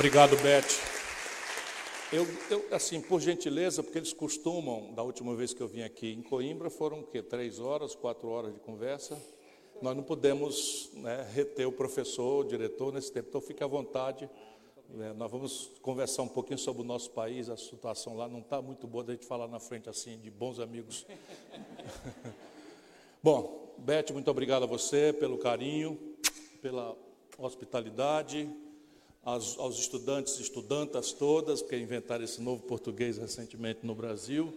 Obrigado, Beth. Eu, eu, assim, por gentileza, porque eles costumam, da última vez que eu vim aqui em Coimbra, foram o quê? Três horas, quatro horas de conversa. Nós não podemos né, reter o professor, o diretor nesse tempo. Então, fique à vontade. É, nós vamos conversar um pouquinho sobre o nosso país. A situação lá não está muito boa da gente falar na frente assim de bons amigos. Bom, Beth, muito obrigado a você pelo carinho, pela hospitalidade aos, aos estudantes e estudantas todas, que inventaram esse novo português recentemente no Brasil.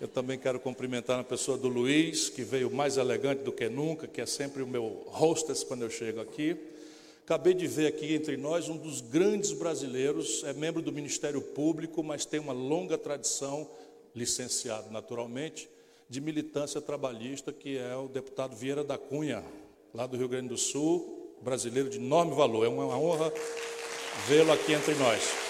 Eu também quero cumprimentar a pessoa do Luiz, que veio mais elegante do que nunca, que é sempre o meu hostess quando eu chego aqui. Acabei de ver aqui entre nós um dos grandes brasileiros, é membro do Ministério Público, mas tem uma longa tradição, licenciado naturalmente, de militância trabalhista, que é o deputado Vieira da Cunha, lá do Rio Grande do Sul, brasileiro de enorme valor. É uma honra vê-lo aqui entre nós.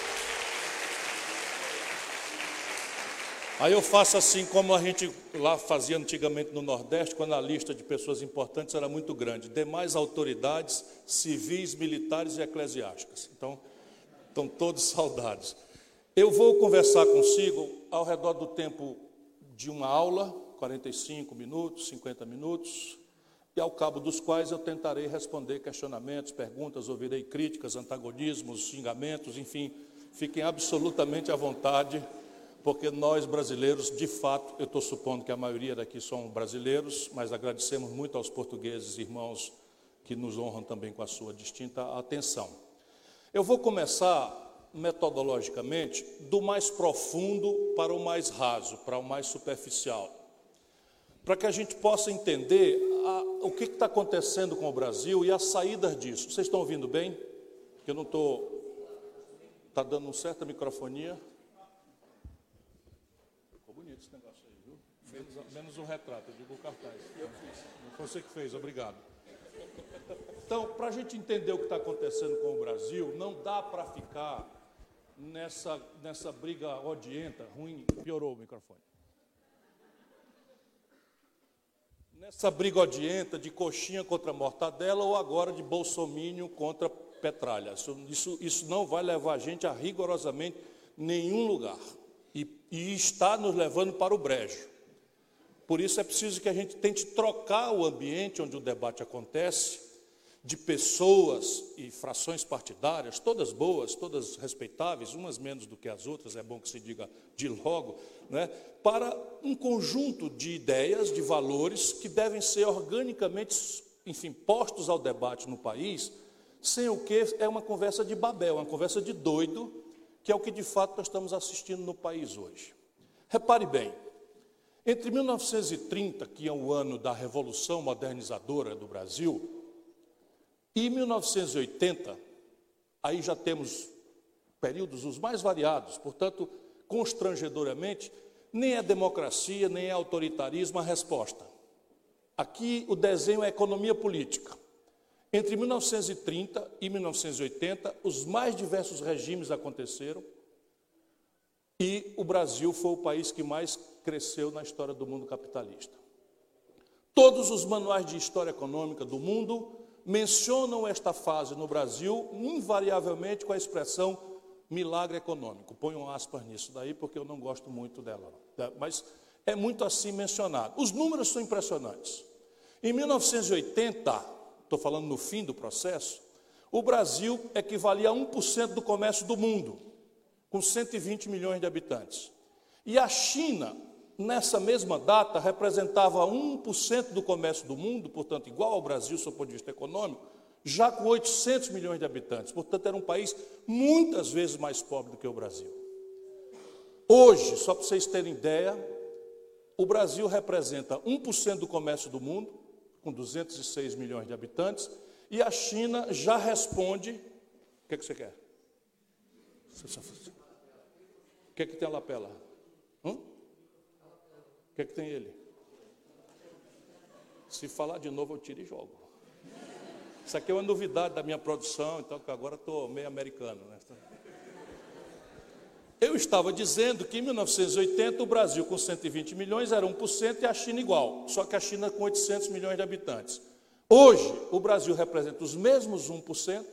Aí eu faço assim como a gente lá fazia antigamente no Nordeste, quando a lista de pessoas importantes era muito grande. Demais autoridades civis, militares e eclesiásticas. Então, estão todos saudados. Eu vou conversar consigo ao redor do tempo de uma aula, 45 minutos, 50 minutos, e ao cabo dos quais eu tentarei responder questionamentos, perguntas, ouvirei críticas, antagonismos, xingamentos, enfim, fiquem absolutamente à vontade, porque nós brasileiros, de fato, eu estou supondo que a maioria daqui são brasileiros, mas agradecemos muito aos portugueses, irmãos, que nos honram também com a sua distinta atenção. Eu vou começar metodologicamente do mais profundo para o mais raso, para o mais superficial, para que a gente possa entender a, o que está acontecendo com o Brasil e as saídas disso. Vocês estão ouvindo bem? Eu não estou. Está dando certa microfonia? Ficou bonito esse negócio aí, viu? Menos, menos um retrato, eu digo o cartaz. Eu fiz. Você que fez, obrigado. Então, para a gente entender o que está acontecendo com o Brasil, não dá para ficar nessa, nessa briga odienta, ruim. Piorou o microfone. Nessa brigodienta de coxinha contra mortadela ou agora de bolsomínio contra petralha. Isso, isso, isso, não vai levar a gente a rigorosamente nenhum lugar. E, e está nos levando para o brejo. Por isso é preciso que a gente tente trocar o ambiente onde o debate acontece de pessoas e frações partidárias, todas boas, todas respeitáveis, umas menos do que as outras, é bom que se diga de logo, né, para um conjunto de ideias, de valores que devem ser organicamente, enfim, postos ao debate no país, sem o que é uma conversa de Babel, uma conversa de doido, que é o que de fato nós estamos assistindo no país hoje. Repare bem, entre 1930, que é o ano da Revolução Modernizadora do Brasil, e 1980, aí já temos períodos os mais variados, portanto, constrangedoramente, nem é democracia, nem é autoritarismo a resposta. Aqui o desenho é economia política. Entre 1930 e 1980, os mais diversos regimes aconteceram e o Brasil foi o país que mais cresceu na história do mundo capitalista. Todos os manuais de história econômica do mundo mencionam esta fase no Brasil invariavelmente com a expressão milagre econômico. Ponham aspas nisso daí, porque eu não gosto muito dela. Tá? Mas é muito assim mencionado. Os números são impressionantes. Em 1980, estou falando no fim do processo, o Brasil equivalia a 1% do comércio do mundo, com 120 milhões de habitantes. E a China nessa mesma data, representava 1% do comércio do mundo, portanto, igual ao Brasil, do ponto de vista econômico, já com 800 milhões de habitantes. Portanto, era um país muitas vezes mais pobre do que o Brasil. Hoje, só para vocês terem ideia, o Brasil representa 1% do comércio do mundo, com 206 milhões de habitantes, e a China já responde. O que, é que você quer? O que, é que tem a lapela? Que é que tem ele? Se falar de novo, eu tiro e jogo. Isso aqui é uma novidade da minha produção, então agora estou meio americano. Né? Eu estava dizendo que em 1980 o Brasil com 120 milhões era 1% e a China igual, só que a China com 800 milhões de habitantes. Hoje, o Brasil representa os mesmos 1%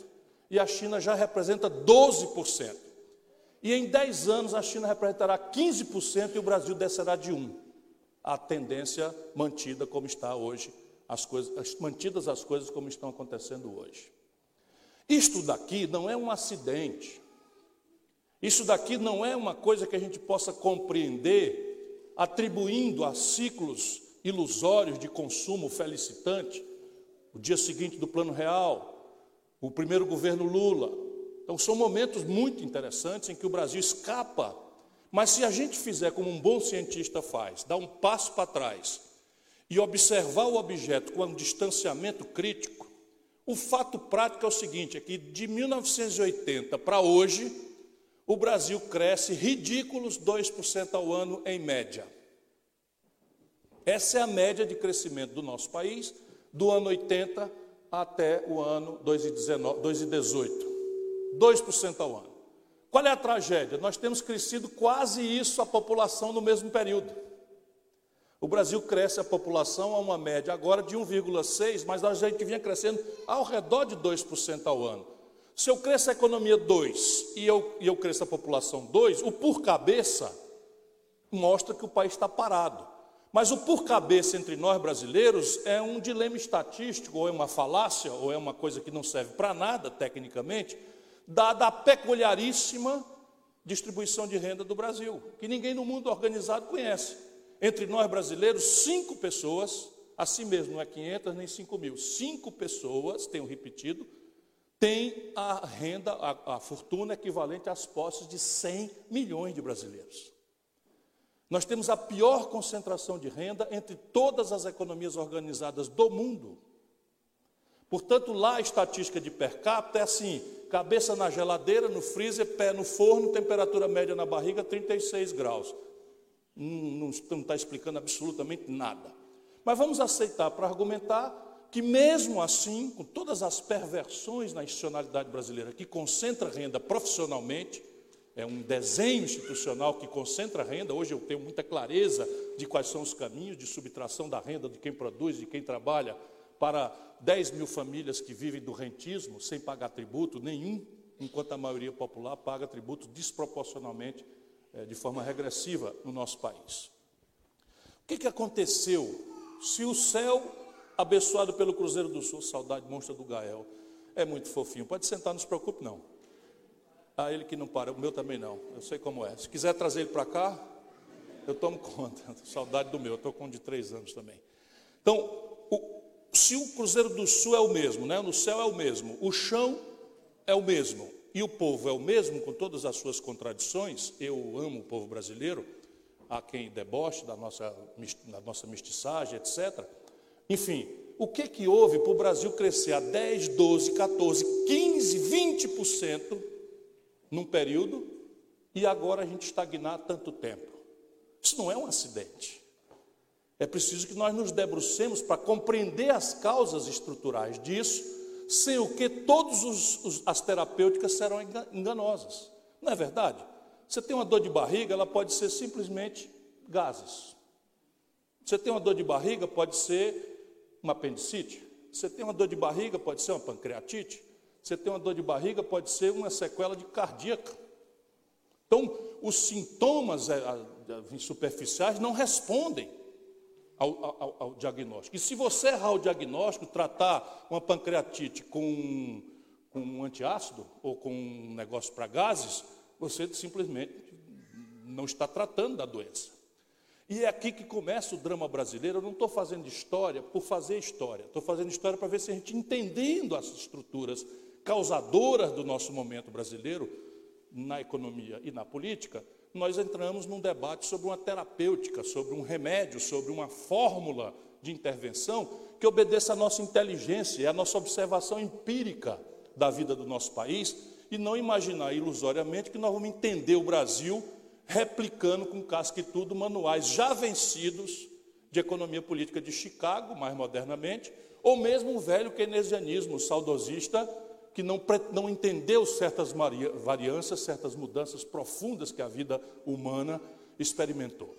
e a China já representa 12%. E em 10 anos a China representará 15% e o Brasil descerá de 1%. A tendência mantida como está hoje, as coisas, mantidas as coisas como estão acontecendo hoje. Isto daqui não é um acidente. Isso daqui não é uma coisa que a gente possa compreender atribuindo a ciclos ilusórios de consumo felicitante, o dia seguinte do Plano Real, o primeiro governo Lula. Então, são momentos muito interessantes em que o Brasil escapa, mas se a gente fizer como um bom cientista faz, dar um passo para trás e observar o objeto com um distanciamento crítico, o fato prático é o seguinte: é que de 1980 para hoje, o Brasil cresce ridículos 2% ao ano em média. Essa é a média de crescimento do nosso país, do ano 80 até o ano 2018. 2% ao ano. Qual é a tragédia? Nós temos crescido quase isso a população no mesmo período. O Brasil cresce a população a uma média agora de 1,6, mas a gente vinha crescendo ao redor de 2% ao ano. Se eu cresço a economia 2 e eu, e eu cresço a população 2, o por cabeça mostra que o país está parado. Mas o por cabeça entre nós brasileiros é um dilema estatístico, ou é uma falácia, ou é uma coisa que não serve para nada tecnicamente, dada a peculiaríssima distribuição de renda do Brasil, que ninguém no mundo organizado conhece. Entre nós brasileiros, cinco pessoas, assim mesmo, não é 500 nem 5 mil, cinco pessoas, tenho repetido, têm a renda, a, a fortuna equivalente às posses de 100 milhões de brasileiros. Nós temos a pior concentração de renda entre todas as economias organizadas do mundo. Portanto, lá a estatística de per capita é assim: cabeça na geladeira, no freezer, pé no forno, temperatura média na barriga 36 graus. Não está explicando absolutamente nada. Mas vamos aceitar para argumentar que, mesmo assim, com todas as perversões na institucionalidade brasileira, que concentra renda profissionalmente, é um desenho institucional que concentra renda. Hoje eu tenho muita clareza de quais são os caminhos de subtração da renda de quem produz, de quem trabalha, para 10 mil famílias que vivem do rentismo sem pagar tributo nenhum, enquanto a maioria popular paga tributo desproporcionalmente, é, de forma regressiva no nosso país. O que, que aconteceu? Se o céu, abençoado pelo Cruzeiro do Sul, saudade monstra do Gael, é muito fofinho, pode sentar, não se preocupe não. Ah, ele que não para, o meu também não. Eu sei como é. Se quiser trazer ele para cá, eu tomo conta. Saudade do meu, eu estou com um de três anos também. Então, o, se o Cruzeiro do Sul é o mesmo, né? no céu é o mesmo, o chão é o mesmo, e o povo é o mesmo, com todas as suas contradições, eu amo o povo brasileiro, há quem deboche da nossa, da nossa mestiçagem, etc. Enfim, o que, que houve para o Brasil crescer a 10, 12, 14, 15, 20%? num período e agora a gente estagnar tanto tempo. Isso não é um acidente. É preciso que nós nos debrucemos para compreender as causas estruturais disso, sem o que todas as terapêuticas serão enganosas. Não é verdade? Você tem uma dor de barriga, ela pode ser simplesmente gases. Você tem uma dor de barriga, pode ser uma apendicite. Você tem uma dor de barriga, pode ser uma pancreatite. Você tem uma dor de barriga, pode ser uma sequela de cardíaca. Então, os sintomas é, superficiais não respondem ao, ao, ao, diagnóstico. E se você errar o diagnóstico, tratar uma pancreatite com, com um antiácido ou com um negócio para gases, você simplesmente não está tratando da doença. E é aqui que começa o drama brasileiro. Eu não estou fazendo história por fazer história, estou fazendo história para ver se a gente entendendo as estruturas causadoras do nosso momento brasileiro, na economia e na política, nós entramos num debate sobre uma terapêutica, sobre um remédio, sobre uma fórmula de intervenção que obedeça à nossa inteligência, à nossa observação empírica da vida do nosso país e não imaginar ilusoriamente que nós vamos entender o Brasil replicando com casca e tudo manuais já vencidos de economia política de Chicago, mais modernamente, ou mesmo um velho keynesianismo saudosista que não, não entendeu certas variâncias, certas mudanças profundas que a vida humana experimentou.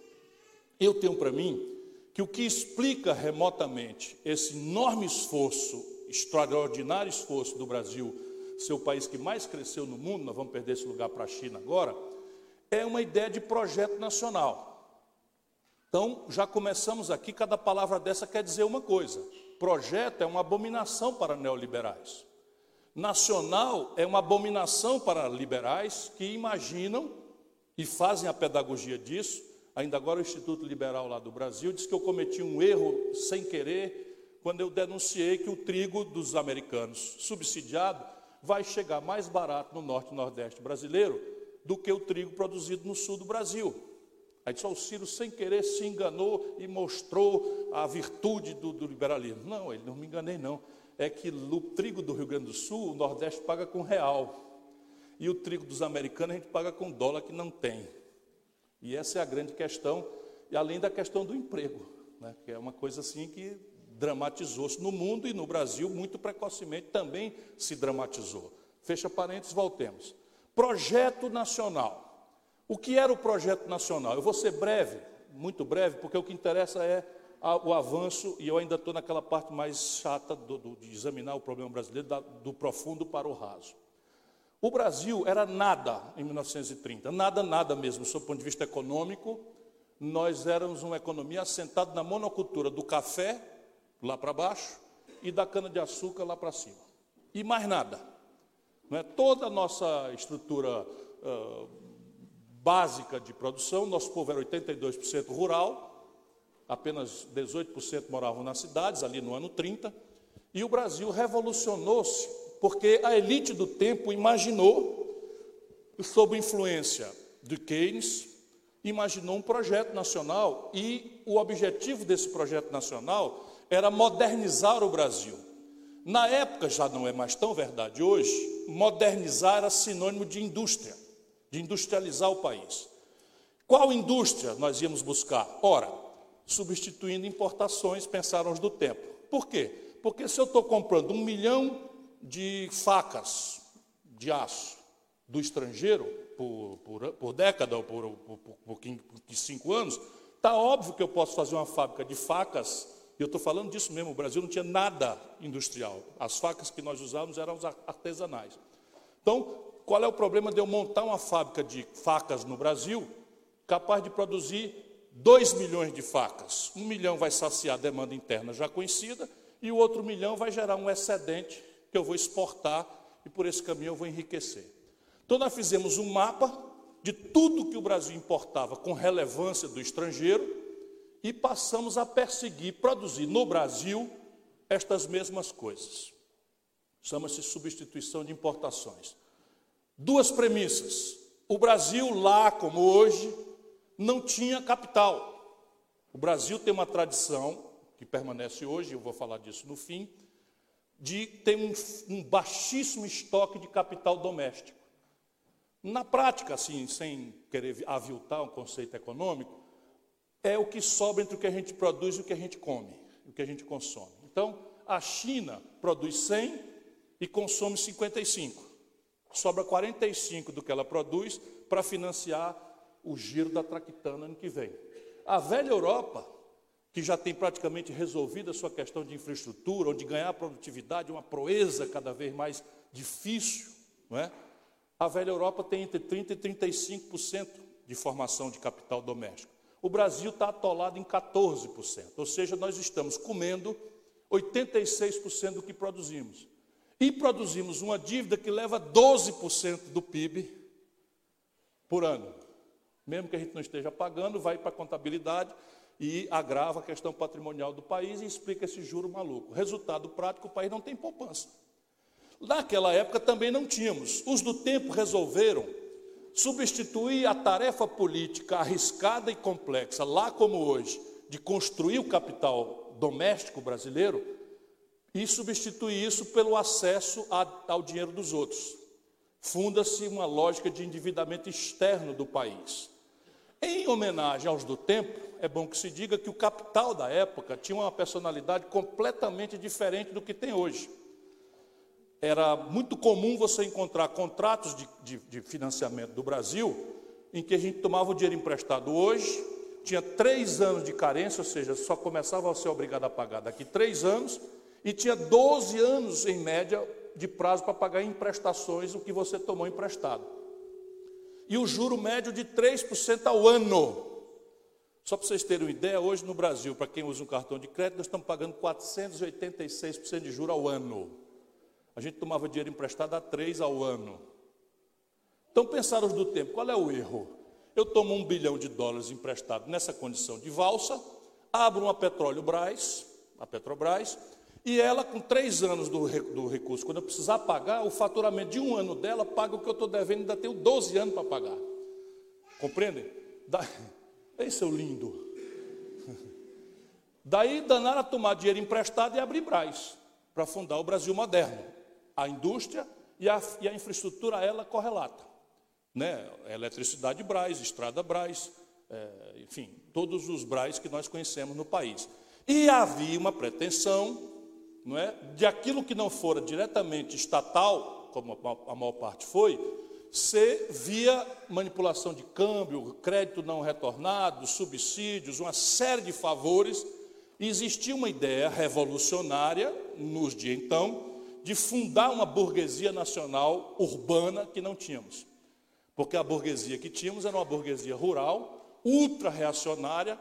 Eu tenho para mim que o que explica remotamente esse enorme esforço, extraordinário esforço do Brasil ser o país que mais cresceu no mundo, nós vamos perder esse lugar para a China agora, é uma ideia de projeto nacional. Então, já começamos aqui, cada palavra dessa quer dizer uma coisa. Projeto é uma abominação para neoliberais. Nacional é uma abominação para liberais que imaginam e fazem a pedagogia disso. Ainda agora o Instituto Liberal lá do Brasil diz que eu cometi um erro sem querer quando eu denunciei que o trigo dos americanos subsidiado vai chegar mais barato no norte e nordeste brasileiro do que o trigo produzido no sul do Brasil. Aí só o Ciro, sem querer, se enganou e mostrou a virtude do, do liberalismo. Não, ele não me enganei, não é que o trigo do Rio Grande do Sul, o Nordeste paga com real. E o trigo dos americanos a gente paga com dólar que não tem. E essa é a grande questão, e além da questão do emprego, né, que é uma coisa assim que dramatizou-se no mundo e no Brasil muito precocemente também se dramatizou. Fecha parênteses, voltemos. Projeto nacional. O que era o projeto nacional? Eu vou ser breve, muito breve, porque o que interessa é o avanço, e eu ainda estou naquela parte mais chata do, do, de examinar o problema brasileiro, da, do profundo para o raso. O Brasil era nada em 1930, nada, nada mesmo, sob o ponto de vista econômico. Nós éramos uma economia assentada na monocultura do café, lá para baixo, e da cana-de-açúcar lá para cima. E mais nada. Não é? Toda a nossa estrutura uh, básica de produção, nosso povo era 82% rural, apenas 18% moravam nas cidades, ali no ano 30, e o Brasil revolucionou-se, porque a elite do tempo imaginou, sob influência de Keynes, imaginou um projeto nacional, e o objetivo desse projeto nacional era modernizar o Brasil. Na época, já não é mais tão verdade hoje, modernizar era sinônimo de indústria, de industrializar o país. Qual indústria nós íamos buscar? Ora, substituindo importações, pensaram os do tempo. Por quê? Porque se eu estou comprando um milhão de facas de aço do estrangeiro por, por, por década ou por, por, por, por cinco anos, está óbvio que eu posso fazer uma fábrica de facas, e eu estou falando disso mesmo, o Brasil não tinha nada industrial. As facas que nós usávamos eram artesanais. Então, qual é o problema de eu montar uma fábrica de facas no Brasil capaz de produzir 2 milhões de facas. Um milhão vai saciar a demanda interna já conhecida, e o outro milhão vai gerar um excedente que eu vou exportar e por esse caminho eu vou enriquecer. Então nós fizemos um mapa de tudo que o Brasil importava com relevância do estrangeiro e passamos a perseguir, produzir no Brasil estas mesmas coisas. Chama-se substituição de importações. Duas premissas. O Brasil, lá como hoje, não tinha capital. O Brasil tem uma tradição, que permanece hoje, eu vou falar disso no fim, de ter um, um baixíssimo estoque de capital doméstico. Na prática, assim, sem querer aviltar um conceito econômico, é o que sobra entre o que a gente produz e o que a gente come, o que a gente consome. Então, a China produz 100 e consome 55. Sobra 45 do que ela produz para financiar o giro da traquitana ano que vem. A velha Europa, que já tem praticamente resolvido a sua questão de infraestrutura, onde ganhar produtividade é uma proeza cada vez mais difícil, não é? A velha Europa tem entre 30% e 35% de formação de capital doméstico. O Brasil está atolado em 14%, ou seja, nós estamos comendo 86% do que produzimos. E produzimos uma dívida que leva 12% do PIB por ano mesmo que a gente não esteja pagando, vai para a contabilidade e agrava a questão patrimonial do país e explica esse juro maluco. Resultado prático, o país não tem poupança. Naquela época também não tínhamos. Os do tempo resolveram substituir a tarefa política arriscada e complexa, lá como hoje, de construir o capital doméstico brasileiro, e substituir isso pelo acesso ao dinheiro dos outros. Funda-se uma lógica de endividamento externo do país. Em homenagem aos do tempo, é bom que se diga que o capital da época tinha uma personalidade completamente diferente do que tem hoje. Era muito comum você encontrar contratos de, de, de financiamento do Brasil em que a gente tomava o dinheiro emprestado hoje, tinha três anos de carência, ou seja, só começava a ser obrigado a pagar daqui três anos, e tinha 12 anos, em média, de prazo para pagar em prestações o que você tomou emprestado. E o juro médio de 3% ao ano. Só para vocês terem uma ideia, hoje no Brasil, para quem usa um cartão de crédito, nós estamos pagando 486% de juro ao ano. A gente tomava dinheiro emprestado a 3 ao ano. Então pensaram do tempo, qual é o erro? Eu tomo um bilhão de dólares emprestado nessa condição de valsa, abro uma Petróleo Brás, a Petrobras, e ela, com três anos do, do recurso, quando eu precisar pagar, o faturamento de um ano dela paga o que eu estou devendo, ainda tenho 12 anos para pagar. Compreendem? Da... Esse é o lindo. Daí danaram a tomar dinheiro emprestado e abrir Braz, para fundar o Brasil moderno. A indústria e a, e a infraestrutura ela correlata. Né? Eletricidade Braz, Estrada Braz, é, enfim, todos os Braz que nós conhecemos no país. E havia uma pretensão não é, de aquilo que não fora diretamente estatal, como a maior parte foi, ser via manipulação de câmbio, crédito não retornado, subsídios, uma série de favores. Existia uma ideia revolucionária, nos de então, de fundar uma burguesia nacional urbana que não tínhamos. Porque a burguesia que tínhamos era uma burguesia rural, ultra-reacionária,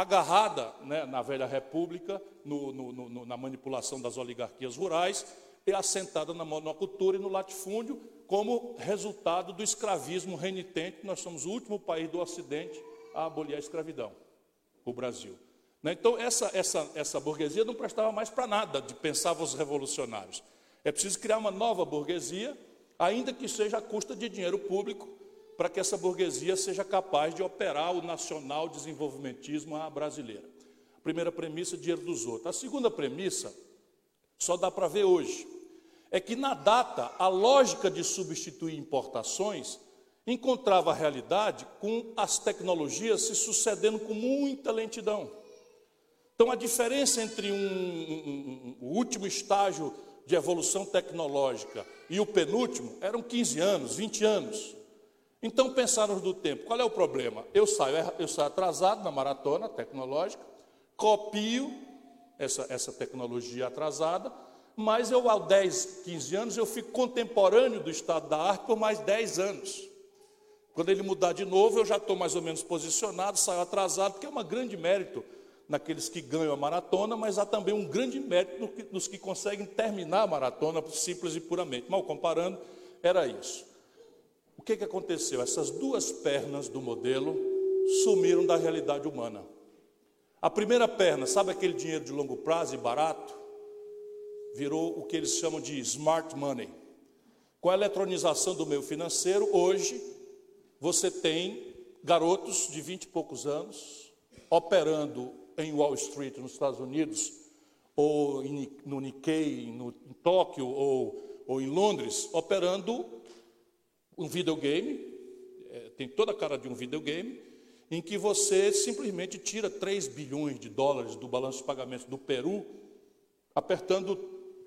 agarrada né, na velha república, no, no, no, na manipulação das oligarquias rurais, e assentada na monocultura e no latifúndio, como resultado do escravismo renitente. Nós somos o último país do Ocidente a abolir a escravidão, o Brasil. Né? Então, essa, essa, essa burguesia não prestava mais para nada, de pensavam os revolucionários. É preciso criar uma nova burguesia, ainda que seja à custa de dinheiro público, para que essa burguesia seja capaz de operar o nacional desenvolvimentismo à brasileira. Primeira premissa, dinheiro dos outros. A segunda premissa, só dá para ver hoje, é que na data a lógica de substituir importações encontrava a realidade com as tecnologias se sucedendo com muita lentidão. Então a diferença entre um, um, um, o último estágio de evolução tecnológica e o penúltimo eram 15 anos, 20 anos. Então pensaram do tempo, qual é o problema? Eu saio, eu saio atrasado na maratona tecnológica, copio essa, essa tecnologia atrasada, mas eu, aos 10, 15 anos, eu fico contemporâneo do estado da arte por mais 10 anos. Quando ele mudar de novo, eu já estou mais ou menos posicionado, saio atrasado, porque é um grande mérito naqueles que ganham a maratona, mas há também um grande mérito nos que conseguem terminar a maratona simples e puramente. Mal comparando, era isso que, que aconteceu? Essas duas pernas do modelo sumiram da realidade humana. A primeira perna, sabe aquele dinheiro de longo prazo e barato? Virou o que eles chamam de smart money. Com a eletronização do meio financeiro, hoje você tem garotos de vinte e poucos anos operando em Wall Street, nos Estados Unidos, ou no Nikkei, no, em Tóquio, ou, ou em Londres, operando um videogame, é, tem toda a cara de um videogame, em que você simplesmente tira 3 bilhões de dólares do balanço de pagamentos do Peru, apertando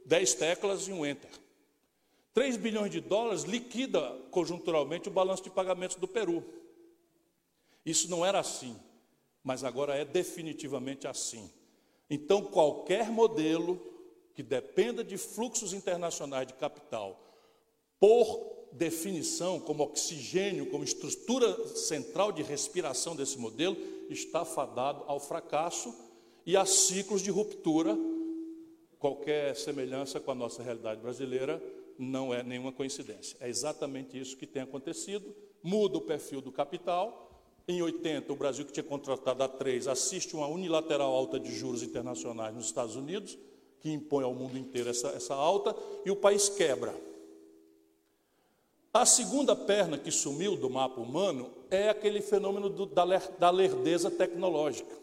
10 teclas e um enter. 3 bilhões de dólares liquida conjunturalmente o balanço de pagamentos do Peru. Isso não era assim, mas agora é definitivamente assim. Então, qualquer modelo que dependa de fluxos internacionais de capital, por definição, como oxigênio, como estrutura central de respiração desse modelo, está fadado ao fracasso e a ciclos de ruptura. Qualquer semelhança com a nossa realidade brasileira não é nenhuma coincidência. É exatamente isso que tem acontecido. Muda o perfil do capital. Em 80, o Brasil, que tinha contratado a 3, assiste uma unilateral alta de juros internacionais nos Estados Unidos, que impõe ao mundo inteiro essa, essa alta, e o país quebra. A segunda perna que sumiu do mapa humano é aquele fenômeno do, da, da lerdeza tecnológica.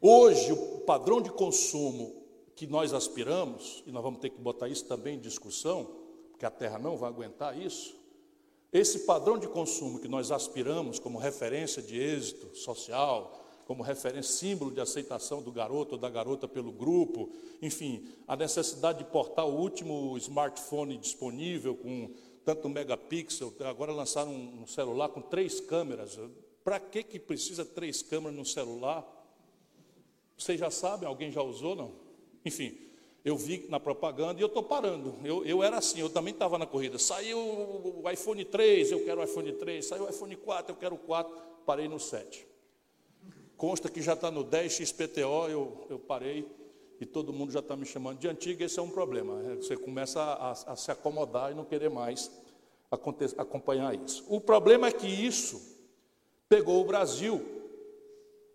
Hoje, o padrão de consumo que nós aspiramos, e nós vamos ter que botar isso também em discussão, porque a Terra não vai aguentar isso, esse padrão de consumo que nós aspiramos como referência de êxito social, como referência, símbolo de aceitação do garoto ou da garota pelo grupo, enfim, a necessidade de portar o último smartphone disponível com tanto megapixel, agora lançaram um celular com três câmeras. Para que, que precisa três câmeras no celular? Vocês já sabem, alguém já usou, não? Enfim, Eu vi na propaganda e eu estou parando. Eu, eu era assim, eu também estava na corrida. Saiu o iPhone 3, eu quero o iPhone 3. Saiu o iPhone 4, eu quero o 4. Parei no 7. Consta que já está no 10 XPTO, eu, eu parei e todo mundo já está me chamando de antigo. Esse é um problema. Né? Você começa a, a se acomodar e não querer mais acompanhar isso. O problema é que isso pegou o Brasil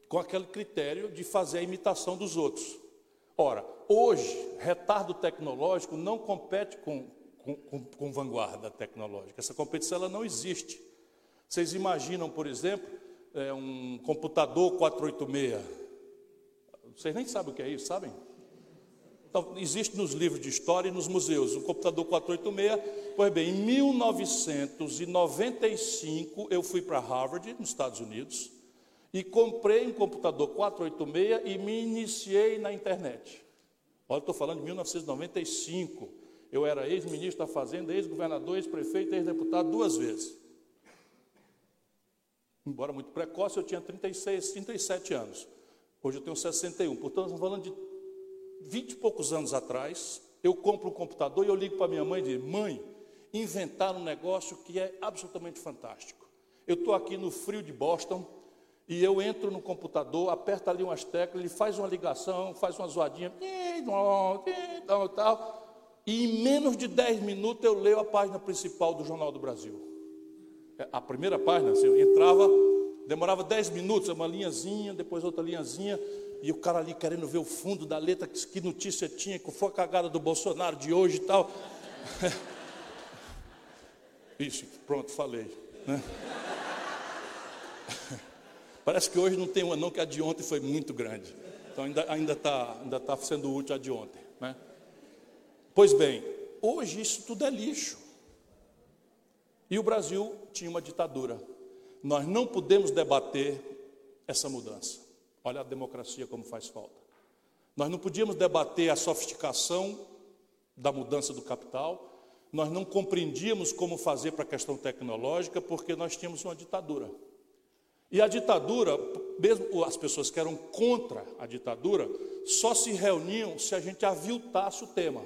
com aquele critério de fazer a imitação dos outros. Ora, hoje, retardo tecnológico não compete com, com, com, com vanguarda tecnológica. Essa competição ela não existe. Vocês imaginam, por exemplo, é, um computador 486? Vocês nem sabem o que é isso, sabem? Então, existe nos livros de história e nos museus um computador 486. Pois bem, em 1995 eu fui para Harvard, nos Estados Unidos, e comprei um computador 486 e me iniciei na internet. Olha, estou falando de 1995. Eu era ex-ministro da Fazenda, ex-governador, ex-prefeito, ex-deputado duas vezes. Embora muito precoce, eu tinha 36, 37 anos. Hoje eu tenho 61. Portanto, estamos falando de 20 e poucos anos atrás. Eu compro um computador e eu ligo para minha mãe e digo: Mãe, inventaram um negócio que é absolutamente fantástico. Eu estou aqui no frio de Boston e eu entro no computador, aperto ali umas teclas, ele faz uma ligação, faz uma zoadinha, tal, e em menos de 10 minutos eu leio a página principal do Jornal do Brasil. É, a primeira página, assim, eu entrava, demorava 10 minutos, uma linhazinha, depois outra linhazinha, e o cara ali querendo ver o fundo da letra, que notícia tinha, que foi a cagada do Bolsonaro de hoje e tal. Isso, pronto, falei. Né? Parece que hoje não tem uma não, que a de ontem foi muito grande. Então ainda está ainda tá, ainda tá sendo útil a de ontem. Né? Pois bem, hoje isso tudo é lixo. E o Brasil tinha uma ditadura. Nós não podemos debater essa mudança. Olha a democracia como faz falta. Nós não podíamos debater a sofisticação da mudança do capital. Nós não compreendíamos como fazer para a questão tecnológica, porque nós tínhamos uma ditadura. E a ditadura, mesmo as pessoas que eram contra a ditadura, só se reuniam se a gente aviltasse o tema.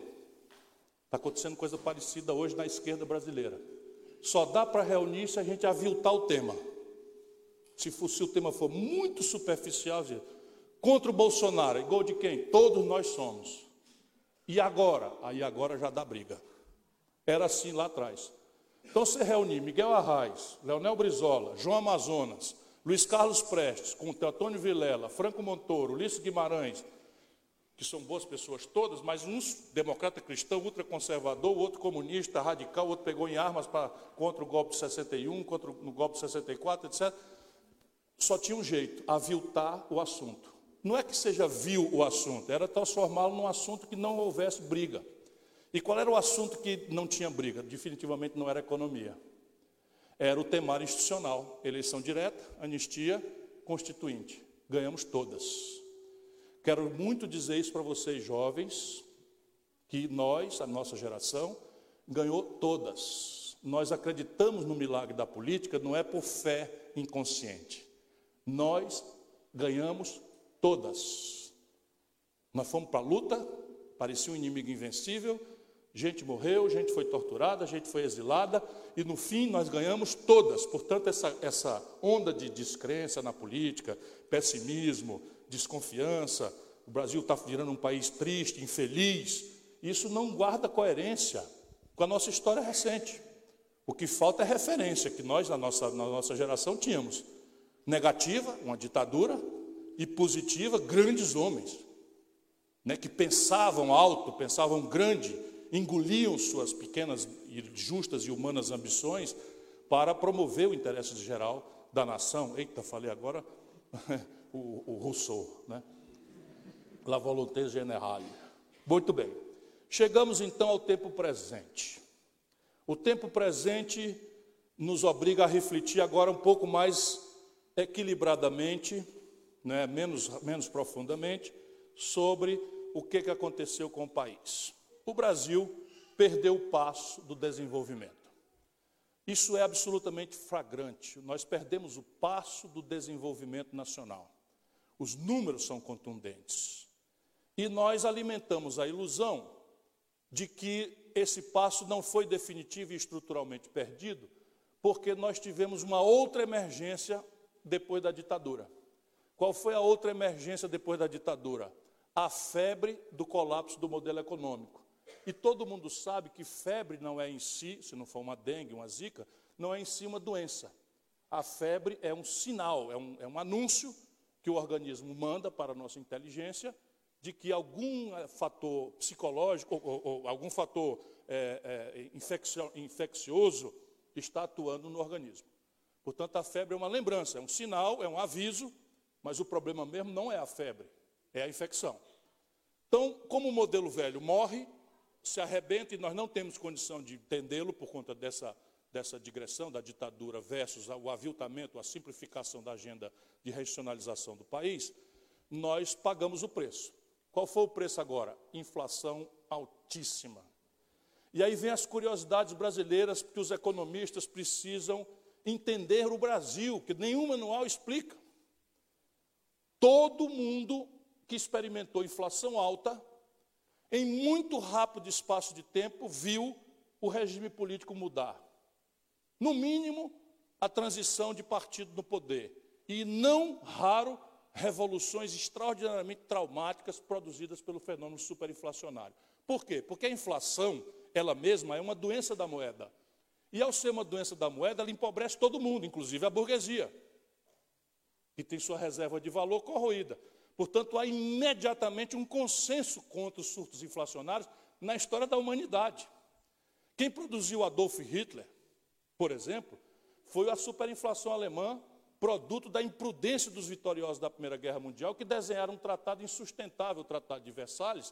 Está acontecendo coisa parecida hoje na esquerda brasileira. Só dá para reunir se a gente aviltar o tema. Se, for, se o tema for muito superficial, contra o Bolsonaro, igual de quem? Todos nós somos. E agora? Aí agora já dá briga. Era assim lá atrás. Então você reunir Miguel Arraes, Leonel Brizola, João Amazonas, Luiz Carlos Prestes, com Antônio Vilela, Franco Montoro, Ulisses Guimarães, que são boas pessoas todas, mas uns democrata cristão, ultraconservador, outro comunista, radical, outro pegou em armas para, contra o golpe de 61, contra o golpe de 64, etc. Só tinha um jeito, aviltar o assunto. Não é que seja vil o assunto, era transformá-lo num assunto que não houvesse briga. E qual era o assunto que não tinha briga? Definitivamente não era economia era o temário institucional, eleição direta, anistia, constituinte. Ganhamos todas. Quero muito dizer isso para vocês, jovens, que nós, a nossa geração, ganhou todas. Nós acreditamos no milagre da política, não é por fé inconsciente. Nós ganhamos todas. Nós fomos para a luta, parecia um inimigo invencível, Gente morreu, gente foi torturada, gente foi exilada, e no fim nós ganhamos todas. Portanto, essa, essa onda de descrença na política, pessimismo, desconfiança, o Brasil está virando um país triste, infeliz, isso não guarda coerência com a nossa história recente. O que falta é referência, que nós, na nossa, na nossa geração, tínhamos. Negativa, uma ditadura, e positiva, grandes homens, né, que pensavam alto, pensavam grande, engoliam suas pequenas, justas e humanas ambições para promover o interesse geral da nação. Eita, falei agora o, o Rousseau, né? La volonté générale. Muito bem. Chegamos então ao tempo presente. O tempo presente nos obriga a refletir agora um pouco mais equilibradamente, né, menos, menos profundamente, sobre o que, que aconteceu com o país o Brasil perdeu o passo do desenvolvimento. Isso é absolutamente flagrante. Nós perdemos o passo do desenvolvimento nacional. Os números são contundentes. E nós alimentamos a ilusão de que esse passo não foi definitivo e estruturalmente perdido, porque nós tivemos uma outra emergência depois da ditadura. Qual foi a outra emergência depois da ditadura? A febre do colapso do modelo econômico. E todo mundo sabe que febre não é em si, se não for uma dengue, uma zika, não é em si uma doença. A febre é um sinal, é um, é um anúncio que o organismo manda para a nossa inteligência de que algum eh, fator psicológico ou, ou, ou algum fator é, é, infeccioso está atuando no organismo. Portanto, a febre é uma lembrança, é um sinal, é um aviso, mas o problema mesmo não é a febre, é a infecção. Então, como o modelo velho morre, se arrebenta e nós não temos condição de entendê-lo por conta dessa, dessa digressão da ditadura versus o aviltamento, a simplificação da agenda de regionalização do país, nós pagamos o preço. Qual foi o preço agora? Inflação altíssima. E aí vem as curiosidades brasileiras que os economistas precisam entender o Brasil, que nenhum manual explica. Todo mundo que experimentou inflação alta, em muito rápido espaço de tempo, viu o regime político mudar. No mínimo, a transição de partido no poder. E não raro, revoluções extraordinariamente traumáticas produzidas pelo fenômeno superinflacionário. Por quê? Porque a inflação, ela mesma, é uma doença da moeda. E ao ser uma doença da moeda, ela empobrece todo mundo, inclusive a burguesia, que tem sua reserva de valor corroída. Portanto, há imediatamente um consenso contra os surtos inflacionários na história da humanidade. Quem produziu Adolf Hitler, por exemplo, foi a superinflação alemã, produto da imprudência dos vitoriosos da Primeira Guerra Mundial, que desenharam um tratado insustentável, o Tratado de Versalhes,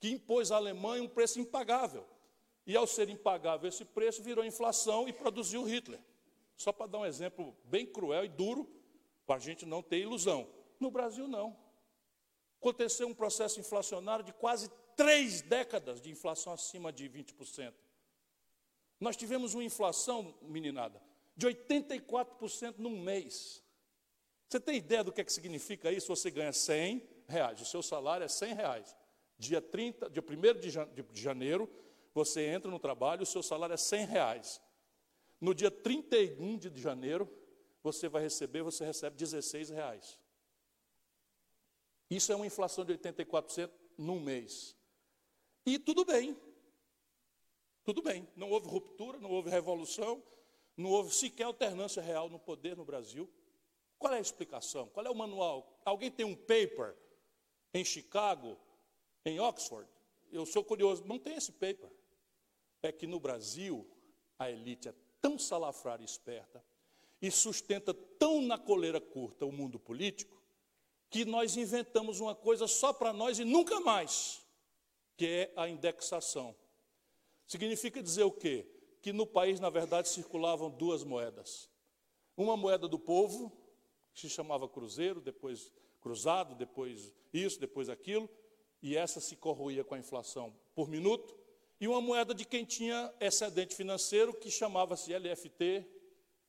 que impôs à Alemanha um preço impagável. E ao ser impagável esse preço, virou inflação e produziu Hitler. Só para dar um exemplo bem cruel e duro, para a gente não ter ilusão. No Brasil, não. Aconteceu um processo inflacionário de quase três décadas de inflação acima de 20%. Nós tivemos uma inflação, meninada, de 84% num mês. Você tem ideia do que, é que significa isso? Você ganha 100 reais, o seu salário é 100 reais. Dia 30, dia 1 de janeiro, você entra no trabalho, o seu salário é 100 reais. No dia 31 de janeiro, você vai receber, você recebe 16 reais. Isso é uma inflação de 84% num mês. E tudo bem. Tudo bem. Não houve ruptura, não houve revolução, não houve sequer alternância real no poder no Brasil. Qual é a explicação? Qual é o manual? Alguém tem um paper em Chicago, em Oxford? Eu sou curioso, não tem esse paper é que no Brasil a elite é tão salafrária e esperta e sustenta tão na coleira curta o mundo político que nós inventamos uma coisa só para nós e nunca mais, que é a indexação. Significa dizer o quê? Que no país, na verdade, circulavam duas moedas. Uma moeda do povo, que se chamava cruzeiro, depois cruzado, depois isso, depois aquilo, e essa se corroía com a inflação por minuto, e uma moeda de quem tinha excedente financeiro, que chamava-se LFT,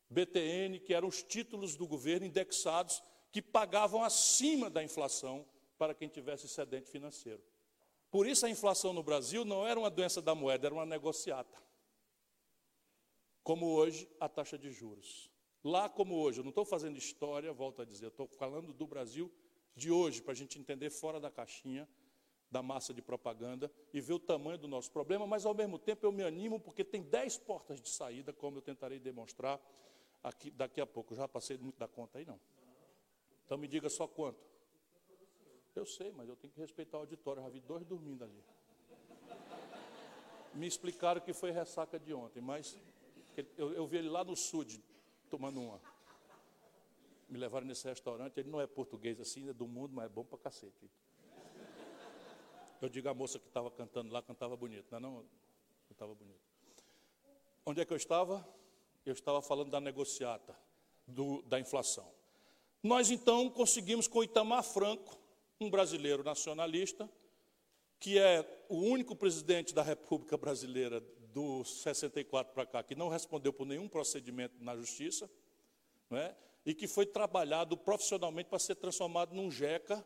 BTN, que eram os títulos do governo indexados, que pagavam acima da inflação para quem tivesse excedente financeiro. Por isso a inflação no Brasil não era uma doença da moeda, era uma negociata. Como hoje, a taxa de juros. Lá como hoje, eu não estou fazendo história, volto a dizer, estou falando do Brasil de hoje, para a gente entender fora da caixinha da massa de propaganda e ver o tamanho do nosso problema, mas ao mesmo tempo eu me animo porque tem dez portas de saída, como eu tentarei demonstrar aqui, daqui a pouco. Já passei muito da conta aí, não? Então me diga só quanto. Eu sei, mas eu tenho que respeitar o auditório. Já vi dois dormindo ali. Me explicaram que foi ressaca de ontem, mas eu, eu vi ele lá no sul tomando uma. Me levaram nesse restaurante. Ele não é português assim, é do mundo, mas é bom pra cacete. Eu digo a moça que estava cantando lá, cantava bonito, não é não? Cantava bonito. Onde é que eu estava? Eu estava falando da negociata, do, da inflação. Nós então conseguimos com Itamar Franco, um brasileiro nacionalista, que é o único presidente da República Brasileira do 64 para cá que não respondeu por nenhum procedimento na justiça, não é? e que foi trabalhado profissionalmente para ser transformado num JECA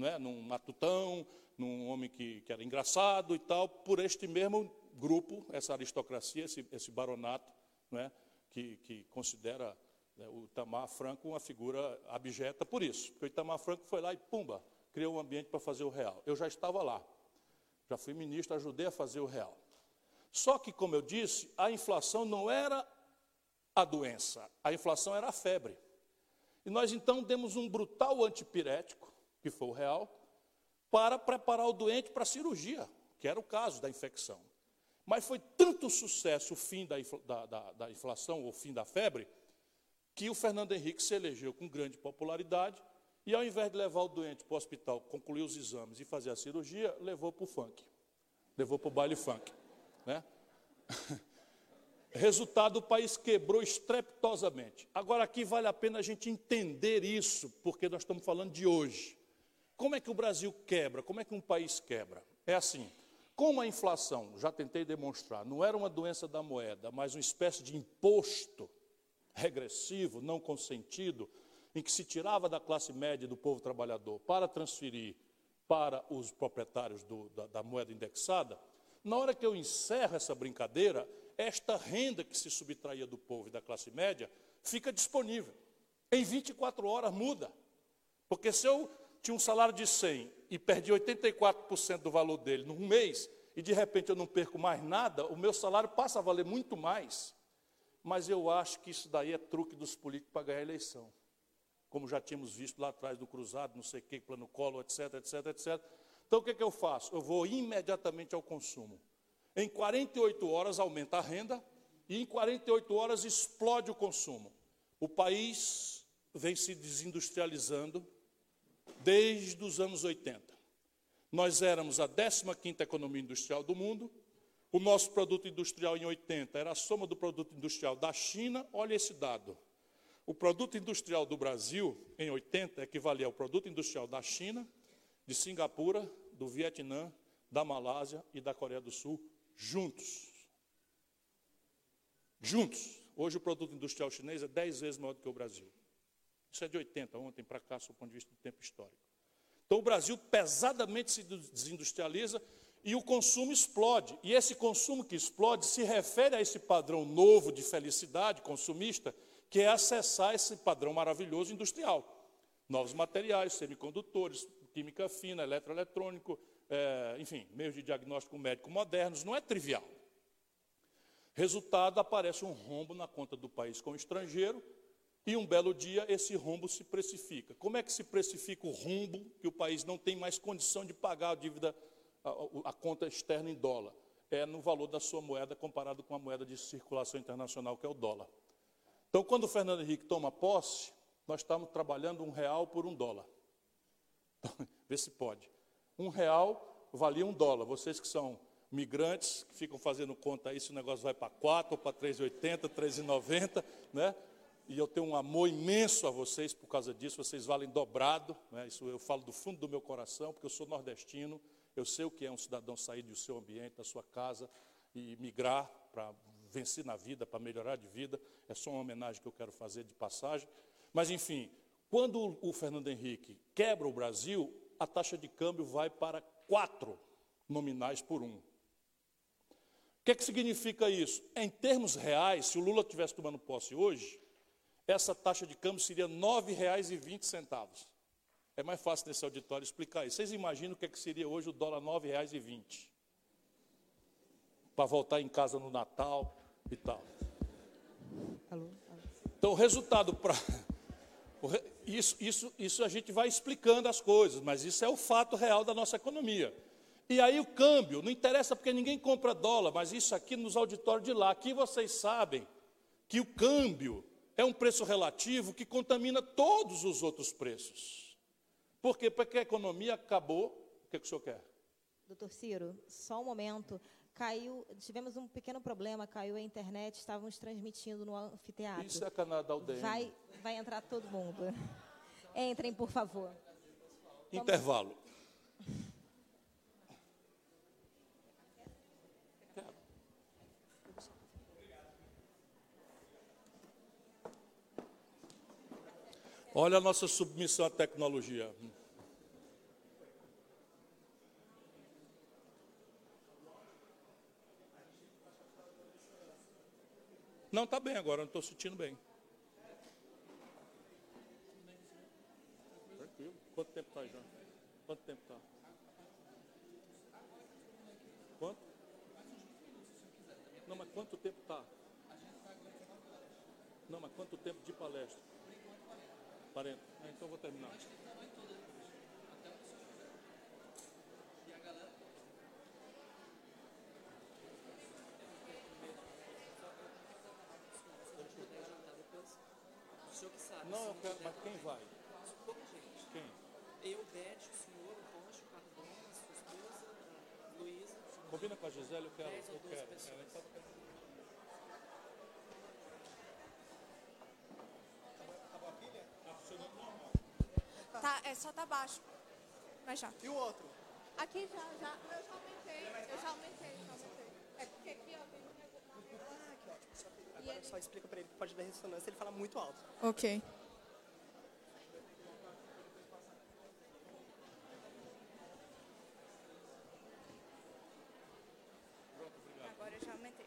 não é? num matutão, num homem que, que era engraçado e tal, por este mesmo grupo, essa aristocracia, esse, esse baronato, não é? que, que considera né, o Itamar Franco uma figura abjeta por isso. Porque o Itamar Franco foi lá e, pumba, criou um ambiente para fazer o real. Eu já estava lá, já fui ministro, ajudei a fazer o real. Só que, como eu disse, a inflação não era a doença, a inflação era a febre. E nós então demos um brutal antipirético, que foi o real, para preparar o doente para a cirurgia, que era o caso da infecção. Mas foi tanto sucesso o fim da, da, da, da inflação, o fim da febre, que o Fernando Henrique se elegeu com grande popularidade e, ao invés de levar o doente para o hospital, concluir os exames e fazer a cirurgia, levou para o funk, levou para o baile funk. Né? Resultado, o país quebrou estrepitosamente. Agora, aqui vale a pena a gente entender isso, porque nós estamos falando de hoje. Como é que o Brasil quebra? Como é que um país quebra? É assim: como a inflação, já tentei demonstrar, não era uma doença da moeda, mas uma espécie de imposto regressivo, não consentido, em que se tirava da classe média do povo trabalhador para transferir para os proprietários do, da, da moeda indexada, na hora que eu encerro essa brincadeira, esta renda que se subtraía do povo e da classe média fica disponível. Em 24 horas muda. Porque se eu tinha um salário de 100 e perdi 84% do valor dele num mês, e de repente eu não perco mais nada, o meu salário passa a valer muito mais. Mas eu acho que isso daí é truque dos políticos para ganhar a eleição. Como já tínhamos visto lá atrás do Cruzado, não sei o que, plano colo, etc, etc, etc. Então o que, que eu faço? Eu vou imediatamente ao consumo. Em 48 horas aumenta a renda e em 48 horas explode o consumo. O país vem se desindustrializando desde os anos 80. Nós éramos a 15ª economia industrial do mundo. O nosso produto industrial em 80 era a soma do produto industrial da China. Olha esse dado. O produto industrial do Brasil em 80 equivalia ao produto industrial da China, de Singapura, do Vietnã, da Malásia e da Coreia do Sul juntos. Juntos. Hoje o produto industrial chinês é 10 vezes maior do que o Brasil. Isso é de 80, ontem para cá, do ponto de vista do tempo histórico. Então o Brasil pesadamente se desindustrializa e o consumo explode. E esse consumo que explode se refere a esse padrão novo de felicidade consumista, que é acessar esse padrão maravilhoso industrial. Novos materiais, semicondutores, química fina, eletroeletrônico, é, enfim, meios de diagnóstico médico modernos, não é trivial. Resultado, aparece um rombo na conta do país com o estrangeiro, e um belo dia esse rombo se precifica. Como é que se precifica o rombo que o país não tem mais condição de pagar a dívida, a, a conta externa em dólar? É no valor da sua moeda comparado com a moeda de circulação internacional, que é o dólar. Então, quando o Fernando Henrique toma posse, nós estamos trabalhando um real por um dólar. Então, vê se pode. Um real valia um dólar. Vocês que são migrantes, que ficam fazendo conta aí, se o negócio vai para 4 ou para 3,80, 3,90, né? E eu tenho um amor imenso a vocês por causa disso, vocês valem dobrado, né? Isso eu falo do fundo do meu coração, porque eu sou nordestino, eu sei o que é um cidadão sair do seu ambiente, da sua casa e migrar para vencer na vida, para melhorar de vida. É só uma homenagem que eu quero fazer de passagem. Mas, enfim, quando o Fernando Henrique quebra o Brasil, a taxa de câmbio vai para quatro nominais por um. O que, é que significa isso? Em termos reais, se o Lula estivesse tomando posse hoje, essa taxa de câmbio seria R$ 9,20. É mais fácil nesse auditório explicar isso. Vocês imaginam o que, é que seria hoje o dólar R$ 9,20? Para voltar em casa no Natal e tal. Então, o resultado para isso, isso, isso a gente vai explicando as coisas, mas isso é o fato real da nossa economia. E aí o câmbio, não interessa porque ninguém compra dólar, mas isso aqui nos auditórios de lá, aqui vocês sabem que o câmbio é um preço relativo que contamina todos os outros preços. Por quê? Porque a economia acabou. O que, é que o senhor quer? Doutor Ciro, só um momento. Caiu, tivemos um pequeno problema, caiu a internet, estávamos transmitindo no anfiteatro. Isso é Canadá UDM. Vai, vai entrar todo mundo. Entrem, por favor. Intervalo. Olha a nossa submissão à tecnologia. Não, está bem agora, não estou sentindo bem. Tranquilo. Quanto tempo está João? Quanto tempo está? Quanto? Não, mas quanto tempo está? Não, mas quanto tempo de palestra? 40. Ah, então vou terminar. Não, eu quero, mas quem vai? Pouca gente. Quem? Eu, Beth, o senhor, o Rocha, o Cardona, a sua esposa, a Luísa. Combina com a Gisele, eu quero. Eu quero. pessoas. É, então- Tá, é só tá baixo. Mas já. E o outro? Aqui já, já. Eu já aumentei. Eu já aumentei, já aumentei. É porque aqui, ó, tem Ah, que ótimo. Só, agora só explica pra ele que pode dar ressonância, ele fala muito alto. Ok. Agora eu já aumentei.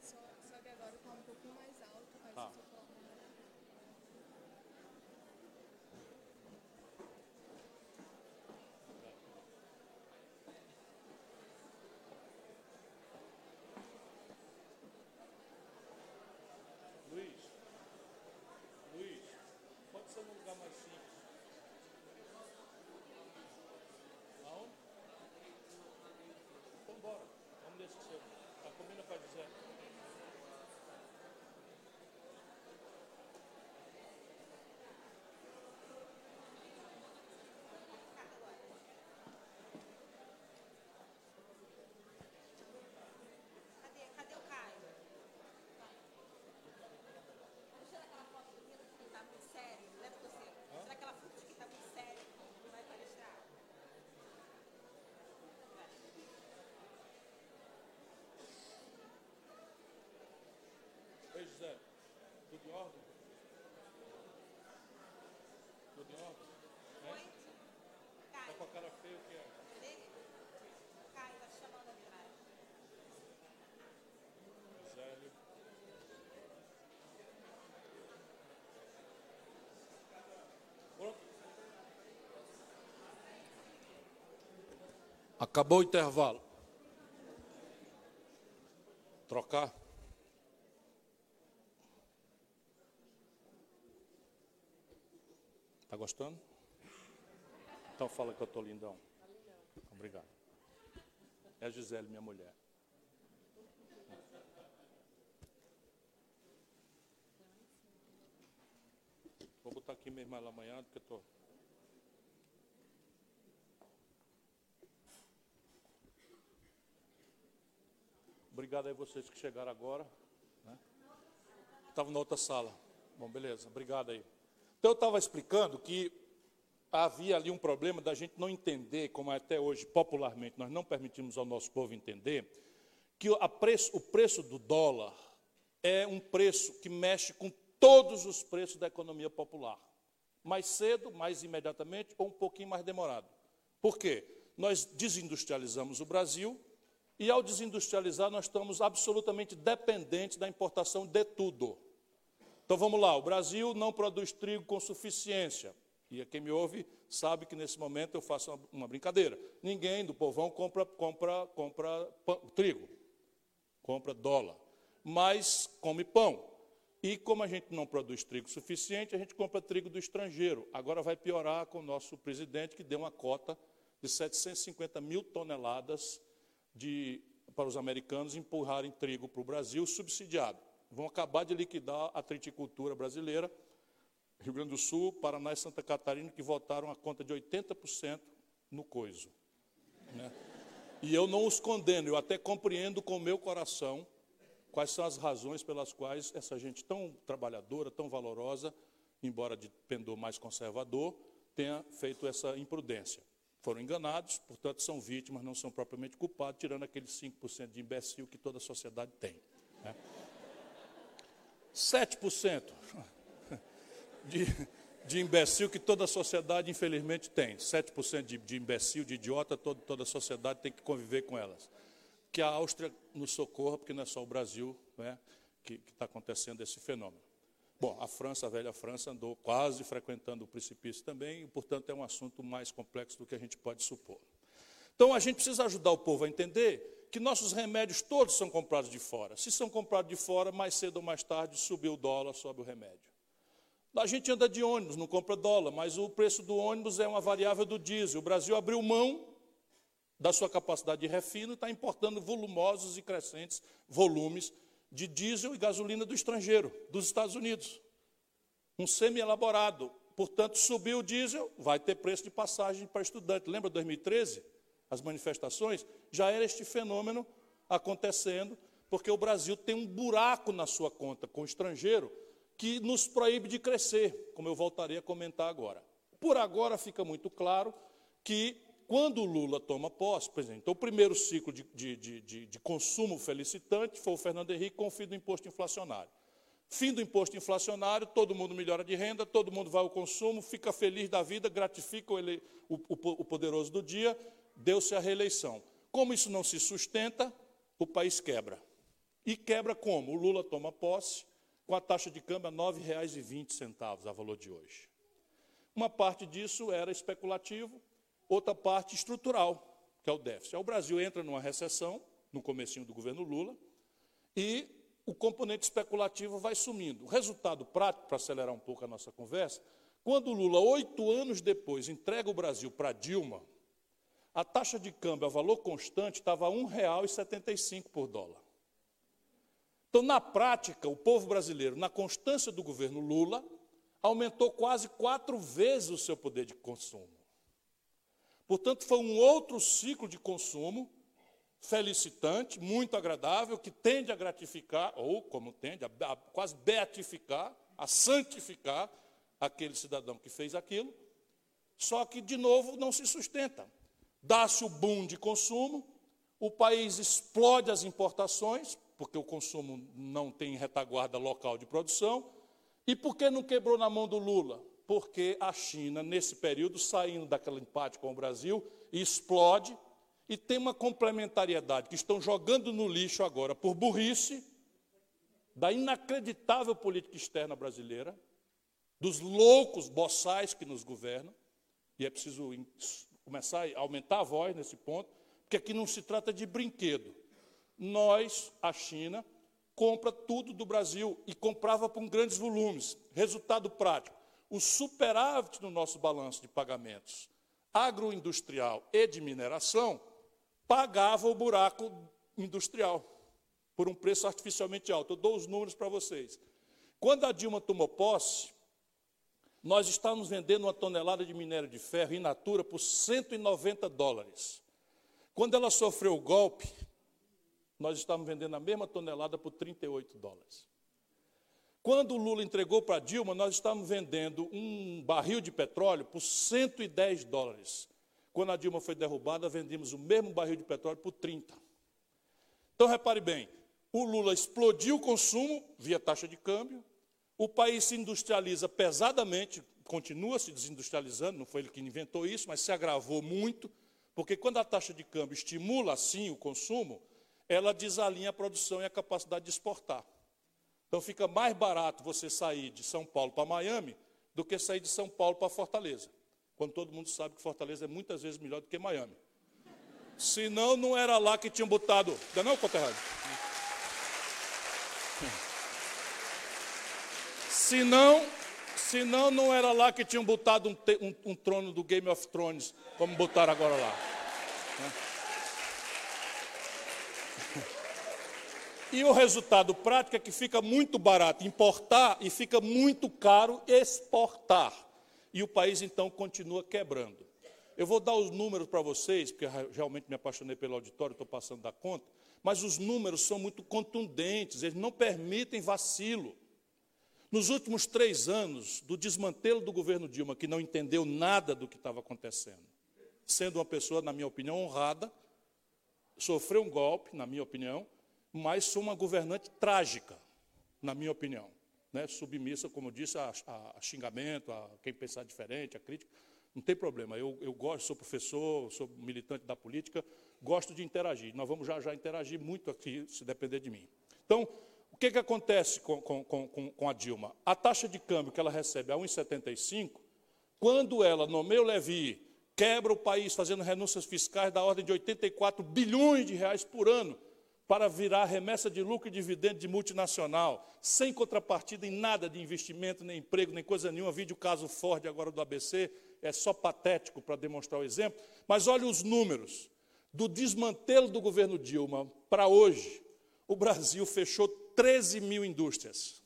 Só, só que agora tá um pouquinho mais alto. Mas Tá. se eu falar mais alto- Luiz, Luiz, pode ser num lugar mais simples. Aonde? Então bora, vamos nesse seu. Tá, combina com a Gisele. Cadê, cadê o Caio? Vamos tirar aquela foto do Nilo que tá muito sério. Leva você. Tirar aquela foto que tá muito sério. que Vai palestrar. Ei, Gisele, tudo em ordem? Tudo em ordem? Oi? Tá Caio, com a cara feia o que é? dele? Caio, tá te chamando ali atrás. Gisele. Pronto? Acabou o intervalo. Trocar? Tá gostando? Então fala que eu tô lindão. Obrigado. É a Gisele, minha mulher. Vou botar aqui mesmo ela amanhã, porque eu tô. Obrigado aí vocês que chegaram agora. Né? Na outra sala. Bom, beleza, obrigado aí. Então eu estava explicando que havia ali um problema da gente não entender, como até hoje popularmente nós não permitimos ao nosso povo entender, que preço- o preço do dólar é um preço que mexe com todos os preços da economia popular. Mais cedo, mais imediatamente ou um pouquinho mais demorado. Por quê? Nós desindustrializamos o Brasil e, ao desindustrializar, nós estamos absolutamente dependentes da importação de tudo. Então vamos lá, o Brasil não produz trigo com suficiência. E quem me ouve sabe que nesse momento eu faço uma, brincadeira. Ninguém do povão compra, compra, compra pão- trigo, compra dólar, mas come pão. E como a gente não produz trigo suficiente, a gente compra trigo do estrangeiro. Agora vai piorar com o nosso presidente, que deu uma cota de 750 mil toneladas de, para os americanos empurrarem trigo para o Brasil subsidiado. Vão acabar de liquidar a triticultura brasileira. Rio Grande do Sul, Paraná e Santa Catarina, que votaram a conta de 80% no coiso. né? E eu não os condeno, eu até compreendo com o meu coração quais são as razões pelas quais essa gente tão trabalhadora, tão valorosa, embora de pendor mais conservador, tenha feito essa imprudência. Foram enganados, portanto, são vítimas, não são propriamente culpados, tirando aqueles 5% de imbecil que toda a sociedade tem. né? 7% de, de imbecil que toda a sociedade, infelizmente, tem. 7% de, de imbecil, de idiota, todo, toda a sociedade tem que conviver com elas. Que a Áustria nos socorra, porque não é só o Brasil, né, que está acontecendo esse fenômeno. Bom, a França, a velha França, andou quase frequentando o precipício também, e, portanto, é um assunto mais complexo do que a gente pode supor. Então, a gente precisa ajudar o povo a entender que nossos remédios todos são comprados de fora. Se são comprados de fora, mais cedo ou mais tarde subiu o dólar, sobe o remédio. A gente anda de ônibus, não compra dólar, mas o preço do ônibus é uma variável do diesel. O Brasil abriu mão da sua capacidade de refino e está importando volumosos e crescentes volumes de diesel e gasolina do estrangeiro, dos Estados Unidos. Um semi-elaborado. Portanto, subiu o diesel, vai ter preço de passagem para estudante. Lembra 2013? As manifestações? Já era este fenômeno acontecendo, porque o Brasil tem um buraco na sua conta com o estrangeiro que nos proíbe de crescer, como eu voltarei a comentar agora. Por agora fica muito claro que quando o Lula toma posse, por exemplo, então, o primeiro ciclo de, de, de, de, consumo felicitante foi o Fernando Henrique com o fim do imposto inflacionário. Fim do imposto inflacionário, todo mundo melhora de renda, todo mundo vai ao consumo, fica feliz da vida, gratifica o, ele, o, o, o poderoso do dia, deu-se a reeleição. Como isso não se sustenta, o país quebra. E quebra como? O Lula toma posse com a taxa de câmbio a R$ 9,20 a valor de hoje. Uma parte disso era especulativo, outra parte estrutural, que é o déficit. O Brasil entra numa recessão, no comecinho do governo Lula, e o componente especulativo vai sumindo. O resultado prático, para acelerar um pouco a nossa conversa, quando Lula, oito anos depois, entrega o Brasil para Dilma, a taxa de câmbio a valor constante estava R$ 1,75 por dólar. Então, na prática, o povo brasileiro, na constância do governo Lula, aumentou quase quatro vezes o seu poder de consumo. Portanto, foi um outro ciclo de consumo felicitante, muito agradável, que tende a gratificar, ou como tende, a, a quase beatificar, a santificar aquele cidadão que fez aquilo, só que, de novo, não se sustenta. Dá-se o boom de consumo, o país explode as importações, porque o consumo não tem retaguarda local de produção, e por que não quebrou na mão do Lula? Porque a China, nesse período, saindo daquele empate com o Brasil, explode e tem uma complementariedade que estão jogando no lixo agora por burrice da inacreditável política externa brasileira, dos loucos boçais que nos governam, e é preciso começar a aumentar a voz nesse ponto, porque aqui não se trata de brinquedo. Nós, a China, compra tudo do Brasil e comprava com grandes volumes. Resultado prático: o superávit no nosso balanço de pagamentos agroindustrial e de mineração pagava o buraco industrial por um preço artificialmente alto. Eu dou os números para vocês. Quando a Dilma tomou posse, nós estávamos vendendo uma tonelada de minério de ferro in natura por 190 dólares. Quando ela sofreu o golpe, nós estávamos vendendo a mesma tonelada por 38 dólares. Quando o Lula entregou para Dilma, nós estávamos vendendo um barril de petróleo por 110 dólares. Quando a Dilma foi derrubada, vendemos o mesmo barril de petróleo por 30. Então, repare bem: o Lula explodiu o consumo via taxa de câmbio, o país se industrializa pesadamente, continua se desindustrializando, não foi ele que inventou isso, mas se agravou muito, porque quando a taxa de câmbio estimula assim o consumo, ela desalinha a produção e a capacidade de exportar. Então fica mais barato você sair de São Paulo para Miami do que sair de São Paulo para Fortaleza. Quando todo mundo sabe que Fortaleza é muitas vezes melhor do que Miami. Senão, não era lá que tinham botado. Não, é não conterrâneo? Senão, senão, não era lá que tinham botado um, um, um trono do Game of Thrones, como botaram agora lá. Né? E o resultado prático é que fica muito barato importar e fica muito caro exportar. E o país então continua quebrando. Eu vou dar os números para vocês, porque realmente me apaixonei pelo auditório, estou passando da conta, mas os números são muito contundentes, eles não permitem vacilo. Nos últimos três anos, do desmantelo do governo Dilma, que não entendeu nada do que estava acontecendo, sendo uma pessoa, na minha opinião, honrada, sofreu um golpe, na minha opinião, mas sou uma governante trágica, na minha opinião. Né? Submissa, como disse, a, a, a, xingamento, a quem pensar diferente, a crítica. Não tem problema. Eu, eu gosto, sou professor, sou militante da política, gosto de interagir. Nós vamos já já interagir muito aqui, se depender de mim. Então, que, que acontece com, com, com, com a Dilma? A taxa de câmbio que ela recebe a 1,75, quando ela nomeia o Levi, quebra o país fazendo renúncias fiscais da ordem de 84 bilhões de reais por ano, para virar remessa de lucro e dividendo de multinacional, sem contrapartida em nada de investimento, nem emprego, nem coisa nenhuma. Vídeo caso Ford agora do ABC, é só patético para demonstrar o exemplo. Mas olha os números. Do desmantelo do governo Dilma para hoje, o Brasil fechou 13 mil indústrias.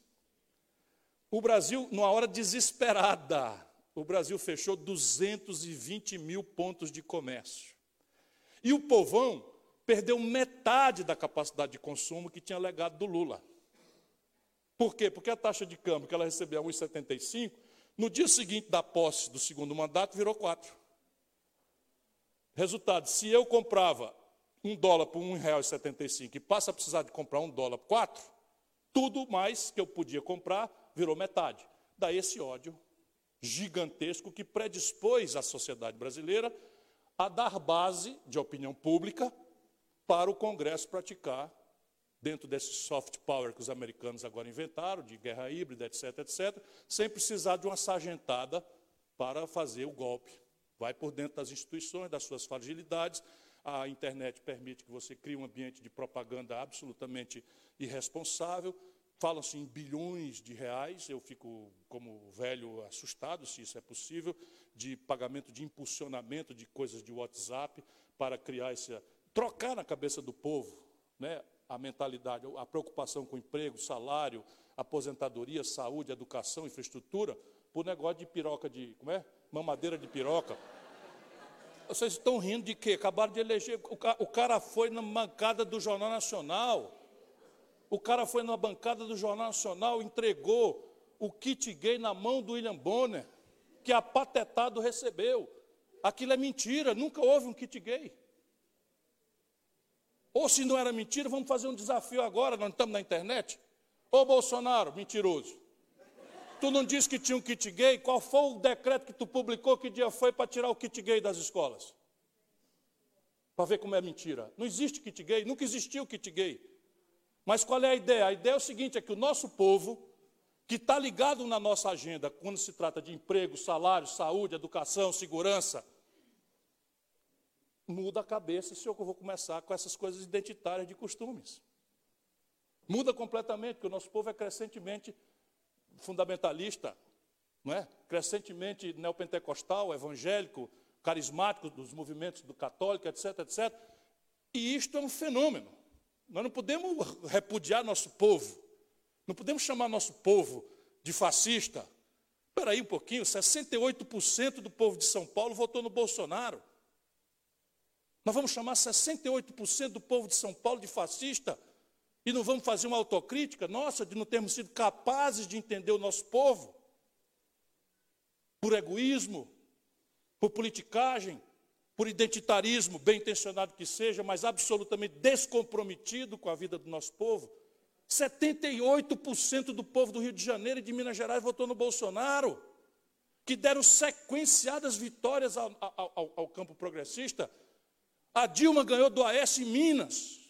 O Brasil, numa hora desesperada, o Brasil fechou 220 mil pontos de comércio. E o povão perdeu metade da capacidade de consumo que tinha legado do Lula. Por quê? Porque a taxa de câmbio que ela recebia 1,75, no dia seguinte da posse do segundo mandato, virou 4. Resultado, se eu comprava um dólar por R$ 1,75 e passa a precisar de comprar um dólar por 4, tudo mais que eu podia comprar virou metade. Daí esse ódio gigantesco que predispôs a sociedade brasileira a dar base de opinião pública para o Congresso praticar, dentro desse soft power que os americanos agora inventaram, de guerra híbrida, etc., etc., sem precisar de uma sargentada para fazer o golpe. Vai por dentro das instituições, das suas fragilidades. A internet permite que você crie um ambiente de propaganda absolutamente irresponsável. Falam-se em bilhões de reais, eu fico, como velho, assustado, se isso é possível, de pagamento de impulsionamento de coisas de WhatsApp para criar essa, trocar na cabeça do povo né, a mentalidade, a preocupação com emprego, salário, aposentadoria, saúde, educação, infraestrutura, por negócio de piroca de. Como é? Mamadeira de piroca. Vocês estão rindo de quê? Acabaram de eleger. O cara foi na bancada do Jornal Nacional. O cara foi na bancada do Jornal Nacional, entregou o kit gay na mão do William Bonner, que apatetado recebeu. Aquilo é mentira, nunca houve um kit gay. Ou se não era mentira, vamos fazer um desafio agora, nós estamos na internet. Ô Bolsonaro, mentiroso. Tu não disse que tinha um kit gay? Qual foi o decreto que tu publicou? Que dia foi para tirar o kit gay das escolas? Para ver como é mentira. Não existe kit gay, nunca existiu kit gay. Mas qual é a ideia? A ideia é o seguinte: é que o nosso povo, que está ligado na nossa agenda, quando se trata de emprego, salário, saúde, educação, segurança, muda a cabeça se eu vou começar com essas coisas identitárias de costumes. Muda completamente, porque o nosso povo é crescentemente fundamentalista, não é? crescentemente neopentecostal, evangélico, carismático dos movimentos do católico, etc, etc. E isto é um fenômeno. Nós não podemos repudiar nosso povo, não podemos chamar nosso povo de fascista. Espera aí um pouquinho, 68% do povo de São Paulo votou no Bolsonaro. Nós vamos chamar 68% do povo de São Paulo de fascista e não vamos fazer uma autocrítica nossa de não termos sido capazes de entender o nosso povo por egoísmo, por politicagem, por identitarismo, bem intencionado que seja, mas absolutamente descomprometido com a vida do nosso povo. 78% do povo do Rio de Janeiro e de Minas Gerais votou no Bolsonaro, que deram sequenciadas vitórias ao, ao, ao campo progressista a Dilma ganhou do Aécio em Minas.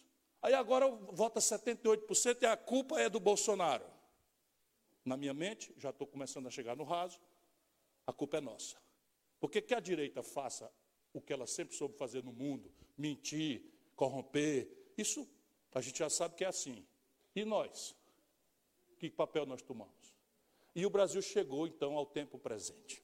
Aí agora vota 78% e a culpa é do Bolsonaro. Na minha mente, já estou começando a chegar no raso, a culpa é nossa. Porque que a direita faça o que ela sempre soube fazer no mundo, mentir, corromper, isso a gente já sabe que é assim. E nós? Que papel nós tomamos? E o Brasil chegou então ao tempo presente.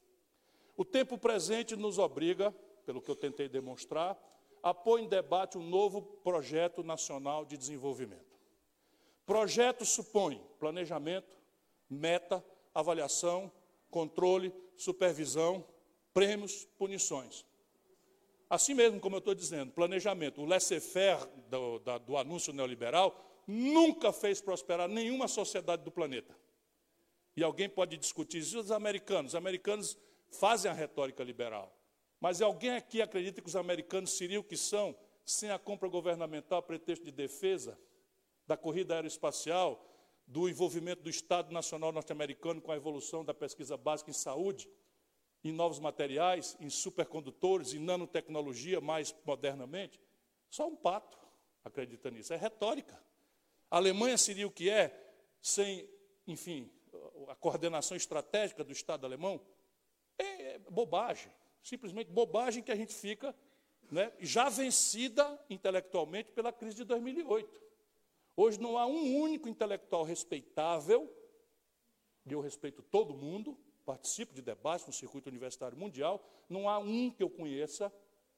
O tempo presente nos obriga, pelo que eu tentei demonstrar, apoia em debate um novo projeto nacional de desenvolvimento. Projeto supõe planejamento, meta, avaliação, controle, supervisão, prêmios, punições. Assim mesmo, como eu estou dizendo, planejamento, o laissez-faire do, do anúncio neoliberal nunca fez prosperar nenhuma sociedade do planeta. E alguém pode discutir isso, os americanos. Os americanos fazem a retórica liberal. Mas alguém aqui acredita que os americanos seriam o que são sem a compra governamental a pretexto de defesa, da corrida aeroespacial, do envolvimento do Estado Nacional Norte-Americano com a evolução da pesquisa básica em saúde, em novos materiais, em supercondutores, em nanotecnologia mais modernamente? Só um pato acredita nisso. É retórica. A Alemanha seria o que é sem, enfim, a coordenação estratégica do Estado alemão, é bobagem. Simplesmente bobagem que a gente fica né, já vencida intelectualmente pela crise de 2008. Hoje não há um único intelectual respeitável, e eu respeito todo mundo, participo de debates no circuito universitário mundial, não há um que eu conheça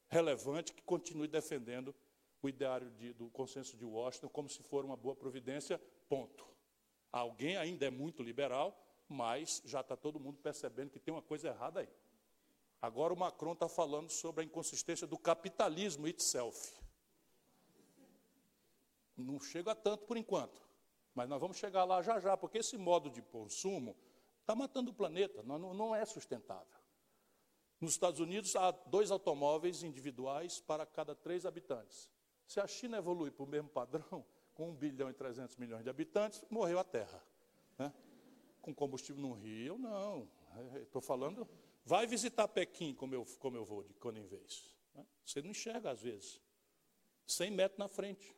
relevante que continue defendendo o ideário de, do consenso de Washington como se for uma boa providência, ponto. Alguém ainda é muito liberal, mas já está todo mundo percebendo que tem uma coisa errada aí. Agora o Macron está falando sobre a inconsistência do capitalismo itself. Não chega tanto por enquanto, mas nós vamos chegar lá já já, porque esse modo de consumo está matando o planeta, não, não é sustentável. Nos Estados Unidos há dois automóveis individuais para cada três habitantes. Se a China evolui para o mesmo padrão, com 1 bilhão e 300 milhões de habitantes, morreu a Terra. Né? Com combustível no Rio, não. Estou falando, vai visitar Pequim, como eu, como eu vou, de quando em vez. Né? Você não enxerga, às vezes. 100 metros na frente.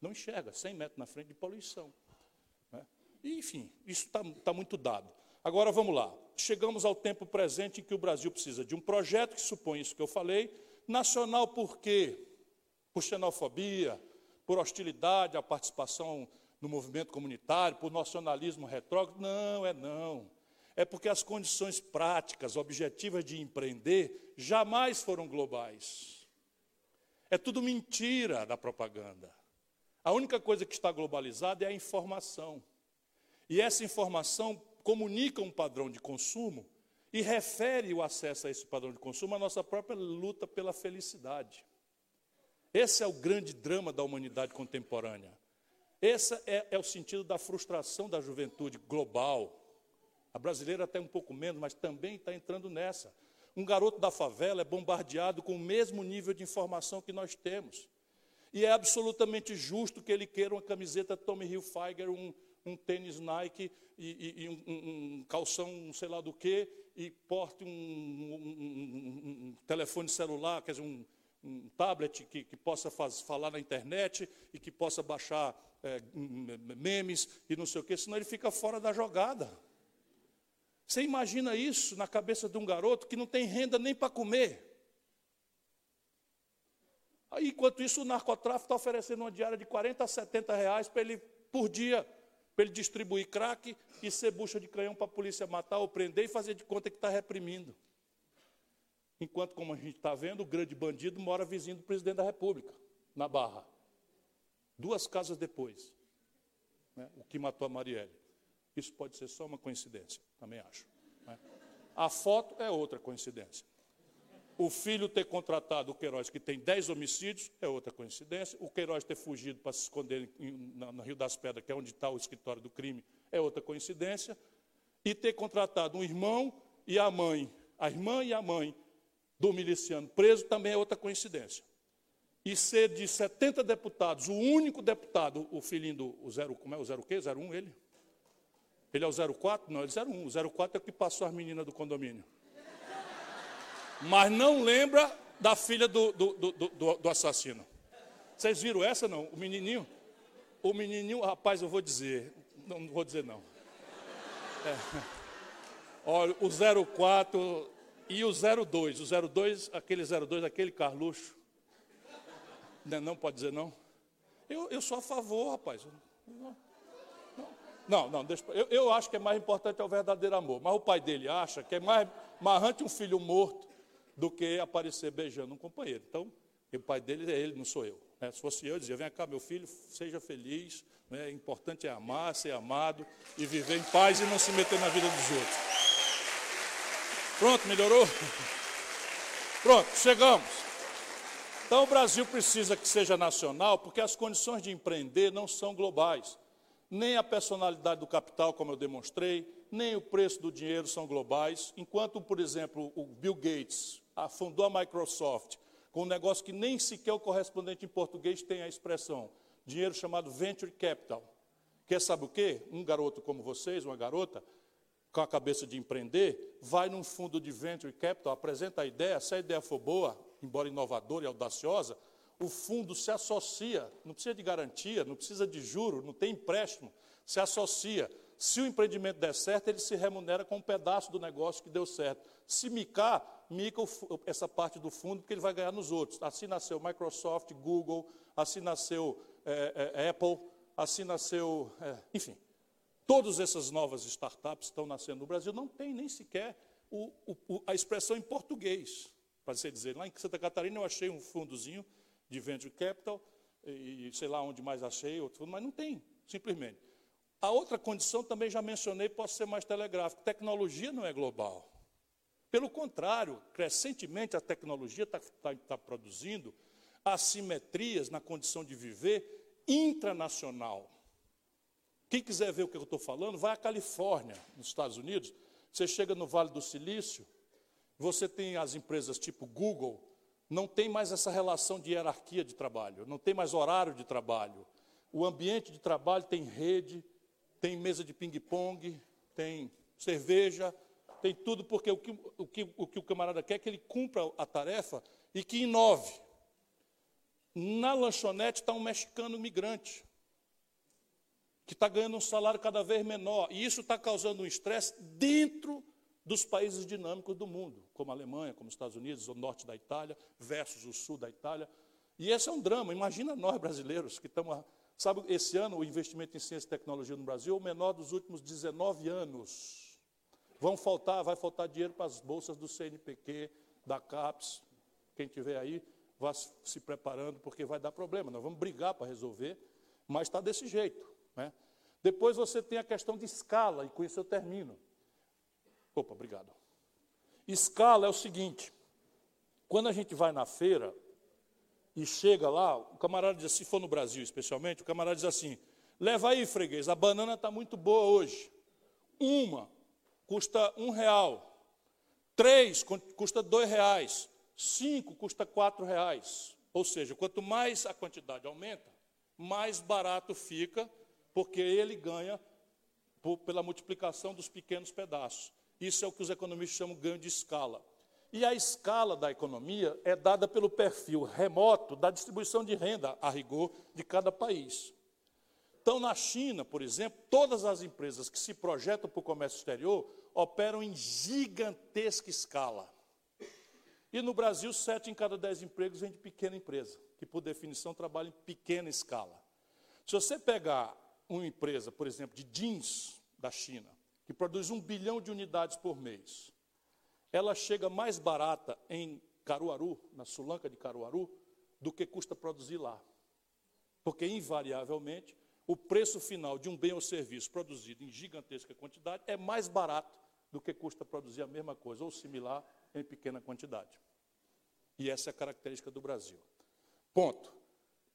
Não enxerga, 100 metros na frente de poluição. Né? Enfim, isso está tá muito dado. Agora vamos lá. Chegamos ao tempo presente em que o Brasil precisa de um projeto que supõe isso que eu falei. Nacional por quê? Por xenofobia, por hostilidade à participação no movimento comunitário, por nacionalismo retrógrado. Não, é não. É porque as condições práticas, objetivas de empreender jamais foram globais. É tudo mentira da propaganda. A única coisa que está globalizada é a informação. E essa informação comunica um padrão de consumo e refere o acesso a esse padrão de consumo à nossa própria luta pela felicidade. Esse é o grande drama da humanidade contemporânea. Esse é, é o sentido da frustração da juventude global. A brasileira até um pouco menos, mas também está entrando nessa. Um garoto da favela é bombardeado com o mesmo nível de informação que nós temos. E é absolutamente justo que ele queira uma camiseta Tommy Hilfiger, um, um tênis Nike e, e, e um, um, calção sei lá do que, e porte um, telefone celular, quer dizer, um, tablet que, que possa faz, falar na internet e que possa baixar é, memes e não sei o que, senão ele fica fora da jogada. Você imagina isso na cabeça de um garoto que não tem renda nem para comer. Aí, enquanto isso, o narcotráfico está oferecendo uma diária de 40 a 70 reais para ele, por dia, para ele distribuir crack e ser bucha de canhão para a polícia matar ou prender e fazer de conta que está reprimindo. Enquanto, como a gente está vendo, o grande bandido mora vizinho do presidente da República, na Barra. Duas casas depois. Né, o que matou a Marielle. Isso pode ser só uma coincidência, também acho. Né? A foto é outra coincidência. O filho ter contratado o Queiroz, que tem 10 homicídios, é outra coincidência. O Queiroz ter fugido para se esconder no Rio das Pedras, que é onde está o escritório do crime, é outra coincidência. E ter contratado um irmão e a mãe, a irmã e a mãe do miliciano preso, também é outra coincidência. E ser de 70 deputados, o único deputado, o filhinho do o zero, como é o zero quê? 01 ele? Ele é o 04? Não, ele é 01. O 04 é o que passou as meninas do condomínio mas não lembra da filha do, do, do, do, assassino. Vocês viram essa não? O menininho? O menininho, rapaz, eu vou dizer, não, vou dizer não. É. Olha, o 04 e o 02. O 02, aquele 02, aquele Carluxo. Não, não pode dizer não? Eu, eu sou a favor, rapaz. Não, não, deixa, eu, eu acho que é mais importante é o verdadeiro amor. Mas o pai dele acha que é mais marrante um filho morto do que aparecer beijando um companheiro. Então, o pai dele é ele, não sou eu. Né? Se fosse eu, eu dizia: vem cá, meu filho, seja feliz. Né? O importante é amar, ser amado e viver em paz e não se meter na vida dos outros. Pronto, melhorou? Pronto, chegamos. Então, o Brasil precisa que seja nacional, porque as condições de empreender não são globais. Nem a personalidade do capital, como eu demonstrei, nem o preço do dinheiro são globais. Enquanto, por exemplo, o Bill Gates, fundou a Microsoft com um negócio que nem sequer o correspondente em português tem a expressão, dinheiro chamado Venture Capital. Quer sabe o quê? Um garoto como vocês, uma garota, com a cabeça de empreender, vai num fundo de Venture Capital, apresenta a ideia, se a ideia for boa, embora inovadora e audaciosa, o fundo se associa, não precisa de garantia, não precisa de juro, não tem empréstimo, se associa. Se o empreendimento der certo, ele se remunera com um pedaço do negócio que deu certo. Se micar, mica essa parte do fundo, porque ele vai ganhar nos outros. Assim nasceu Microsoft, Google, assim nasceu é, é, Apple, assim nasceu. É, enfim, todas essas novas startups estão nascendo no Brasil, não tem nem sequer o, o, a expressão em português, para você dizer. Lá em Santa Catarina eu achei um fundozinho de venture capital, e sei lá onde mais achei, outro mas não tem, simplesmente. A outra condição também já mencionei, posso ser mais telegráfico: tecnologia não é global. Pelo contrário, crescentemente a tecnologia está tá, tá produzindo assimetrias na condição de viver intranacional. Quem quiser ver o que eu estou falando, vai à Califórnia, nos Estados Unidos. Você chega no Vale do Silício, você tem as empresas tipo Google, não tem mais essa relação de hierarquia de trabalho, não tem mais horário de trabalho. O ambiente de trabalho tem rede, tem mesa de ping-pong, tem cerveja, tem tudo, porque o que, o que, o que o camarada quer é que ele cumpra a tarefa e que inove. Na lanchonete está um mexicano migrante, que está ganhando um salário cada vez menor, e isso está causando um estresse dentro dos países dinâmicos do mundo, como a Alemanha, como os Estados Unidos, o norte da Itália, versus o sul da Itália. E esse é um drama. Imagina nós brasileiros que estamos. Sabe, esse ano o investimento em ciência e tecnologia no Brasil é o menor dos últimos 19 anos. Vão faltar, vai faltar dinheiro para as bolsas do CNPq, da CAPES. Quem tiver aí, vá se preparando, porque vai dar problema. Nós vamos brigar para resolver, mas está desse jeito. Né? Depois você tem a questão de escala, e com isso eu termino. Opa, obrigado. Escala é o seguinte: quando a gente vai na feira e chega lá, o camarada diz, se for no Brasil especialmente, o camarada diz assim: leva aí, freguês, a banana está muito boa hoje. Uma custa um real. Três custa dois reais. Cinco custa quatro reais. Ou seja, quanto mais a quantidade aumenta, mais barato fica, porque ele ganha por, pela multiplicação dos pequenos pedaços. Isso é o que os economistas chamam de ganho de escala. E a escala da economia é dada pelo perfil remoto da distribuição de renda, a rigor, de cada país. Então, na China, por exemplo, todas as empresas que se projetam para o comércio exterior operam em gigantesca escala. E no Brasil, sete em cada dez empregos vêm de pequena empresa, que por definição trabalha em pequena escala. Se você pegar uma empresa, por exemplo, de jeans da China, que produz um bilhão de unidades por mês, ela chega mais barata em Caruaru, na Sulanca de Caruaru, do que custa produzir lá. Porque, invariavelmente, o preço final de um bem ou serviço produzido em gigantesca quantidade é mais barato do que custa produzir a mesma coisa, ou similar, em pequena quantidade. E essa é a característica do Brasil. Ponto.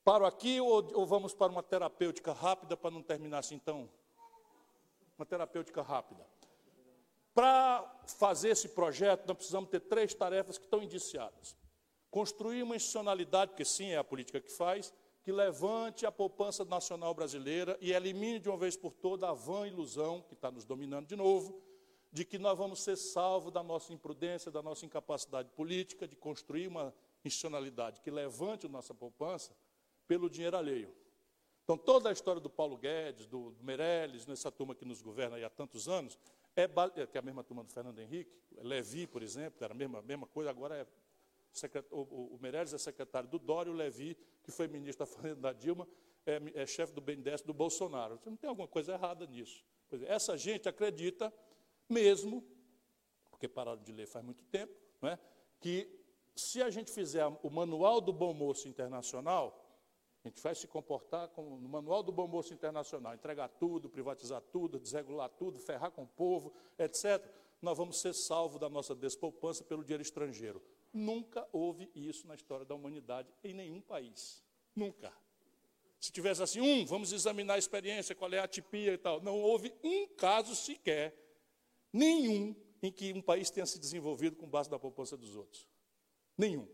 Paro aqui ou, ou vamos para uma terapêutica rápida para não terminar assim tão uma terapêutica rápida. Para fazer esse projeto, nós precisamos ter três tarefas que estão indiciadas. Construir uma institucionalidade, porque sim, é a política que faz, que levante a poupança nacional brasileira e elimine de uma vez por toda a vã ilusão, que está nos dominando de novo, de que nós vamos ser salvos da nossa imprudência, da nossa incapacidade política de construir uma institucionalidade que levante a nossa poupança pelo dinheiro alheio. Então, toda a história do Paulo Guedes, do, Meirelles, nessa turma que nos governa há tantos anos, é, é, que é a mesma turma do Fernando Henrique, Levi, por exemplo, era a mesma, mesma coisa, agora é o, o Meirelles é secretário do Dória, o Levi, que foi ministro da Fazenda da Dilma, é, é chefe do BNDES do Bolsonaro. Não tem alguma coisa errada nisso. Essa gente acredita mesmo, porque pararam de ler faz muito tempo, não é, que se a gente fizer o manual do bom moço internacional, a gente vai se comportar como no manual do bom moço internacional, entregar tudo, privatizar tudo, desregular tudo, ferrar com o povo, etc. Nós vamos ser salvos da nossa despoupança pelo dinheiro estrangeiro. Nunca houve isso na história da humanidade em nenhum país. Nunca. Se tivesse assim, um, vamos examinar a experiência, qual é a atipia e tal. Não houve um caso sequer, nenhum, em que um país tenha se desenvolvido com base na poupança dos outros. Nenhum.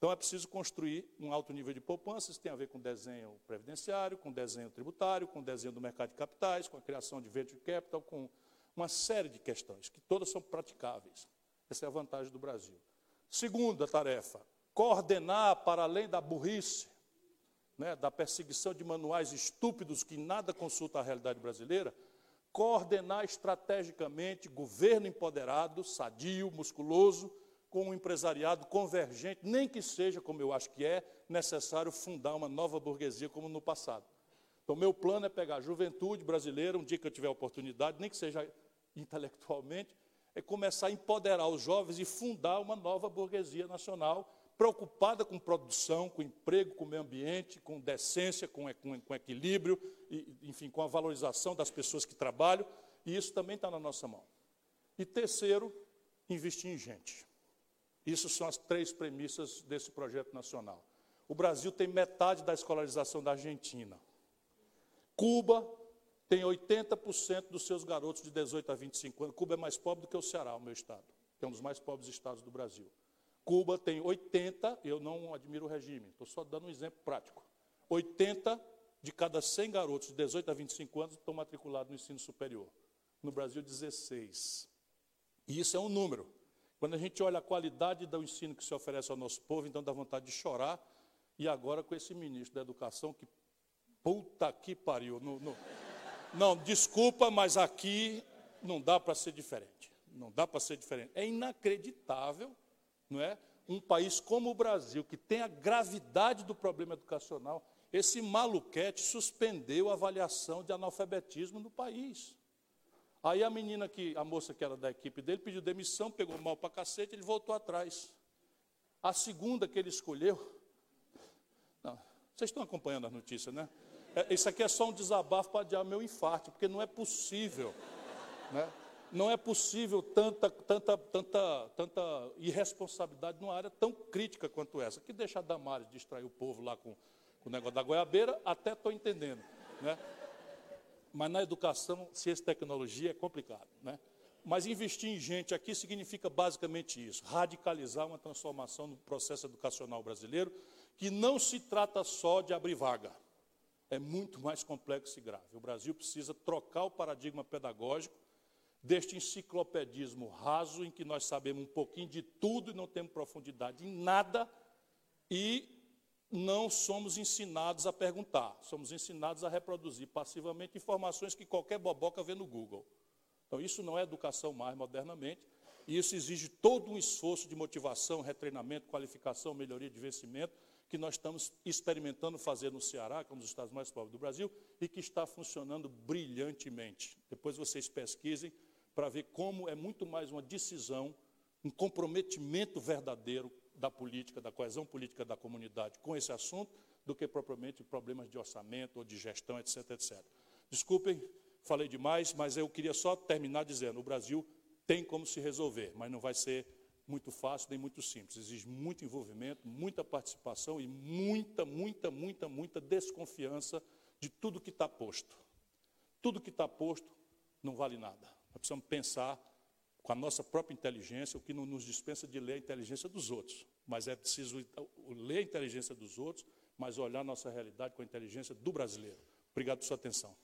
Então é preciso construir um alto nível de poupança, isso tem a ver com desenho previdenciário, com desenho tributário, com desenho do mercado de capitais, com a criação de venture capital, com uma série de questões, que todas são praticáveis. Essa é a vantagem do Brasil. Segunda tarefa, coordenar para além da burrice. né, da perseguição de manuais estúpidos que nada consultam a realidade brasileira, coordenar estrategicamente governo empoderado, sadio, musculoso, com um empresariado convergente, nem que seja, como eu acho que é, necessário fundar uma nova burguesia como no passado. Então, meu plano é pegar a juventude brasileira, um dia que eu tiver oportunidade, nem que seja intelectualmente, é começar a empoderar os jovens e fundar uma nova burguesia nacional, preocupada com produção, com emprego, com meio ambiente, com decência, com, com, com equilíbrio, e, enfim, com a valorização das pessoas que trabalham, e isso também está na nossa mão. E terceiro, investir em gente. Isso são as três premissas desse projeto nacional. O Brasil tem metade da escolarização da Argentina. Cuba tem 80% dos seus garotos de 18 a 25 anos. Cuba é mais pobre do que o Ceará, o meu estado, que é um dos mais pobres estados do Brasil. Cuba tem 80, eu não admiro o regime, estou só dando um exemplo prático. 80 de cada 100 garotos de 18 a 25 anos estão matriculados no ensino superior. No Brasil, 16. E isso é um número. Quando a gente olha a qualidade do ensino que se oferece ao nosso povo, então dá vontade de chorar. E agora com esse ministro da Educação que, puta que pariu. No... Não, desculpa, mas aqui não dá para ser diferente. Não dá para ser diferente. É inacreditável, não é? Um país como o Brasil, que tem a gravidade do problema educacional, esse maluquete suspendeu a avaliação de analfabetismo no país. Aí a menina que, a moça que era da equipe dele, pediu demissão, pegou mal para cacete, ele voltou atrás. A segunda que ele escolheu. Não, vocês estão acompanhando a notícia, né? É, isso aqui é só um desabafo para adiar meu infarto, porque não é possível. Né? Não é possível tanta, tanta, tanta, tanta irresponsabilidade numa área tão crítica quanto essa. Que deixa a Damares distrair o povo lá com, com o negócio da goiabeira, até estou entendendo. Né? Mas na educação, ciência e tecnologia é complicado. Né? Mas investir em gente aqui significa basicamente isso: radicalizar uma transformação no processo educacional brasileiro, que não se trata só de abrir vaga. É muito mais complexo e grave. O Brasil precisa trocar o paradigma pedagógico deste enciclopedismo raso, em que nós sabemos um pouquinho de tudo e não temos profundidade em nada, e não somos ensinados a perguntar, somos ensinados a reproduzir passivamente informações que qualquer boboca vê no Google. Então, isso não é educação mais modernamente, e isso exige todo um esforço de motivação, retreinamento, qualificação, melhoria de vencimento, que nós estamos experimentando fazer no Ceará, que é um dos estados mais pobres do Brasil, e que está funcionando brilhantemente. Depois vocês pesquisem para ver como é muito mais uma decisão, um comprometimento verdadeiro da política, da coesão política da comunidade com esse assunto, do que propriamente problemas de orçamento ou de gestão, etc, etc. Desculpem, falei demais, mas eu queria só terminar dizendo: o Brasil tem como se resolver, mas não vai ser muito fácil nem muito simples. Exige muito envolvimento, muita participação e muita, muita, muita, muita desconfiança de tudo que está posto. Tudo que está posto não vale nada. Nós precisamos pensar com a nossa própria inteligência, o que não nos dispensa de ler a inteligência dos outros. Mas é preciso ler a inteligência dos outros, mas olhar nossa realidade com a inteligência do brasileiro. Obrigado por sua atenção.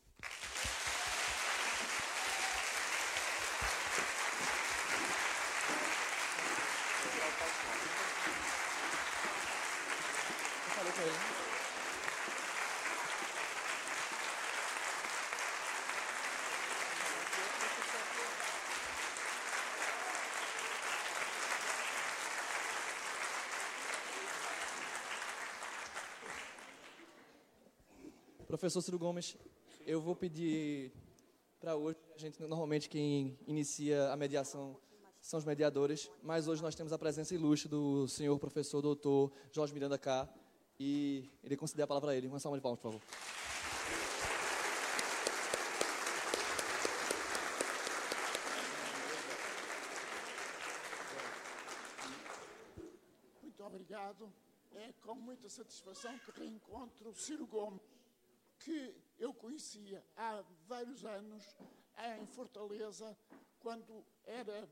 Professor Ciro Gomes, eu vou pedir para hoje, a gente normalmente quem inicia a mediação são os mediadores, mas hoje nós temos a presença ilustre do senhor professor doutor Jorge Miranda K. E ele conceder a palavra a ele. Uma salva de palmas, por favor. Muito obrigado. É com muita satisfação que reencontro Ciro Gomes que eu conhecia há vários anos em Fortaleza, quando era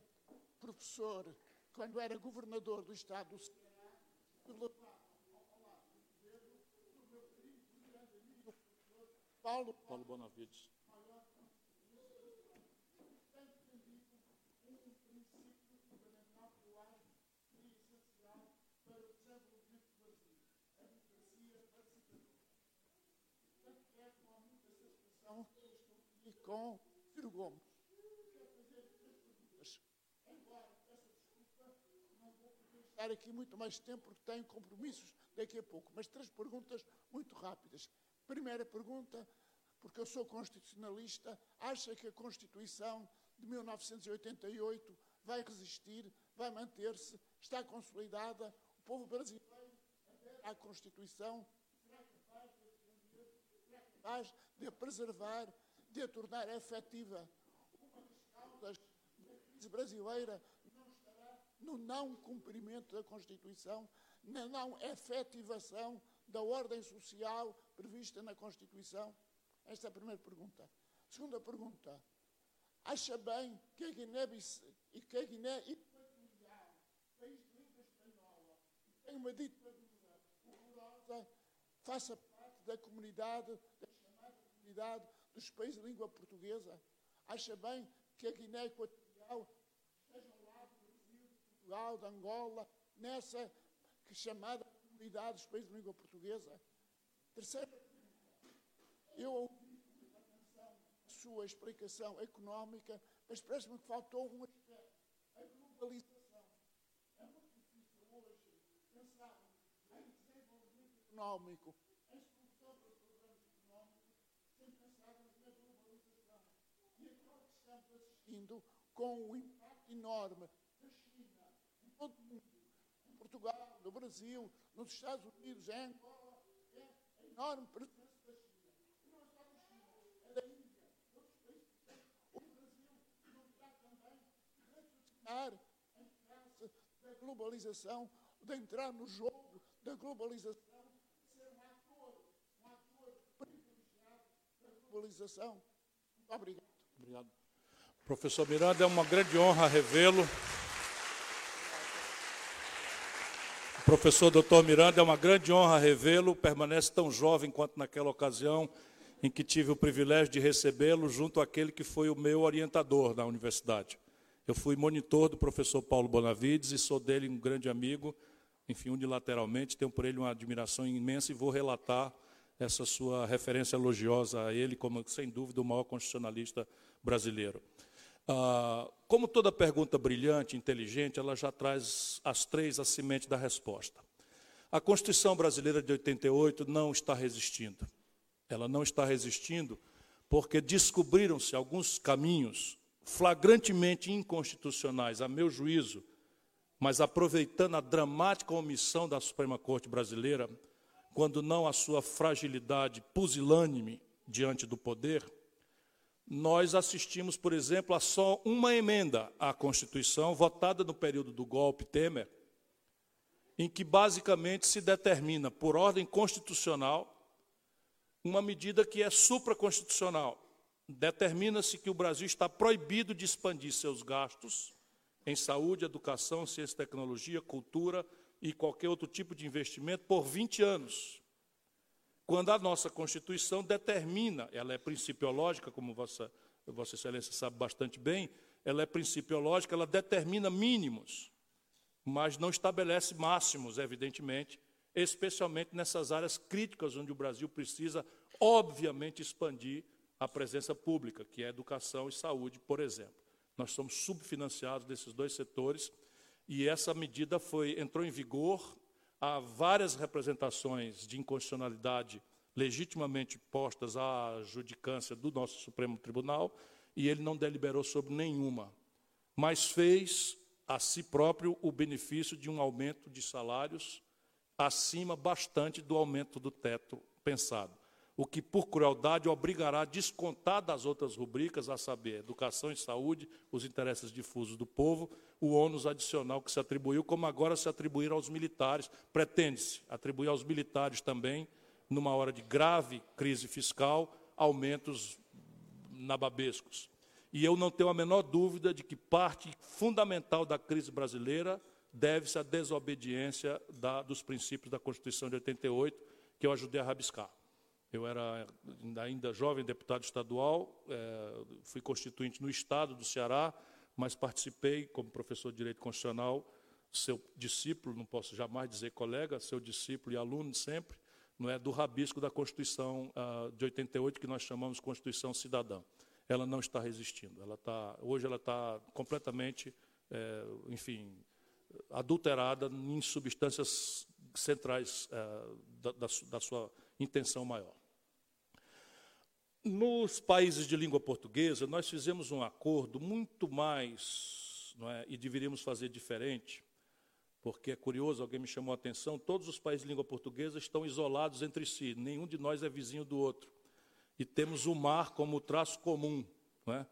professor, quando era governador do Estado do Paulo, Paulo Bonavides. Com Ciro Gomes. estar aqui muito mais tempo porque tenho compromissos daqui a pouco. Mas três perguntas muito rápidas. Primeira pergunta, porque eu sou constitucionalista, acha que a Constituição de 1988 vai resistir, vai manter-se, está consolidada? O povo brasileiro à Constituição capaz de a preservar, de a tornar efetiva? Uma das causas da crise brasileira no não cumprimento da Constituição, na não efetivação da ordem social prevista na Constituição? Esta é a primeira pergunta. Segunda pergunta. Acha bem que a Guiné e que a Guiné Equatorial, país de língua espanhola, tem uma ditadura horrorosa, faça parte da comunidade, da chamada comunidade dos países de língua portuguesa? Acha bem que a Guiné Equatorial Portugal, de Angola, nessa que chamada comunidade dos países de língua portuguesa. Terceiro, eu ouvi a sua explicação económica, mas parece-me que faltou um aspecto, a globalização. É muito difícil hoje pensar em desenvolvimento económico, em solução para os problemas económicos, sem pensarmos na globalização. E agora que com um impacto enorme todo mundo, em Portugal, no Brasil, nos Estados Unidos, em Angola, é a enorme presença da China. Não é só da China, é da Índia, de outros países. O Brasil não está também raciocinar em face da globalização, de entrar no jogo da globalização, ser um ator, um ator privilegiado da globalização. Muito obrigado. Obrigado. Professor Miranda, é uma grande honra revê-lo. Professor Dr. Miranda, é uma grande honra revê-lo, permanece tão jovem quanto naquela ocasião em que tive o privilégio de recebê-lo junto àquele que foi o meu orientador na universidade. Eu fui monitor do professor Paulo Bonavides e sou dele um grande amigo, enfim, unilateralmente, tenho por ele uma admiração imensa e vou relatar essa sua referência elogiosa a ele como, sem dúvida, o maior constitucionalista brasileiro. Ah, como toda pergunta brilhante, inteligente, ela já traz as três a semente da resposta. A Constituição brasileira de 88 não está resistindo. Ela não está resistindo porque descobriram-se alguns caminhos flagrantemente inconstitucionais, a meu juízo, mas aproveitando a dramática omissão da Suprema Corte brasileira, quando não a sua fragilidade pusilânime diante do poder, nós assistimos, por exemplo, a só uma emenda à Constituição, votada no período do golpe Temer, em que basicamente se determina, por ordem constitucional, uma medida que é supraconstitucional. Determina-se que o Brasil está proibido de expandir seus gastos em saúde, educação, ciência e tecnologia, cultura e qualquer outro tipo de investimento por 20 anos quando a nossa Constituição determina, ela é principiológica, como Vossa, Vossa Excelência sabe bastante bem, ela é principiológica, ela determina mínimos, mas não estabelece máximos, evidentemente, especialmente nessas áreas críticas onde o Brasil precisa, obviamente, expandir a presença pública, que é educação e saúde, por exemplo. Nós somos subfinanciados desses dois setores e essa medida foi entrou em vigor há várias representações de inconstitucionalidade legitimamente postas à judicância do nosso Supremo Tribunal e ele não deliberou sobre nenhuma, mas fez a si próprio o benefício de um aumento de salários acima bastante do aumento do teto pensado, o que por crueldade obrigará a descontar das outras rubricas, a saber, educação e saúde, os interesses difusos do povo, o ônus adicional que se atribuiu, como agora se atribuir aos militares. Pretende-se atribuir aos militares também, numa hora de grave crise fiscal, aumentos nababescos. E eu não tenho a menor dúvida de que parte fundamental da crise brasileira deve-se à desobediência da, dos princípios da Constituição de 88, que eu ajudei a rabiscar. Eu era ainda jovem deputado estadual, é, fui constituinte no estado do Ceará, mas participei como professor de Direito Constitucional, seu discípulo, não posso jamais dizer colega, seu discípulo e aluno sempre, não é do rabisco da Constituição uh, de 88 que nós chamamos Constituição Cidadã. ela não está resistindo. Ela está, hoje ela está completamente, é, enfim, adulterada em substâncias centrais é, da, da, da sua intenção maior. Nos países de língua portuguesa, nós fizemos um acordo muito mais, é, e deveríamos fazer diferente, porque é curioso, alguém me chamou a atenção, todos os países de língua portuguesa estão isolados entre si, nenhum de nós é vizinho do outro. E temos o mar como traço comum. É?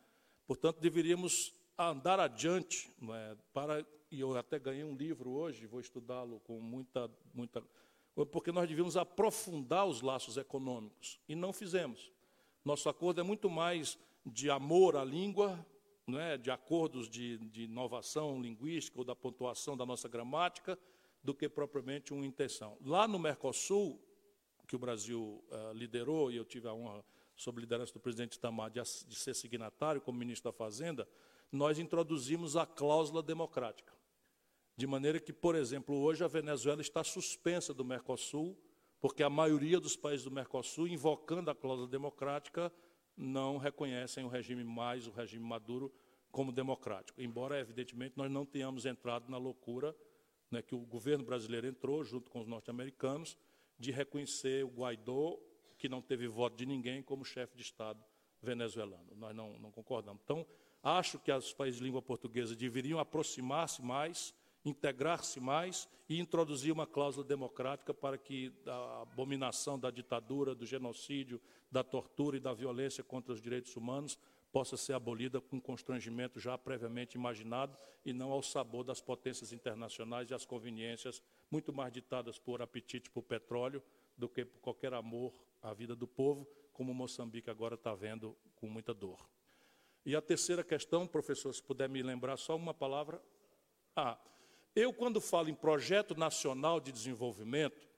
Portanto, deveríamos andar adiante, é? para, e eu até ganhei um livro hoje, vou estudá-lo com muita, muita. Porque nós devíamos aprofundar os laços econômicos, e não fizemos. Nosso acordo é muito mais de amor à língua, não é? de acordos de, de inovação linguística ou da pontuação da nossa gramática, do que propriamente uma intenção. Lá no Mercosul, que o Brasil uh, liderou, e eu tive a honra, sob liderança do presidente Itamar, de, de ser signatário como ministro da Fazenda, nós introduzimos a cláusula democrática. De maneira que, por exemplo, hoje a Venezuela está suspensa do Mercosul, porque a maioria dos países do Mercosul, invocando a cláusula democrática, não reconhecem o regime mais, o regime Maduro, como democrático. Embora, evidentemente, nós não tenhamos entrado na loucura né, que o governo brasileiro entrou, junto com os norte-americanos, de reconhecer o Guaidó, que não teve voto de ninguém, como chefe de Estado venezuelano. Nós não, não concordamos. Então, acho que os países de língua portuguesa deveriam aproximar-se mais integrar-se mais e introduzir uma cláusula democrática para que a abominação da ditadura, do genocídio, da tortura e da violência contra os direitos humanos possa ser abolida com constrangimento já previamente imaginado e não ao sabor das potências internacionais e as conveniências muito mais ditadas por apetite por petróleo do que por qualquer amor à vida do povo, como Moçambique agora está vendo com muita dor. E a terceira questão, professor, se puder me lembrar só uma palavra. Ah, eu, quando falo em projeto nacional de desenvolvimento,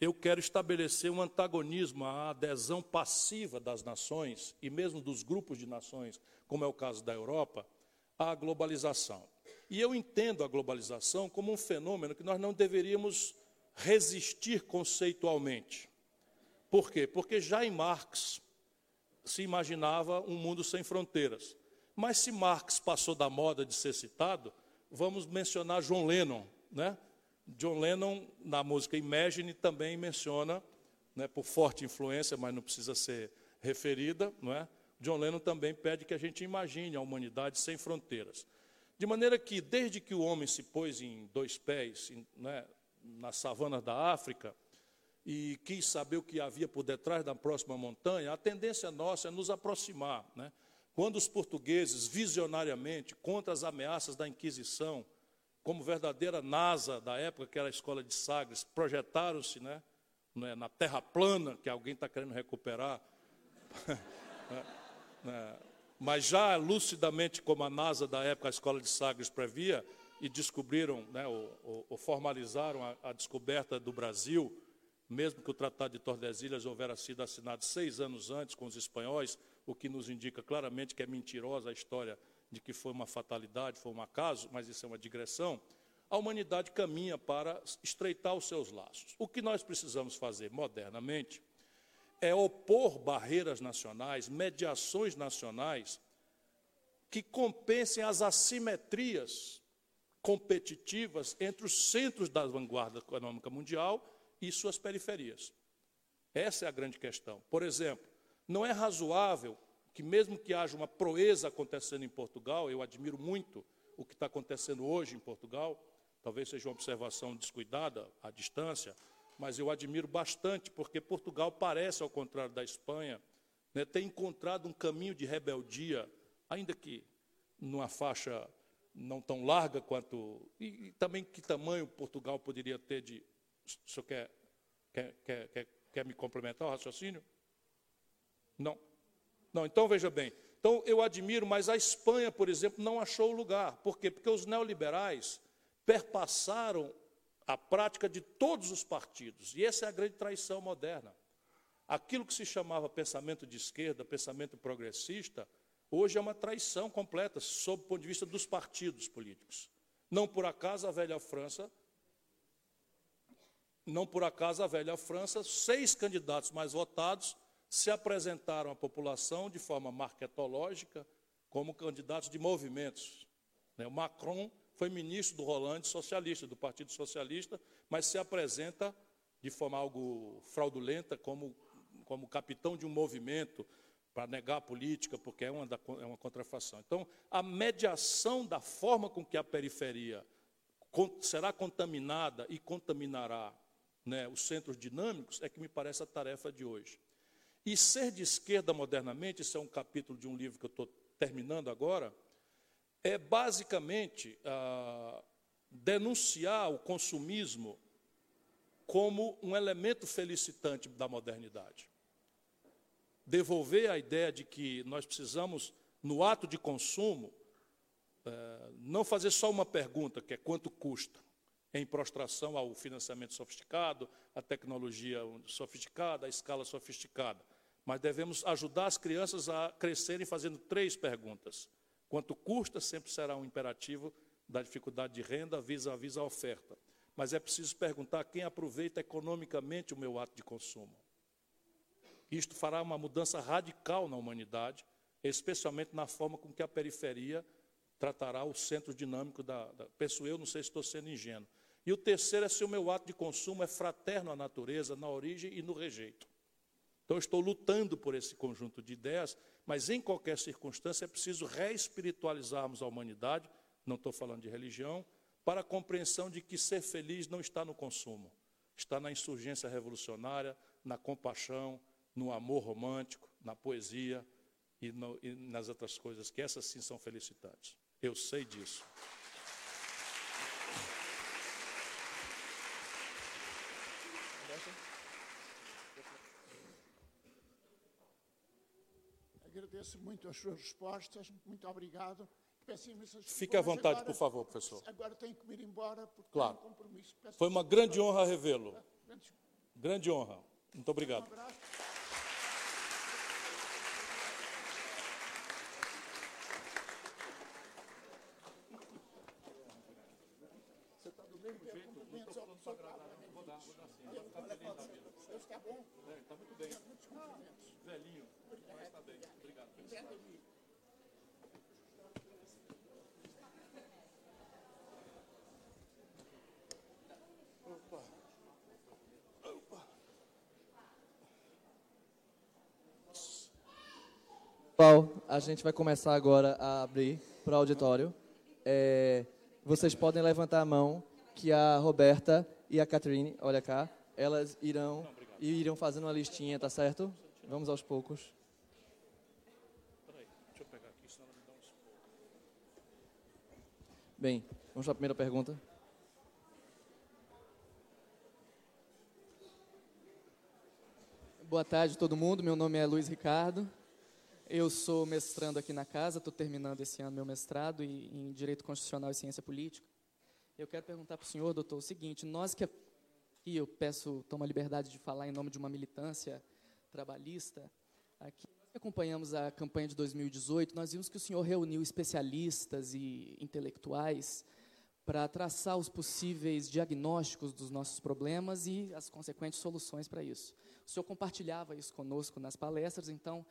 eu quero estabelecer um antagonismo à adesão passiva das nações e mesmo dos grupos de nações, como é o caso da Europa, à globalização. E eu entendo a globalização como um fenômeno que nós não deveríamos resistir conceitualmente. Por quê? Porque já em Marx se imaginava um mundo sem fronteiras. Mas se Marx passou da moda de ser citado, vamos mencionar John Lennon, né? John Lennon, na música Imagine, também menciona, né, por forte influência, mas não precisa ser referida, não é? John Lennon também pede que a gente imagine a humanidade sem fronteiras. De maneira que, desde que o homem se pôs em dois pés, né, nas savanas da África, e quis saber o que havia por detrás da próxima montanha, a tendência nossa é nos aproximar, né? Quando os portugueses, visionariamente, contra as ameaças da Inquisição, como verdadeira NASA da época, que era a escola de Sagres, projetaram-se né, né na terra plana, que alguém está querendo recuperar, né, né, mas já lucidamente, como a NASA da época, a escola de Sagres previa, e descobriram, né, ou, ou, formalizaram a, a descoberta do Brasil, mesmo que o Tratado de Tordesilhas houvera sido assinado seis anos antes com os espanhóis, o que nos indica claramente que é mentirosa a história de que foi uma fatalidade, foi um acaso, mas isso é uma digressão, a humanidade caminha para estreitar os seus laços. O que nós precisamos fazer modernamente é opor barreiras nacionais, mediações nacionais, que compensem as assimetrias competitivas entre os centros da vanguarda econômica mundial e suas periferias. Essa é a grande questão. Por exemplo, não é razoável que, mesmo que haja uma proeza acontecendo em Portugal, eu admiro muito o que está acontecendo hoje em Portugal, talvez seja uma observação descuidada à distância, mas eu admiro bastante, porque Portugal parece, ao contrário da Espanha, né, ter encontrado um caminho de rebeldia, ainda que numa faixa não tão larga quanto. E, e também que tamanho Portugal poderia ter de. O senhor quer, quer, quer, quer, quer me complementar o raciocínio? Não. Não, então veja bem. Então eu admiro, mas a Espanha, por exemplo, não achou lugar. Por quê? Porque os neoliberais perpassaram a prática de todos os partidos. E essa é a grande traição moderna. Aquilo que se chamava pensamento de esquerda, pensamento progressista, hoje é uma traição completa, sob o ponto de vista dos partidos políticos. Não por acaso a velha França, não por acaso a velha França, seis candidatos mais votados se apresentaram à população de forma marketológica como candidatos de movimentos. Né? O Macron foi ministro do Hollande socialista, do Partido Socialista, mas se apresenta de forma algo fraudulenta como, como capitão de um movimento para negar a política, porque é uma, da, é uma contrafação. Então, a mediação da forma com que a periferia será contaminada e contaminará né, os centros dinâmicos é que me parece a tarefa de hoje. E ser de esquerda modernamente, isso é um capítulo de um livro que eu estou terminando agora, é basicamente ah, denunciar o consumismo como um elemento felicitante da modernidade. Devolver a ideia de que nós precisamos, no ato de consumo, eh, não fazer só uma pergunta, que é quanto custa, em prostração ao financiamento sofisticado, à tecnologia sofisticada, à escala sofisticada. Mas devemos ajudar as crianças a crescerem fazendo três perguntas. Quanto custa sempre será um imperativo da dificuldade de renda vis-à-vis a oferta. Mas é preciso perguntar quem aproveita economicamente o meu ato de consumo. Isto fará uma mudança radical na humanidade, especialmente na forma com que a periferia tratará o centro dinâmico da, da. Penso eu, não sei se estou sendo ingênuo. E o terceiro é se o meu ato de consumo é fraterno à natureza, na origem e no rejeito. Então, estou lutando por esse conjunto de ideias, mas em qualquer circunstância é preciso reespiritualizarmos a humanidade, não estou falando de religião, para a compreensão de que ser feliz não está no consumo, está na insurgência revolucionária, na compaixão, no amor romântico, na poesia e, no, e nas outras coisas, que essas sim são felicitantes. Eu sei disso. Agradeço muito as suas respostas, muito obrigado. Peço imensas Fique à vontade, agora- por favor, professor. Agora tenho que ir embora porque Claro. tenho um compromisso. Peço Foi uma grande honra revê-lo. Grande- honra. Muito Um obrigado. abraço. Deus está bom. Está muito bem. Velhinho, mas está bem. Obrigado. Pessoal, a gente vai começar agora a abrir para o auditório. É, vocês podem levantar a mão que a Roberta e a Catherine, olha cá, elas irão e irão fazendo uma listinha, tá certo? Vamos aos poucos. Peraí, deixa eu pegar aqui, senão ela me dá uns. Bem, vamos para a primeira pergunta. Boa tarde, todo mundo. Meu nome é Luiz Ricardo. Eu sou mestrando aqui na casa, estou terminando esse ano meu mestrado em Direito Constitucional e Ciência Política. Eu quero perguntar para o senhor, doutor, o seguinte: nós que e eu peço, tomo a liberdade de falar em nome de uma militância trabalhista, aqui nós que acompanhamos a campanha de 2018, nós vimos que o senhor reuniu especialistas e intelectuais para traçar os possíveis diagnósticos dos nossos problemas e as consequentes soluções para isso. O senhor compartilhava isso conosco nas palestras, então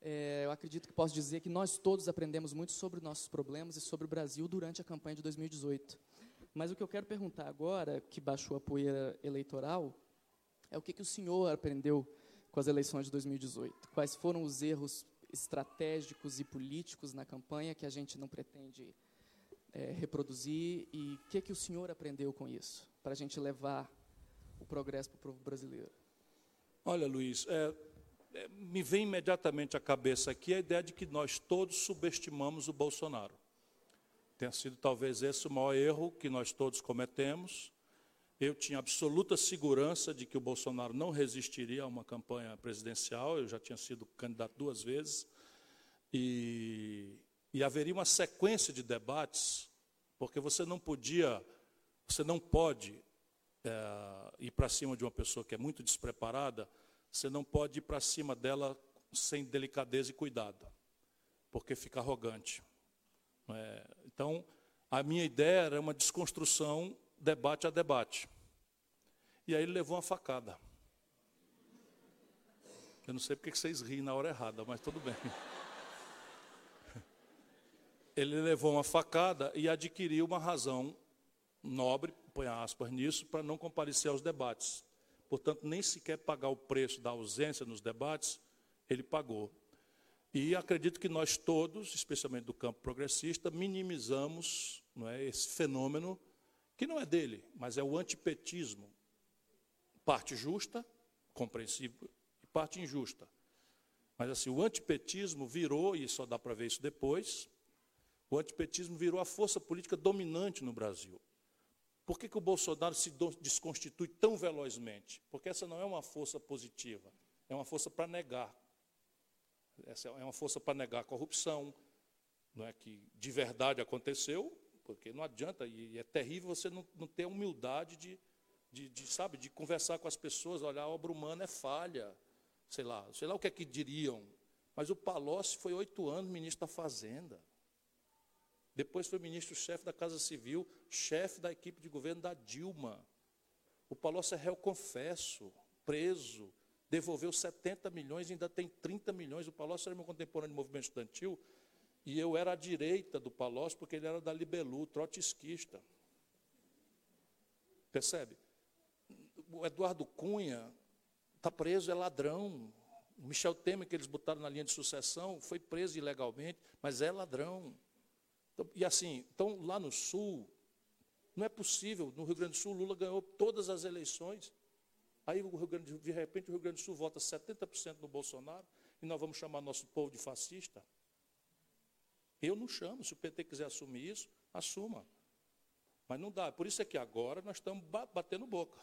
é, eu acredito que posso dizer que nós todos aprendemos muito sobre nossos problemas e sobre o Brasil durante a campanha de 2018. Mas o que eu quero perguntar agora, que baixou a poeira eleitoral, é o que, que o senhor aprendeu com as eleições de 2018? Quais foram os erros estratégicos e políticos na campanha que a gente não pretende é, reproduzir e o que, que o senhor aprendeu com isso, para a gente levar o progresso para o povo brasileiro? Olha, Luiz, é, é, me vem imediatamente à cabeça aqui a ideia de que nós todos subestimamos o Bolsonaro. Tenha sido talvez esse o maior erro que nós todos cometemos. Eu tinha absoluta segurança de que o Bolsonaro não resistiria a uma campanha presidencial, eu já tinha sido candidato duas vezes, e, e haveria uma sequência de debates, porque você não podia, você não pode é, ir para cima de uma pessoa que é muito despreparada, você não pode ir para cima dela sem delicadeza e cuidado, porque fica arrogante. É, então, a minha ideia era uma desconstrução debate a debate. E aí ele levou uma facada. Eu não sei porque que vocês riem na hora errada, mas tudo bem. Ele levou uma facada e adquiriu uma razão nobre, põe aspas nisso, para não comparecer aos debates. Portanto, nem sequer pagar o preço da ausência nos debates, ele pagou. E acredito que nós todos, especialmente do campo progressista, minimizamos não é, esse fenômeno, que não é dele, mas é o antipetismo. Parte justa, compreensível, e parte injusta. Mas assim, o antipetismo virou, e só dá para ver isso depois, o antipetismo virou a força política dominante no Brasil. Por que, que o Bolsonaro se desconstitui tão velozmente? Porque essa não é uma força positiva, é uma força para negar. Essa é uma força para negar a corrupção, não é que de verdade aconteceu, porque não adianta, e é terrível você não, não ter a humildade de, de, de, sabe, de conversar com as pessoas, olhar, a obra humana é falha, sei lá, sei lá o que é que diriam. Mas o Palocci foi oito anos ministro da Fazenda. Depois foi ministro-chefe da Casa Civil, chefe da equipe de governo da Dilma. O Palocci é réu confesso, preso, devolveu 70 milhões, ainda tem 30 milhões. O Palocci era meu contemporâneo do movimento estudantil, e eu era à direita do Palocci, porque ele era da Libelu, trotskista. Percebe? O Eduardo Cunha está preso, é ladrão. O Michel Temer, que eles botaram na linha de sucessão, foi preso ilegalmente, mas é ladrão. Então, e assim, então lá no Sul, não é possível, no Rio Grande do Sul, Lula ganhou todas as eleições. Aí, Grande, de repente, o Rio Grande do Sul vota 70% no Bolsonaro e nós vamos chamar nosso povo de fascista? Eu não chamo. Se o PT quiser assumir isso, assuma. Mas não dá. Por isso é que agora nós estamos batendo boca.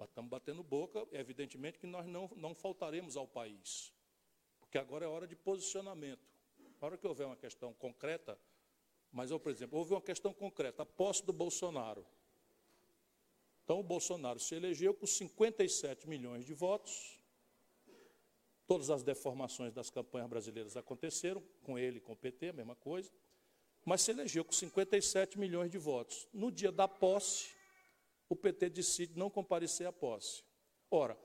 Estamos batendo boca, evidentemente que nós não, não faltaremos ao país. Porque agora é hora de posicionamento. Hora que houver uma questão concreta, mas eu, por exemplo, houve uma questão concreta, a posse do Bolsonaro. Então o Bolsonaro se elegeu com 57 milhões de votos. Todas as deformações das campanhas brasileiras aconteceram, com ele, com o PT, a mesma coisa. Mas se elegeu com 57 milhões de votos. No dia da posse, o PT decide não comparecer à posse. Ora,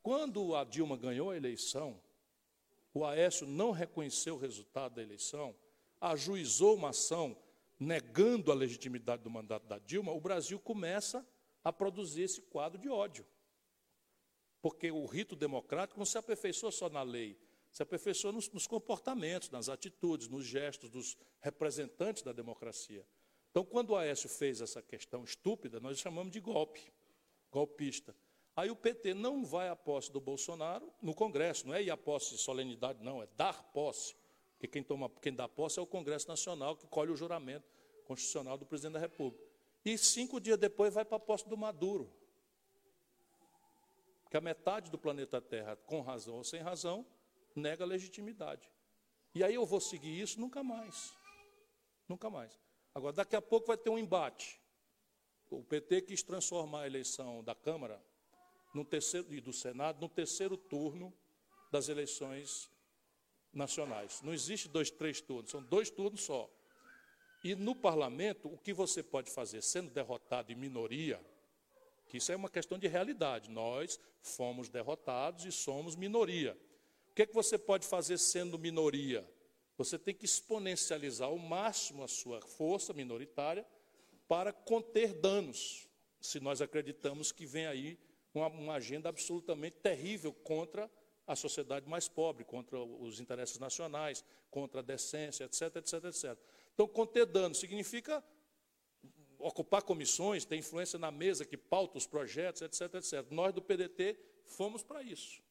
quando a Dilma ganhou a eleição, o Aécio não reconheceu o resultado da eleição, ajuizou uma ação negando a legitimidade do mandato da Dilma, o Brasil começa a produzir esse quadro de ódio. Porque o rito democrático não se aperfeiçoa só na lei, se aperfeiçoa nos, nos comportamentos, nas atitudes, nos gestos dos representantes da democracia. Então, quando o Aécio fez essa questão estúpida, nós chamamos de golpe, golpista. Aí o PT não vai à posse do Bolsonaro no Congresso, não é ir à posse de solenidade, não, é dar posse. Porque quem, toma, quem dá posse é o Congresso Nacional, que colhe o juramento constitucional do presidente da República. E cinco dias depois vai para a posse do Maduro. Que a metade do planeta Terra, com razão ou sem razão, nega a legitimidade. E aí eu vou seguir isso nunca mais. Nunca mais. Agora, daqui a pouco vai ter um embate. O PT quis transformar a eleição da Câmara no terceiro, e do Senado no terceiro turno das eleições nacionais. Não existe dois, três turnos, são dois turnos só. E no parlamento, o que você pode fazer, sendo derrotado em minoria, que isso é uma questão de realidade, nós fomos derrotados e somos minoria. O que, é que você pode fazer sendo minoria? Você tem que exponencializar ao máximo a sua força minoritária para conter danos, se nós acreditamos que vem aí uma, uma agenda absolutamente terrível contra a sociedade mais pobre, contra os interesses nacionais, contra a decência, etc, etc, etc. Então, conter dano significa ocupar comissões, ter influência na mesa que pauta os projetos, etc, etc. Nós do PDT fomos para isso.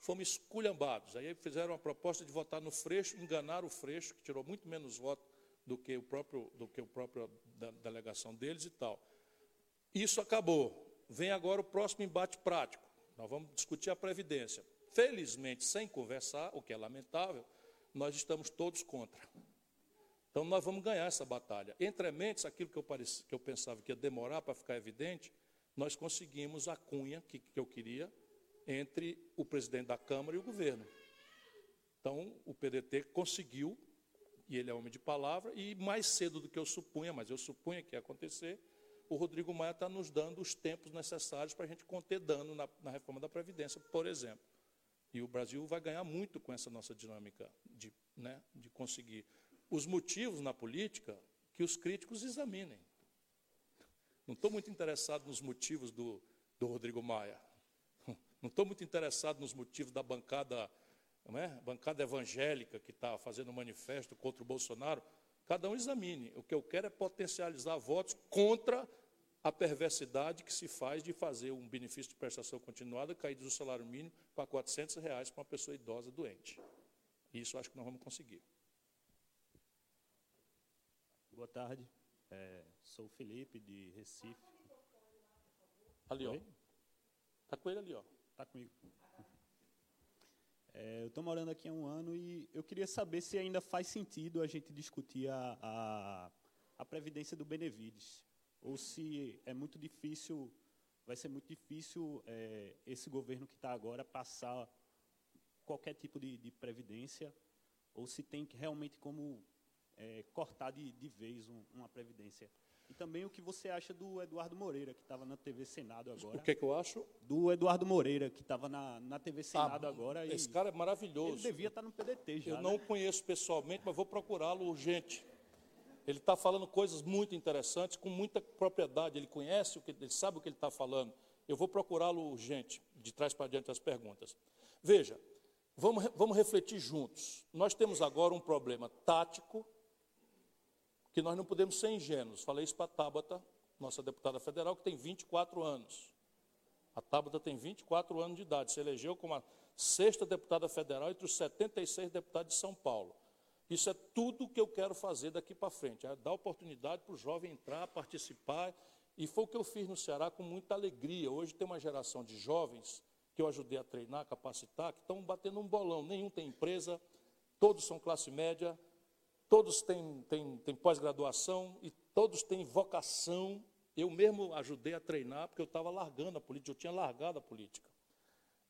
Fomos esculhambados. Aí fizeram uma proposta de votar no Freixo, enganaram o Freixo, que tirou muito menos votos do que o próprio, do que o próprio da delegação deles e tal. Isso acabou vem agora o próximo embate prático. Nós vamos discutir a Previdência. Felizmente, sem conversar, o que é lamentável, nós estamos todos contra. Então, nós vamos ganhar essa batalha. Entre mentes, aquilo que eu, pareci, que eu pensava que ia demorar para ficar evidente, nós conseguimos a cunha que, que eu queria entre o presidente da Câmara e o governo. Então, o PDT conseguiu, e ele é homem de palavra, e mais cedo do que eu supunha, mas eu supunha que ia acontecer, o Rodrigo Maia está nos dando os tempos necessários para a gente conter dano na, na reforma da Previdência, por exemplo. E o Brasil vai ganhar muito com essa nossa dinâmica de, né, de conseguir. Os motivos na política que os críticos examinem. Não estou muito interessado nos motivos do, do Rodrigo Maia. Não estou muito interessado nos motivos da bancada, não é? bancada evangélica que está fazendo manifesto contra o Bolsonaro. Cada um examine. O que eu quero é potencializar votos contra a perversidade que se faz de fazer um benefício de prestação continuada cair do salário mínimo para 400 reais para uma pessoa idosa doente. Isso acho que nós vamos conseguir. Boa tarde. É, sou o Felipe, de Recife. Ali, ó. Está com ele ali, ó. Está comigo. É, eu estou morando aqui há um ano e eu queria saber se ainda faz sentido a gente discutir a, a, a previdência do Benevides ou se é muito difícil, vai ser muito difícil é, esse governo que está agora passar qualquer tipo de, de, previdência, ou se tem realmente como é, cortar de, de vez um, uma previdência. E também o que você acha do Eduardo Moreira, que estava na TV Senado agora. O que, que eu acho? Do Eduardo Moreira, que estava na, na TV Senado ah, agora. Esse cara é maravilhoso. Ele devia estar no PDT já. Eu não né? conheço pessoalmente, mas vou procurá-lo urgente. Ele está falando coisas muito interessantes, com muita propriedade. Ele conhece o que ele sabe o que ele está falando. Eu vou procurá-lo urgente, de trás para diante as perguntas. Veja, vamos, vamos refletir juntos. Nós temos agora um problema tático que nós não podemos ser ingênuos. Falei isso para a Tabata, nossa deputada federal, que tem 24 anos. A Tabata tem 24 anos de idade, se elegeu como a sexta deputada federal entre os 76 deputados de São Paulo. Isso é tudo que eu quero fazer daqui para frente, é dar oportunidade para o jovem entrar, participar. E foi o que eu fiz no Ceará com muita alegria. Hoje tem uma geração de jovens que eu ajudei a treinar, capacitar, que estão batendo um bolão. Nenhum tem empresa, todos são classe média, todos têm, têm, têm pós-graduação e todos têm vocação. Eu mesmo ajudei a treinar, porque eu estava largando a política, eu tinha largado a política.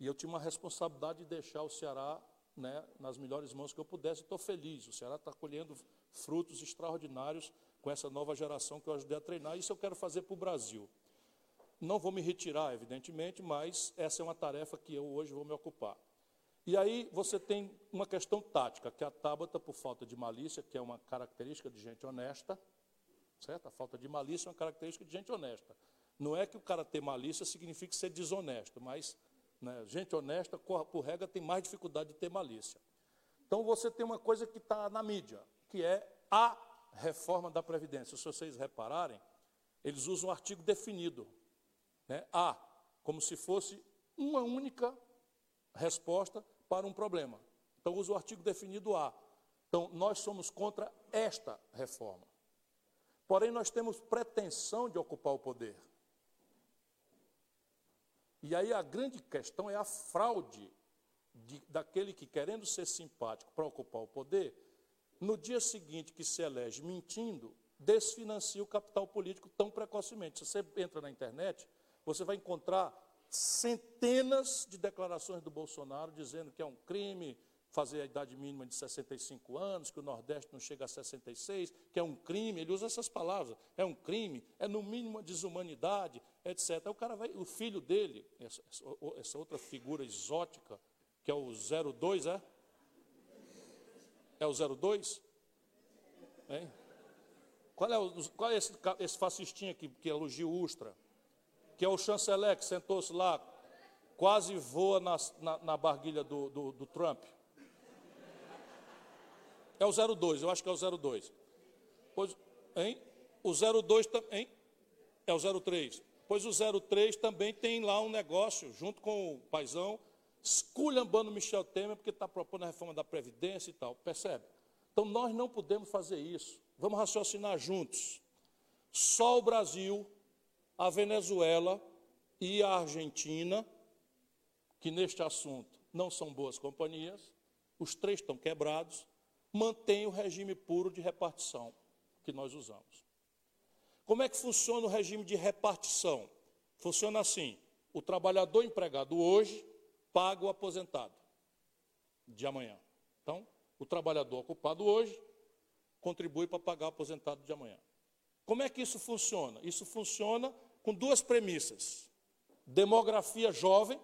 E eu tinha uma responsabilidade de deixar o Ceará né, nas melhores mãos que eu pudesse. Estou feliz. O Ceará está colhendo frutos extraordinários com essa nova geração que eu ajudei a treinar. Isso eu quero fazer para o Brasil. Não vou me retirar, evidentemente, mas essa é uma tarefa que eu hoje vou me ocupar. E aí você tem uma questão tática, que é a Tabata, por falta de malícia, que é uma característica de gente honesta, certo? A falta de malícia é uma característica de gente honesta. Não é que o cara ter malícia signifique ser desonesto, mas né? Gente honesta, por regra, tem mais dificuldade de ter malícia. Então você tem uma coisa que está na mídia, que é a reforma da Previdência. Se vocês repararem, eles usam um artigo definido. Né? A, como se fosse uma única resposta para um problema. Então usa o artigo definido A. Então nós somos contra esta reforma. Porém, nós temos pretensão de ocupar o poder. E aí a grande questão é a fraude de, daquele que, querendo ser simpático para ocupar o poder, no dia seguinte que se elege mentindo, desfinancia o capital político tão precocemente. Se você entra na internet, você vai encontrar centenas de declarações do Bolsonaro dizendo que é um crime fazer a idade mínima de 65 anos, que o Nordeste não chega a 66, que é um crime, ele usa essas palavras, é um crime, é no mínimo uma desumanidade, etc. O cara vai, o filho dele, essa, essa outra figura exótica, que é o 02, é? É o 02? Hein? Qual é, o, qual é esse, esse fascistinha que, que elogia o Ustra? Que é o chanceler que sentou-se lá, quase voa na, na, na barguilha do, do, do Trump. É o 02, eu acho que é o 02. Pois, hein? O 02 também. É o 03. Pois o 03 também tem lá um negócio, junto com o paizão, esculhambando Michel Temer, porque está propondo a reforma da Previdência e tal. Percebe? Então nós não podemos fazer isso. Vamos raciocinar juntos. Só o Brasil, a Venezuela e a Argentina, que neste assunto não são boas companhias, os três estão quebrados, mantém o regime puro de repartição que nós usamos. Como é que funciona o regime de repartição? Funciona assim: o trabalhador empregado hoje paga o aposentado de amanhã. Então, o trabalhador ocupado hoje contribui para pagar o aposentado de amanhã. Como é que isso funciona? Isso funciona com duas premissas: demografia jovem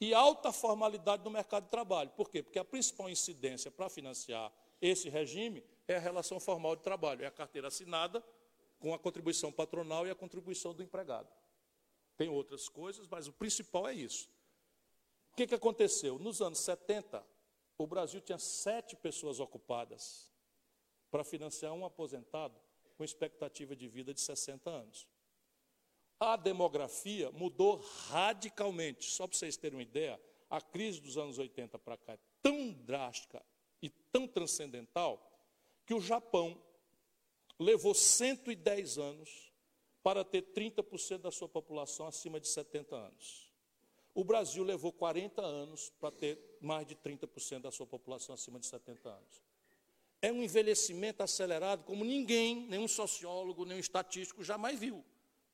e alta formalidade no mercado de trabalho. Por quê? Porque a principal incidência para financiar esse regime é a relação formal de trabalho, é a carteira assinada com a contribuição patronal e a contribuição do empregado. Tem outras coisas, mas o principal é isso. O que, que aconteceu? Nos anos 70, o Brasil tinha sete pessoas ocupadas para financiar um aposentado com expectativa de vida de 60 anos. A demografia mudou radicalmente. Só para vocês terem uma ideia, a crise dos anos 80 para cá é tão drástica e tão transcendental que o Japão levou 110 anos para ter 30% da sua população acima de 70 anos. O Brasil levou 40 anos para ter mais de 30% da sua população acima de 70 anos. É um envelhecimento acelerado como ninguém, nenhum sociólogo, nenhum estatístico jamais viu,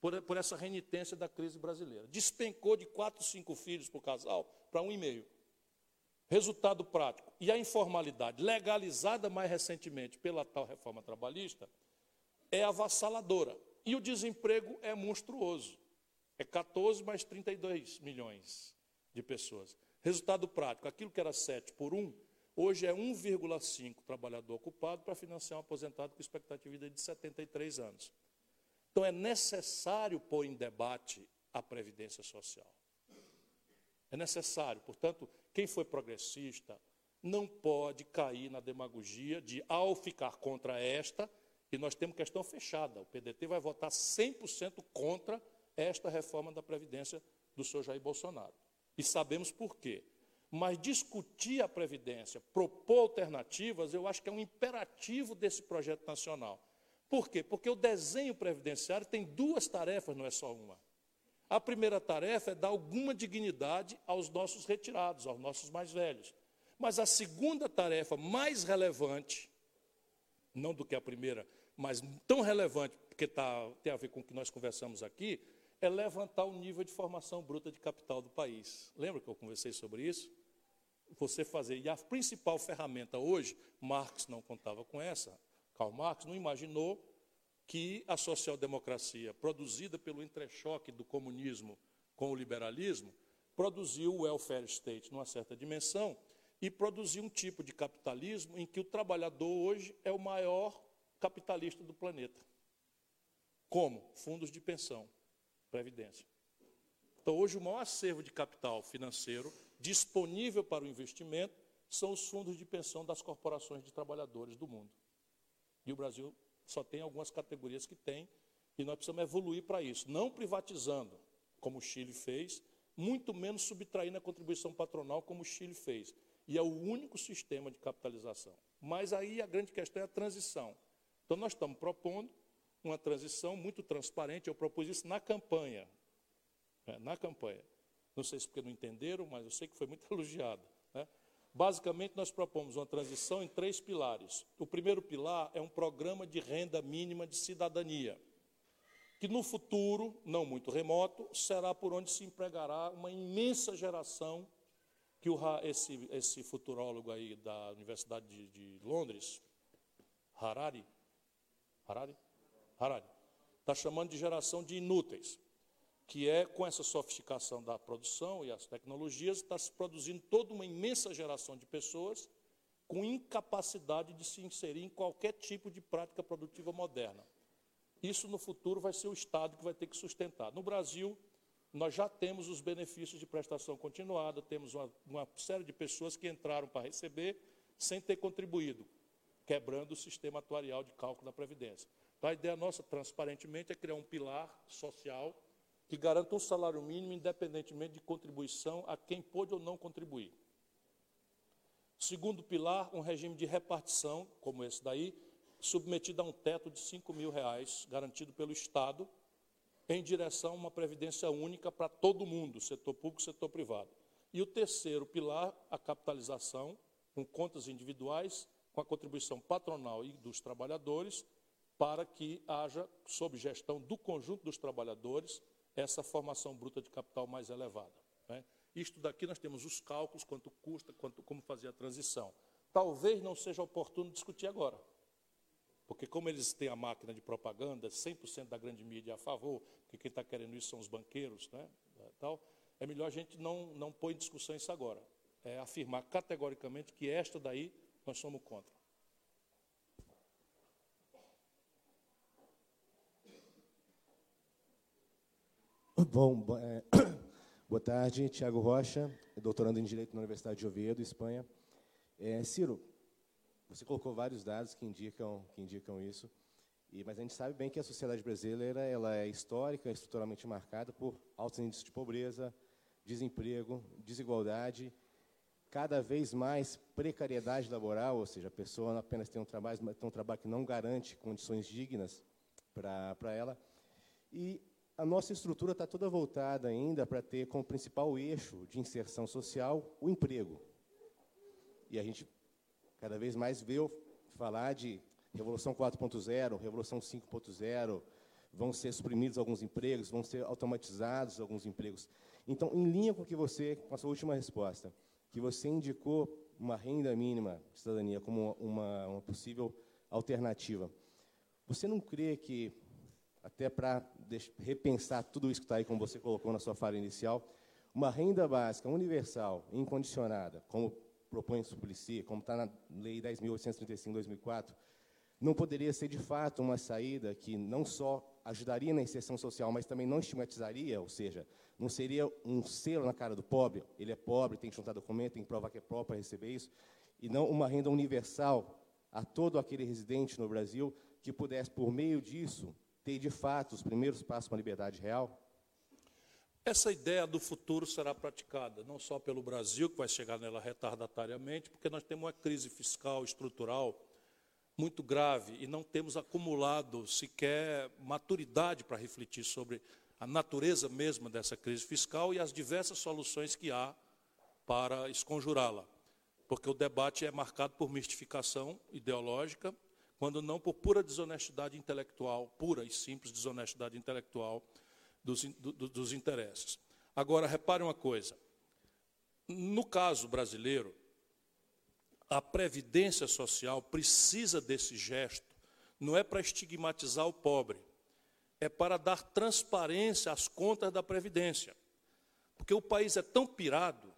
por, por essa renitência da crise brasileira. Despencou de 4, 5 filhos por casal para um e meio. Resultado prático. E a informalidade, legalizada mais recentemente pela tal reforma trabalhista, é avassaladora. E o desemprego é monstruoso. É 14 mais 32 milhões de pessoas. Resultado prático, aquilo que era 7 por 1, hoje é 1,5 trabalhador ocupado para financiar um aposentado com expectativa de vida de 73 anos. Então é necessário pôr em debate a previdência social. É necessário, portanto, quem foi progressista não pode cair na demagogia de, ao ficar contra esta, e nós temos questão fechada, o PDT vai votar 100% contra esta reforma da Previdência do senhor Jair Bolsonaro. E sabemos por quê. Mas discutir a Previdência, propor alternativas, eu acho que é um imperativo desse projeto nacional. Por quê? Porque o desenho previdenciário tem duas tarefas, não é só uma. A primeira tarefa é dar alguma dignidade aos nossos retirados, aos nossos mais velhos. Mas a segunda tarefa, mais relevante, não do que a primeira, mas tão relevante, porque tá, tem a ver com o que nós conversamos aqui, é levantar o nível de formação bruta de capital do país. Lembra que eu conversei sobre isso? Você fazer. E a principal ferramenta hoje, Marx não contava com essa, Karl Marx não imaginou que a social-democracia, produzida pelo entrechoque do comunismo com o liberalismo, produziu o welfare state numa certa dimensão e produziu um tipo de capitalismo em que o trabalhador hoje é o maior capitalista do planeta. Como? Fundos de pensão. Previdência. Então, hoje, o maior acervo de capital financeiro disponível para o investimento são os fundos de pensão das corporações de trabalhadores do mundo. E o Brasil só tem algumas categorias que tem, e nós precisamos evoluir para isso. Não privatizando, como o Chile fez, muito menos subtraindo a contribuição patronal, como o Chile fez. E é o único sistema de capitalização. Mas aí a grande questão é a transição. Então, nós estamos propondo uma transição muito transparente. Eu propus isso na campanha. É, na campanha. Não sei se porque não entenderam, mas eu sei que foi muito elogiado. Basicamente, nós propomos uma transição em três pilares. O primeiro pilar é um programa de renda mínima de cidadania, que no futuro, não muito remoto, será por onde se empregará uma imensa geração que o, esse, esse futurólogo aí da Universidade de, de Londres, Harari, Harari, Harari. Está chamando de geração de inúteis, que é com essa sofisticação da produção e as tecnologias, está se produzindo toda uma imensa geração de pessoas com incapacidade de se inserir em qualquer tipo de prática produtiva moderna. Isso no futuro vai ser o Estado que vai ter que sustentar. No Brasil, nós já temos os benefícios de prestação continuada, temos uma, uma série de pessoas que entraram para receber sem ter contribuído, quebrando o sistema atuarial de cálculo da Previdência. Então, a ideia nossa, transparentemente, é criar um pilar social que garanta um salário mínimo independentemente de contribuição a quem pôde ou não contribuir. Segundo pilar, um regime de repartição, como esse daí, submetido a um teto de 5 mil reais, garantido pelo Estado, em direção a uma previdência única para todo mundo, setor público setor privado. E o terceiro pilar, a capitalização, com contas individuais, com a contribuição patronal e dos trabalhadores, para que haja, sob gestão do conjunto dos trabalhadores, essa formação bruta de capital mais elevada. Né? Isto daqui nós temos os cálculos, quanto custa, quanto, como fazer a transição. Talvez não seja oportuno discutir agora. Porque como eles têm a máquina de propaganda, 100% da grande mídia é a favor, porque quem está querendo isso são os banqueiros, né? Tal, é melhor a gente não, não pôr em discussão isso agora. É afirmar categoricamente que esta daí nós somos contra. Bom, é, boa tarde, Tiago Rocha, doutorando em Direito na Universidade de Oviedo, Espanha. É, Ciro, você colocou vários dados que indicam, que indicam isso, e, mas a gente sabe bem que a sociedade brasileira ela é histórica, estruturalmente marcada por altos índices de pobreza, desemprego, desigualdade, cada vez mais precariedade laboral, ou seja, a pessoa não apenas tem um trabalho, mas tem um trabalho que não garante condições dignas para ela. E a nossa estrutura está toda voltada ainda para ter como principal eixo de inserção social o emprego. E a gente cada vez mais vê falar de Revolução 4.0, Revolução 5.0, vão ser suprimidos alguns empregos, vão ser automatizados alguns empregos. Então, em linha com que você, com a sua última resposta, que você indicou uma renda mínima de cidadania como uma, uma possível alternativa, você não crê que até para repensar tudo isso que está aí, como você colocou na sua fala inicial, uma renda básica universal, incondicionada, como propõe o Suplicy, como está na Lei 10.835 2004, não poderia ser de fato uma saída que não só ajudaria na inserção social, mas também não estigmatizaria, ou seja, não seria um selo na cara do pobre, ele é pobre, tem que juntar documento, tem que provar que é pobre para receber isso, e não uma renda universal a todo aquele residente no Brasil que pudesse, por meio disso, ter de fato os primeiros passos para a liberdade real? Essa ideia do futuro será praticada não só pelo Brasil, que vai chegar nela retardatariamente, porque nós temos uma crise fiscal estrutural muito grave e não temos acumulado sequer maturidade para refletir sobre a natureza mesma dessa crise fiscal e as diversas soluções que há para esconjurá-la. Porque o debate é marcado por mistificação ideológica, quando não por pura desonestidade intelectual, pura e simples desonestidade intelectual dos, do, dos interesses. Agora, repare uma coisa: no caso brasileiro, a previdência social precisa desse gesto, não é para estigmatizar o pobre, é para dar transparência às contas da previdência. Porque o país é tão pirado,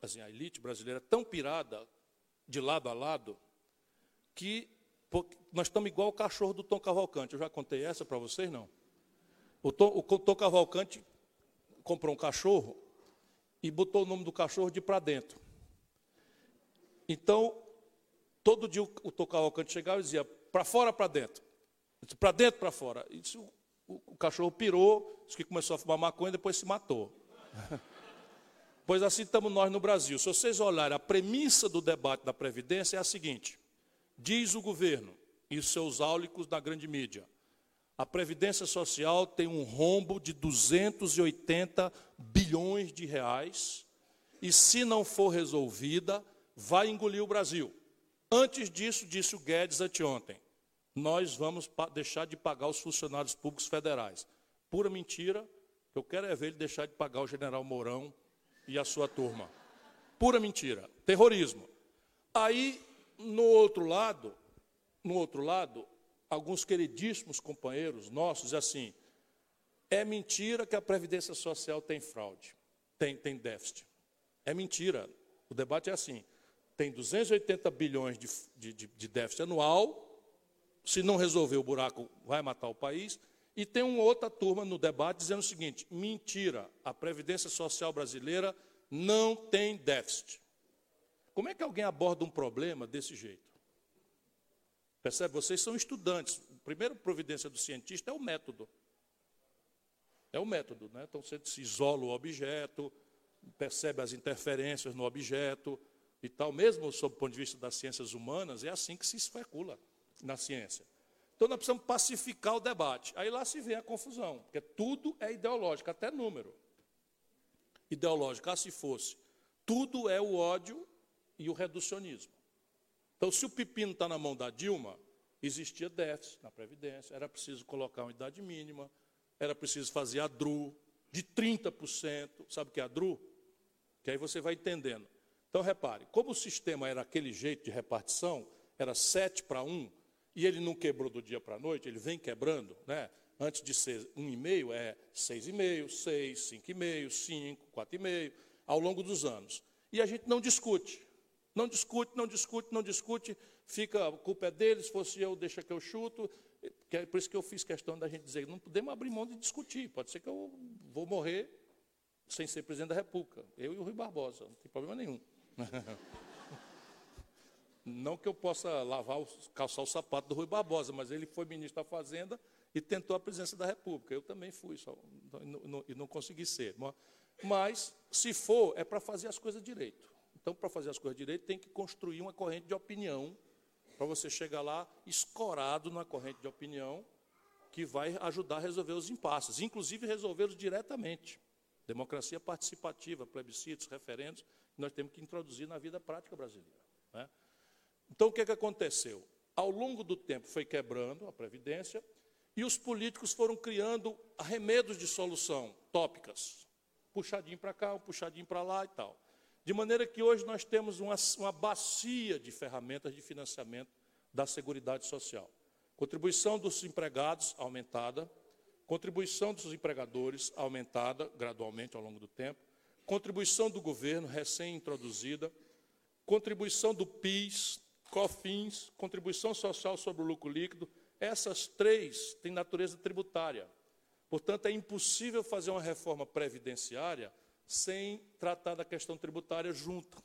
assim, a elite brasileira é tão pirada de lado a lado, que nós estamos igual o cachorro do Tom Cavalcante. Eu já contei essa para vocês, não? O Tom, o Tom Cavalcante comprou um cachorro e botou o nome do cachorro de para dentro. Então, todo dia o, Tom Cavalcante chegava e dizia, para fora, para dentro. Para dentro, para fora. E o, o, o, cachorro pirou, disse que começou a fumar maconha e depois se matou. pois assim estamos nós no Brasil. Se vocês olharem, a premissa do debate da Previdência é a seguinte: Diz o governo e seus áulicos da grande mídia. A Previdência Social tem um rombo de 280 bilhões de reais e, se não for resolvida, vai engolir o Brasil. Antes disso, disse o Guedes anteontem, nós vamos deixar de pagar os funcionários públicos federais. Pura mentira, eu quero é ver ele deixar de pagar o general Mourão e a sua turma. Pura mentira, terrorismo. Aí no outro lado, no outro lado, alguns queridíssimos companheiros nossos assim: é mentira que a Previdência Social tem fraude, tem, tem déficit. É mentira. O debate é assim: tem 280 bilhões de, de, de déficit anual, se não resolver o buraco, vai matar o país. E tem uma outra turma no debate dizendo o seguinte: mentira, a Previdência Social brasileira não tem déficit. Como é que alguém aborda um problema desse jeito? Percebe? Vocês são estudantes. A primeira providência do cientista é o método. É o método, né? Então você se isola o objeto, percebe as interferências no objeto e tal. Mesmo sob o ponto de vista das ciências humanas, é assim que se especula na ciência. Então nós precisamos pacificar o debate. Aí lá se vê a confusão, porque tudo é ideológico, até número. Ideológico, ah, se fosse. Tudo é o ódio e o reducionismo. Então, se o pepino está na mão da Dilma, existia déficit na Previdência, era preciso colocar uma idade mínima, era preciso fazer a DRU de 30%. Sabe o que é a DRU? Que aí você vai entendendo. Então, repare, como o sistema era aquele jeito de repartição, era 7 para 1, e ele não quebrou do dia para a noite, ele vem quebrando, né? antes de ser 1,5, é 6,5, 6, 5,5, 5, 4,5, ao longo dos anos. E a gente não discute. Não discute, não discute, não discute, fica, a culpa é deles, se fosse eu, deixa que eu chuto. É por isso que eu fiz questão da gente dizer, não podemos abrir mão de discutir. Pode ser que eu vou morrer sem ser presidente da República. Eu e o Rui Barbosa, não tem problema nenhum. Não que eu possa lavar, calçar o sapato do Rui Barbosa, mas ele foi ministro da Fazenda e tentou a presidência da República. Eu também fui, só, e não, não consegui ser. Mas, se for, é para fazer as coisas direito. Então, para fazer as coisas direito, tem que construir uma corrente de opinião, para você chegar lá escorado na corrente de opinião, que vai ajudar a resolver os impasses, inclusive resolvê-los diretamente. Democracia participativa, plebiscitos, referendos, nós temos que introduzir na vida prática brasileira. Né? Então, o que, é que aconteceu? Ao longo do tempo foi quebrando a Previdência e os políticos foram criando arremedos de solução, tópicas. Puxadinho para cá, um puxadinho para lá e tal. De maneira que hoje nós temos uma, uma bacia de ferramentas de financiamento da Seguridade Social. Contribuição dos empregados aumentada, contribuição dos empregadores aumentada gradualmente ao longo do tempo, contribuição do governo recém-introduzida, contribuição do PIS, COFINS, contribuição social sobre o lucro líquido, essas três têm natureza tributária. Portanto, é impossível fazer uma reforma previdenciária sem tratar da questão tributária junto.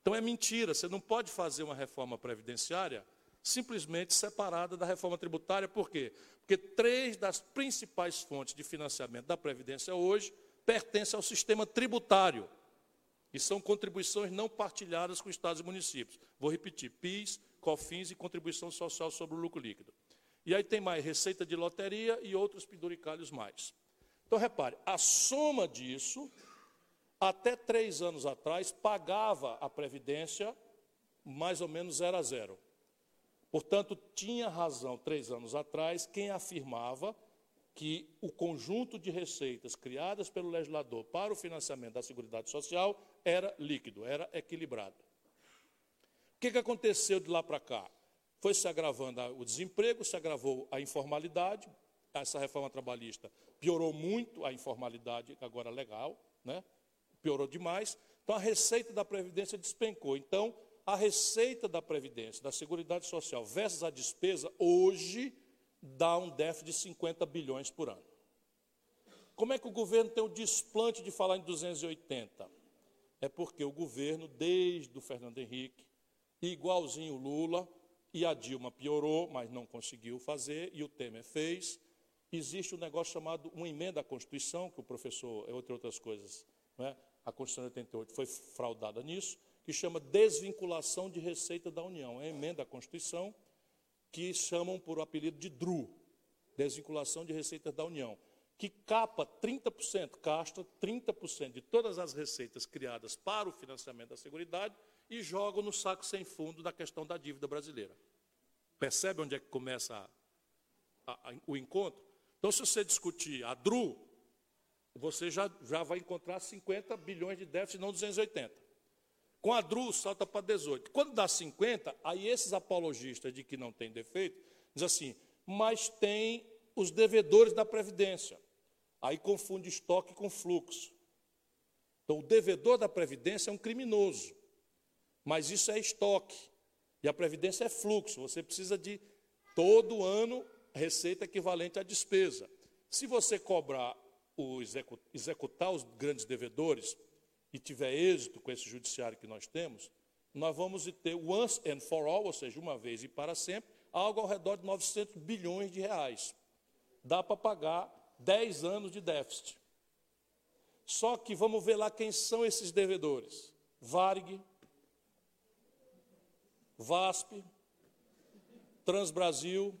Então é mentira, você não pode fazer uma reforma previdenciária simplesmente separada da reforma tributária, por quê? Porque três das principais fontes de financiamento da Previdência hoje pertencem ao sistema tributário. E são contribuições não partilhadas com estados e municípios. Vou repetir: PIS, COFINS e contribuição social sobre o lucro líquido. E aí tem mais receita de loteria e outros penduricalhos mais. Então, repare, a soma disso, até três anos atrás, pagava a Previdência mais ou menos zero a zero. Portanto, tinha razão, três anos atrás, quem afirmava que o conjunto de receitas criadas pelo legislador para o financiamento da Seguridade Social era líquido, era equilibrado. O que, que aconteceu de lá para cá? Foi se agravando o desemprego, se agravou a informalidade, essa reforma trabalhista piorou muito a informalidade, agora legal, né? piorou demais. Então a receita da Previdência despencou. Então, a receita da Previdência, da Seguridade Social versus a despesa, hoje dá um déficit de 50 bilhões por ano. Como é que o governo tem o desplante de falar em 280? É porque o governo, desde o Fernando Henrique, igualzinho o Lula, e a Dilma piorou, mas não conseguiu fazer, e o Temer fez. Existe um negócio chamado uma emenda à Constituição, que o professor, entre outras coisas, é? a Constituição de 88 foi fraudada nisso, que chama desvinculação de receita da União. É a emenda à Constituição que chamam por apelido de DRU, desvinculação de receitas da União, que capa 30%, castra 30% de todas as receitas criadas para o financiamento da Seguridade e joga no saco sem fundo da questão da dívida brasileira. Percebe onde é que começa a, a, a, o encontro? Então, se você discutir a DRU, você já, já vai encontrar 50 bilhões de déficit, não 280. Com a DRU, salta para 18. Quando dá 50, aí esses apologistas de que não tem defeito, diz assim, mas tem os devedores da Previdência. Aí confunde estoque com fluxo. Então, o devedor da Previdência é um criminoso. Mas isso é estoque. E a Previdência é fluxo. Você precisa de, todo ano, receita equivalente à despesa. Se você cobrar, o executar os grandes devedores, e tiver êxito com esse judiciário que nós temos, nós vamos ter once and for all, ou seja, uma vez e para sempre, algo ao redor de 900 bilhões de reais. Dá para pagar 10 anos de déficit. Só que vamos ver lá quem são esses devedores. Varg, VASP, Transbrasil,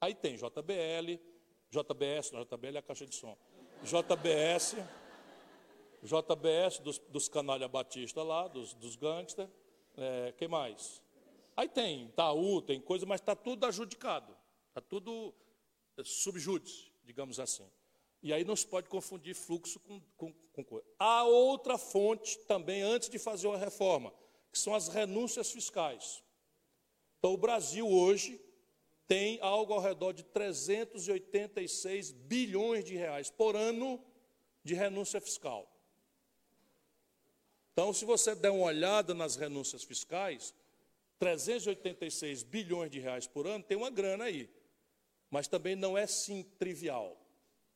aí tem JBL, JBS, não, JBL é a caixa de som, JBS, JBS, dos, dos canalha batista lá, dos, dos gangsters. É, quem mais? Aí tem Itaú, tem coisa, mas está tudo adjudicado. Está tudo é, subjúdice, digamos assim. E aí não se pode confundir fluxo com, com, com coisa. Há outra fonte também, antes de fazer uma reforma, que são as renúncias fiscais. Então, o Brasil hoje tem algo ao redor de 386 bilhões de reais por ano de renúncia fiscal. Então, se você der uma olhada nas renúncias fiscais, 386 bilhões de reais por ano tem uma grana aí. Mas também não é sim trivial.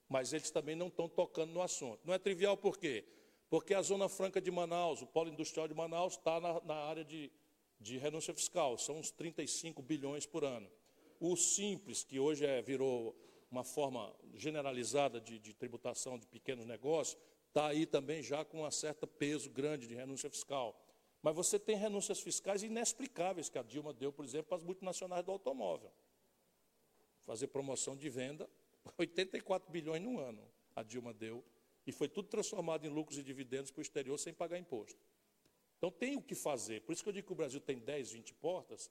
Mas eles também não estão tocando no assunto. Não é trivial por quê? Porque a Zona Franca de Manaus, o Polo Industrial de Manaus, está na, na área de, de renúncia fiscal, são uns 35 bilhões por ano. O Simples, que hoje é, virou uma forma generalizada de, de tributação de pequenos negócios, está aí também já com um certo peso grande de renúncia fiscal. Mas você tem renúncias fiscais inexplicáveis que a Dilma deu, por exemplo, para as multinacionais do automóvel. Fazer promoção de venda, 84 bilhões no ano a Dilma deu, e foi tudo transformado em lucros e dividendos para o exterior sem pagar imposto. Então tem o que fazer. Por isso que eu digo que o Brasil tem 10, 20 portas,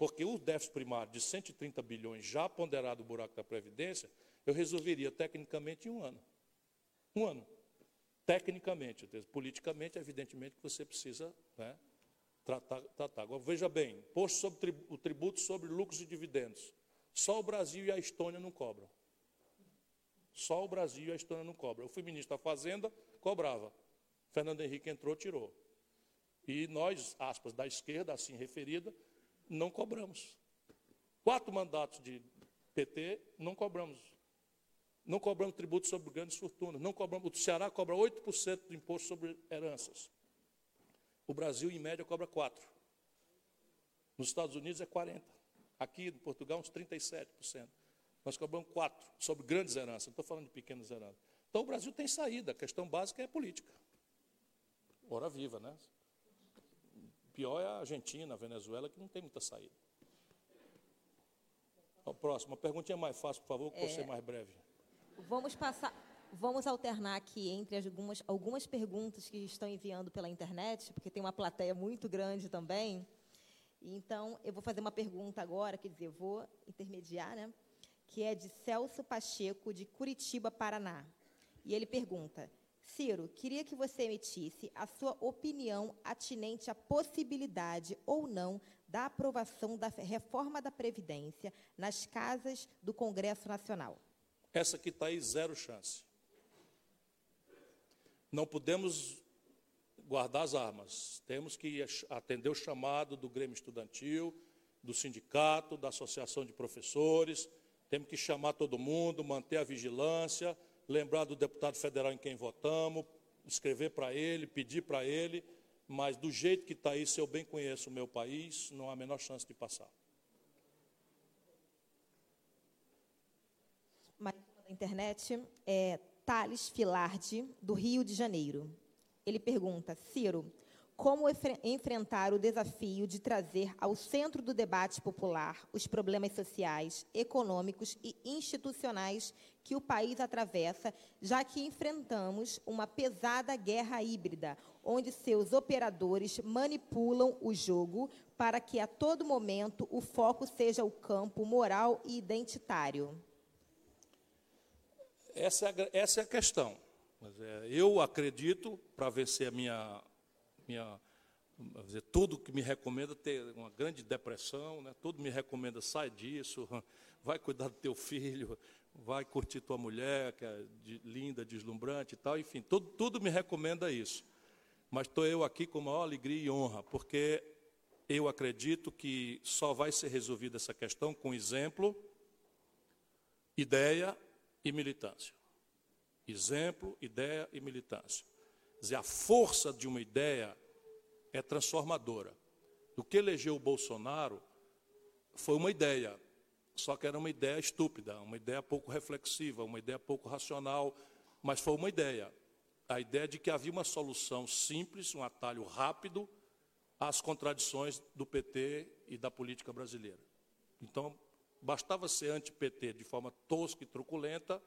porque o déficit primário de 130 bilhões, já ponderado o buraco da Previdência, eu resolveria tecnicamente em um ano. Um ano tecnicamente, politicamente, evidentemente que você precisa né, tratar, tratar. Agora, veja bem, imposto sobre o tributo sobre lucros e dividendos. Só o Brasil e a Estônia não cobram. Só o Brasil e a Estônia não cobram. Eu fui ministro da Fazenda, cobrava. Fernando Henrique entrou, tirou. E nós, aspas, da esquerda, assim referida, não cobramos. Quatro mandatos de PT, não cobramos. Não cobramos tributo sobre grandes fortunas. Não cobramos, o Ceará cobra 8% do imposto sobre heranças. O Brasil, em média, cobra 4%. Nos Estados Unidos é 40%. Aqui, em Portugal, uns 37%. Nós cobramos 4% sobre grandes heranças. Não estou falando de pequenas heranças. Então, o Brasil tem saída. A questão básica é política. Hora viva, né? Pior é a Argentina, a Venezuela, que não tem muita saída. O próximo. Uma perguntinha mais fácil, por favor, que é... ser mais breve. Vamos passar, vamos alternar aqui entre algumas, algumas perguntas que estão enviando pela internet, porque tem uma plateia muito grande também. Então, eu vou fazer uma pergunta agora, quer dizer, vou intermediar, né? Que é de Celso Pacheco, de Curitiba, Paraná. E ele pergunta: Ciro, queria que você emitisse a sua opinião atinente à possibilidade ou não da aprovação da reforma da Previdência nas casas do Congresso Nacional. Essa que está aí, zero chance. Não podemos guardar as armas. Temos que atender o chamado do Grêmio Estudantil, do sindicato, da Associação de Professores. Temos que chamar todo mundo, manter a vigilância, lembrar do deputado federal em quem votamos, escrever para ele, pedir para ele, mas do jeito que está se eu bem conheço o meu país, não há a menor chance de passar. mais na internet é Thales Filardi, do Rio de Janeiro. Ele pergunta, Ciro, como enfrentar o desafio de trazer ao centro do debate popular os problemas sociais, econômicos e institucionais que o país atravessa, já que enfrentamos uma pesada guerra híbrida, onde seus operadores manipulam o jogo para que a todo momento o foco seja o campo moral e identitário. Essa é, essa é a questão. É, eu acredito, para vencer a minha, minha dizer, tudo que me recomenda ter uma grande depressão, né? tudo me recomenda sai disso, vai cuidar do teu filho, vai curtir tua mulher, que é de, linda, deslumbrante e tal, enfim, tudo, tudo me recomenda isso. Mas estou eu aqui com maior alegria e honra, porque eu acredito que só vai ser resolvida essa questão com exemplo, ideia e militância. Exemplo, ideia e militância. Dizer, a força de uma ideia é transformadora. O que elegeu o Bolsonaro foi uma ideia, só que era uma ideia estúpida, uma ideia pouco reflexiva, uma ideia pouco racional, mas foi uma ideia. A ideia de que havia uma solução simples, um atalho rápido às contradições do PT e da política brasileira. Então, Bastava ser anti-PT de forma tosca e truculenta,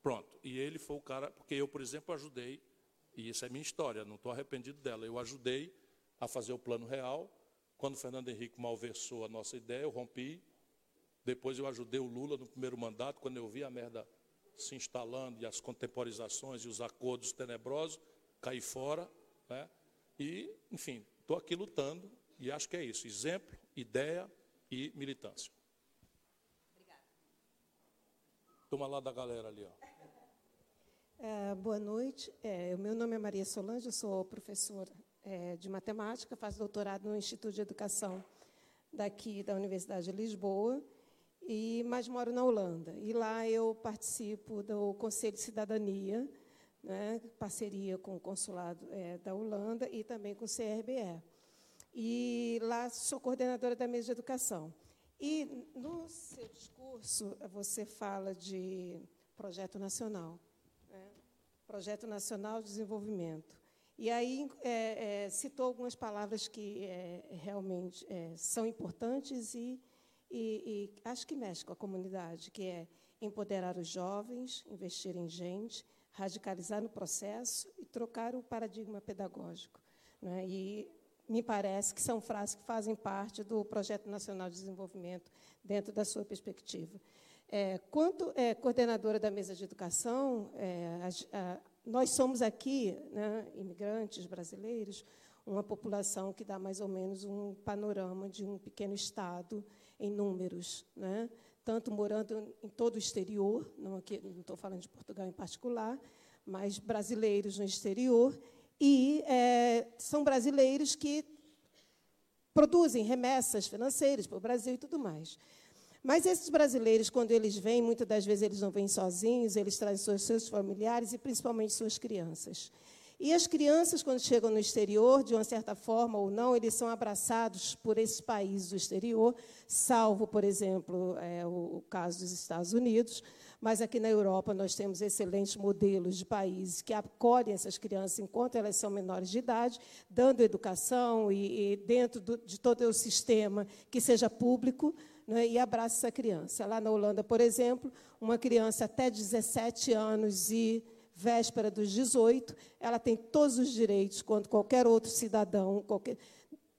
pronto. E ele foi o cara, porque eu, por exemplo, ajudei, e isso é minha história, não estou arrependido dela, eu ajudei a fazer o plano real. Quando o Fernando Henrique malversou a nossa ideia, eu rompi. Depois eu ajudei o Lula no primeiro mandato, quando eu vi a merda se instalando e as contemporizações e os acordos tenebrosos, caí fora. Né? E, enfim, estou aqui lutando e acho que é isso: exemplo, ideia e militância. turma lá da galera ali, ó. É, boa noite. É, o meu nome é Maria Solange, eu sou professora é, de matemática, faço doutorado no Instituto de Educação daqui da Universidade de Lisboa, e mas moro na Holanda. E lá eu participo do Conselho de Cidadania, né, parceria com o consulado é, da Holanda e também com o CRBE. E lá sou coordenadora da mesa de educação. E no seu discurso você fala de projeto nacional? Projeto nacional de desenvolvimento. E aí é, é, citou algumas palavras que é, realmente é, são importantes e, e, e acho que mexe com a comunidade, que é empoderar os jovens, investir em gente, radicalizar no processo e trocar o paradigma pedagógico. Né? E me parece que são frases que fazem parte do Projeto Nacional de Desenvolvimento dentro da sua perspectiva. É, quanto é, coordenadora da mesa de educação, é, a, a, nós somos aqui, né, imigrantes brasileiros, uma população que dá mais ou menos um panorama de um pequeno estado em números, né? tanto morando em todo o exterior, não estou falando de Portugal em particular, mas brasileiros no exterior, e é, são brasileiros que produzem remessas financeiras para o Brasil e tudo mais. Mas esses brasileiros, quando eles vêm, muitas das vezes eles não vêm sozinhos, eles trazem seus familiares e principalmente suas crianças. E as crianças, quando chegam no exterior, de uma certa forma ou não, eles são abraçados por esses países do exterior, salvo, por exemplo, é, o, o caso dos Estados Unidos. Mas aqui na Europa nós temos excelentes modelos de países que acolhem essas crianças enquanto elas são menores de idade, dando educação e, e dentro do, de todo o sistema que seja público, né, e abraça essa criança. Lá na Holanda, por exemplo, uma criança até 17 anos e véspera dos 18, ela tem todos os direitos, quanto qualquer outro cidadão, qualquer,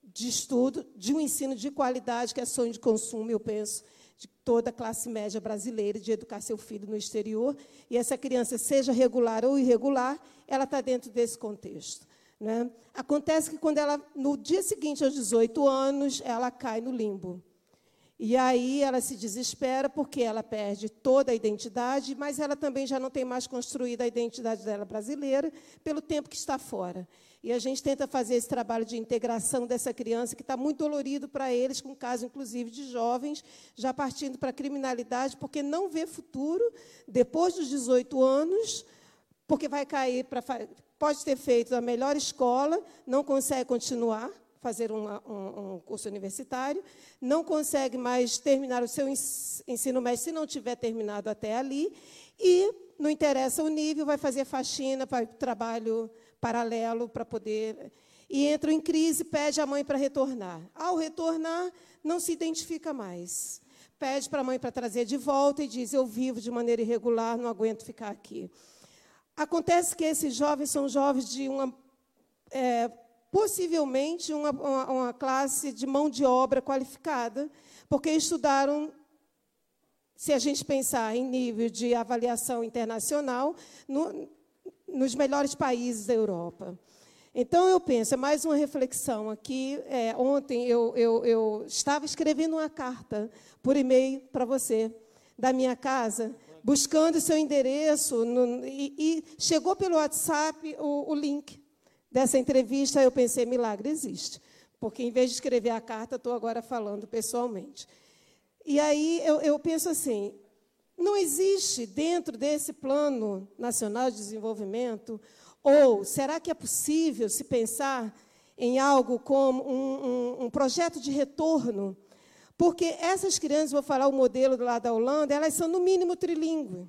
de estudo, de um ensino de qualidade, que é sonho de consumo, eu penso, de toda a classe média brasileira, de educar seu filho no exterior. E essa criança, seja regular ou irregular, ela está dentro desse contexto. Né? Acontece que, quando ela, no dia seguinte aos 18 anos, ela cai no limbo. E aí ela se desespera porque ela perde toda a identidade, mas ela também já não tem mais construída a identidade dela brasileira pelo tempo que está fora. E a gente tenta fazer esse trabalho de integração dessa criança que está muito dolorido para eles, com caso inclusive de jovens já partindo para a criminalidade, porque não vê futuro depois dos 18 anos, porque vai cair para pode ter feito a melhor escola, não consegue continuar fazer uma, um, um, curso universitário, não consegue mais terminar o seu ensino médio se não tiver terminado até ali, e não interessa o nível, vai fazer faxina, para trabalho paralelo para poder. E entra em crise, pede à mãe para retornar. Ao retornar, não se identifica mais. Pede para a mãe para trazer de volta e diz: Eu vivo de maneira irregular, não aguento ficar aqui. Acontece que esses jovens são jovens de uma é, possivelmente uma, uma, uma classe de mão de obra qualificada, porque estudaram se a gente pensar em nível de avaliação internacional, no, nos melhores países da Europa. Então, eu penso, é mais uma reflexão aqui. É, ontem eu, eu, eu, estava escrevendo uma carta por e-mail para você, da minha casa, buscando seu endereço, no, e, e, chegou pelo WhatsApp o, o link dessa entrevista, eu pensei, milagre existe. Porque, em vez de escrever a carta, estou agora falando pessoalmente. E aí eu, eu penso assim: não existe dentro desse Plano Nacional de Desenvolvimento, ou será que é possível se pensar em algo como um, um, um projeto de retorno? Porque essas crianças, vou falar o modelo lado da Holanda, elas são no mínimo trilingües.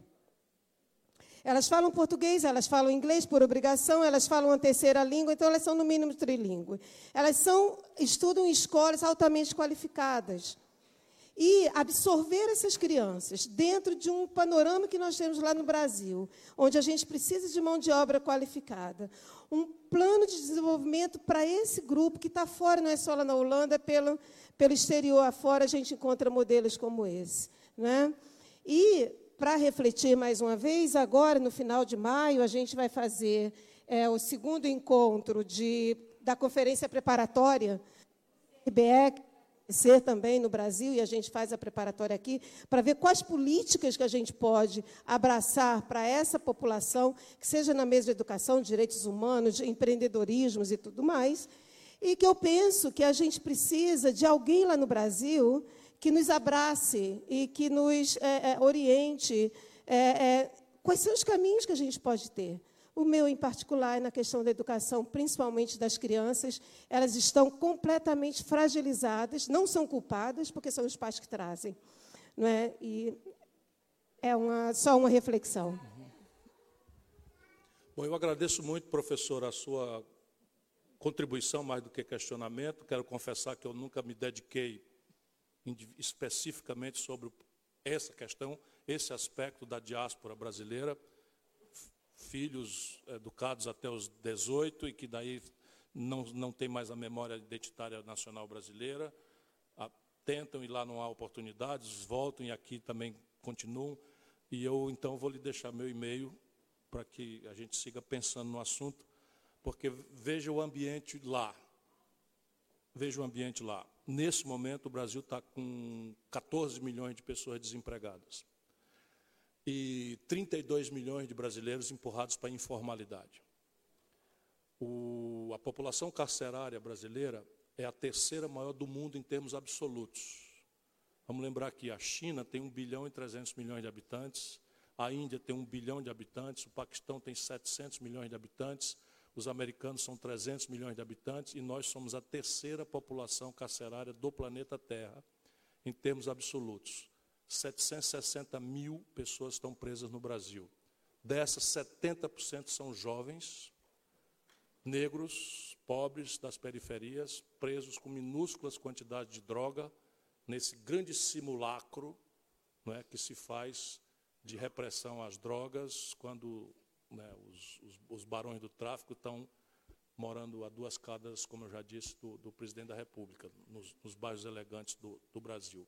Elas falam português, elas falam inglês por obrigação, elas falam uma terceira língua, então elas são no mínimo trilingües. Elas são, estudam em escolas altamente qualificadas. E absorver essas crianças dentro de um panorama que nós temos lá no Brasil, onde a gente precisa de mão de obra qualificada, um plano de desenvolvimento para esse grupo que está fora, não é só lá na Holanda, pelo, pelo exterior afora, a gente encontra modelos como esse. Né? E para refletir mais uma vez, agora, no final de maio, a gente vai fazer é, o segundo encontro de, da conferência preparatória IBE, ser também no Brasil, e a gente faz a preparatória aqui, para ver quais políticas que a gente pode abraçar para essa população, que seja na mesa de educação, direitos humanos, de empreendedorismos e tudo mais, e que eu penso que a gente precisa de alguém lá no Brasil que nos abrace e que nos é, é, oriente é, é quais são os caminhos que a gente pode ter. O meu, em particular, é na questão da educação, principalmente das crianças, elas estão completamente fragilizadas, não são culpadas, porque são os pais que trazem. Não é? E é uma, só uma reflexão. Bom, eu agradeço muito, professor, a sua contribuição mais do que questionamento. Quero confessar que eu nunca me dediquei especificamente sobre essa questão, esse aspecto da diáspora brasileira filhos educados até os 18 e que daí não, não tem mais a memória identitária nacional brasileira, a, tentam e lá não há oportunidades, voltam e aqui também continuam. E eu então vou lhe deixar meu e-mail para que a gente siga pensando no assunto, porque veja o ambiente lá. Veja o ambiente lá. Nesse momento, o Brasil está com 14 milhões de pessoas desempregadas e 32 milhões de brasileiros empurrados para a informalidade. O, a população carcerária brasileira é a terceira maior do mundo em termos absolutos. Vamos lembrar que a China tem 1 bilhão e 300 milhões de habitantes, a Índia tem 1 bilhão de habitantes, o Paquistão tem 700 milhões de habitantes, os americanos são 300 milhões de habitantes e nós somos a terceira população carcerária do planeta Terra em termos absolutos. 760 mil pessoas estão presas no Brasil. Dessas, 70% são jovens, negros, pobres das periferias, presos com minúsculas quantidades de droga, nesse grande simulacro não é, que se faz de repressão às drogas, quando né, os, os, os, barões do tráfico estão morando a duas casas, como eu já disse, do, do presidente da República, nos, nos bairros elegantes do, do Brasil.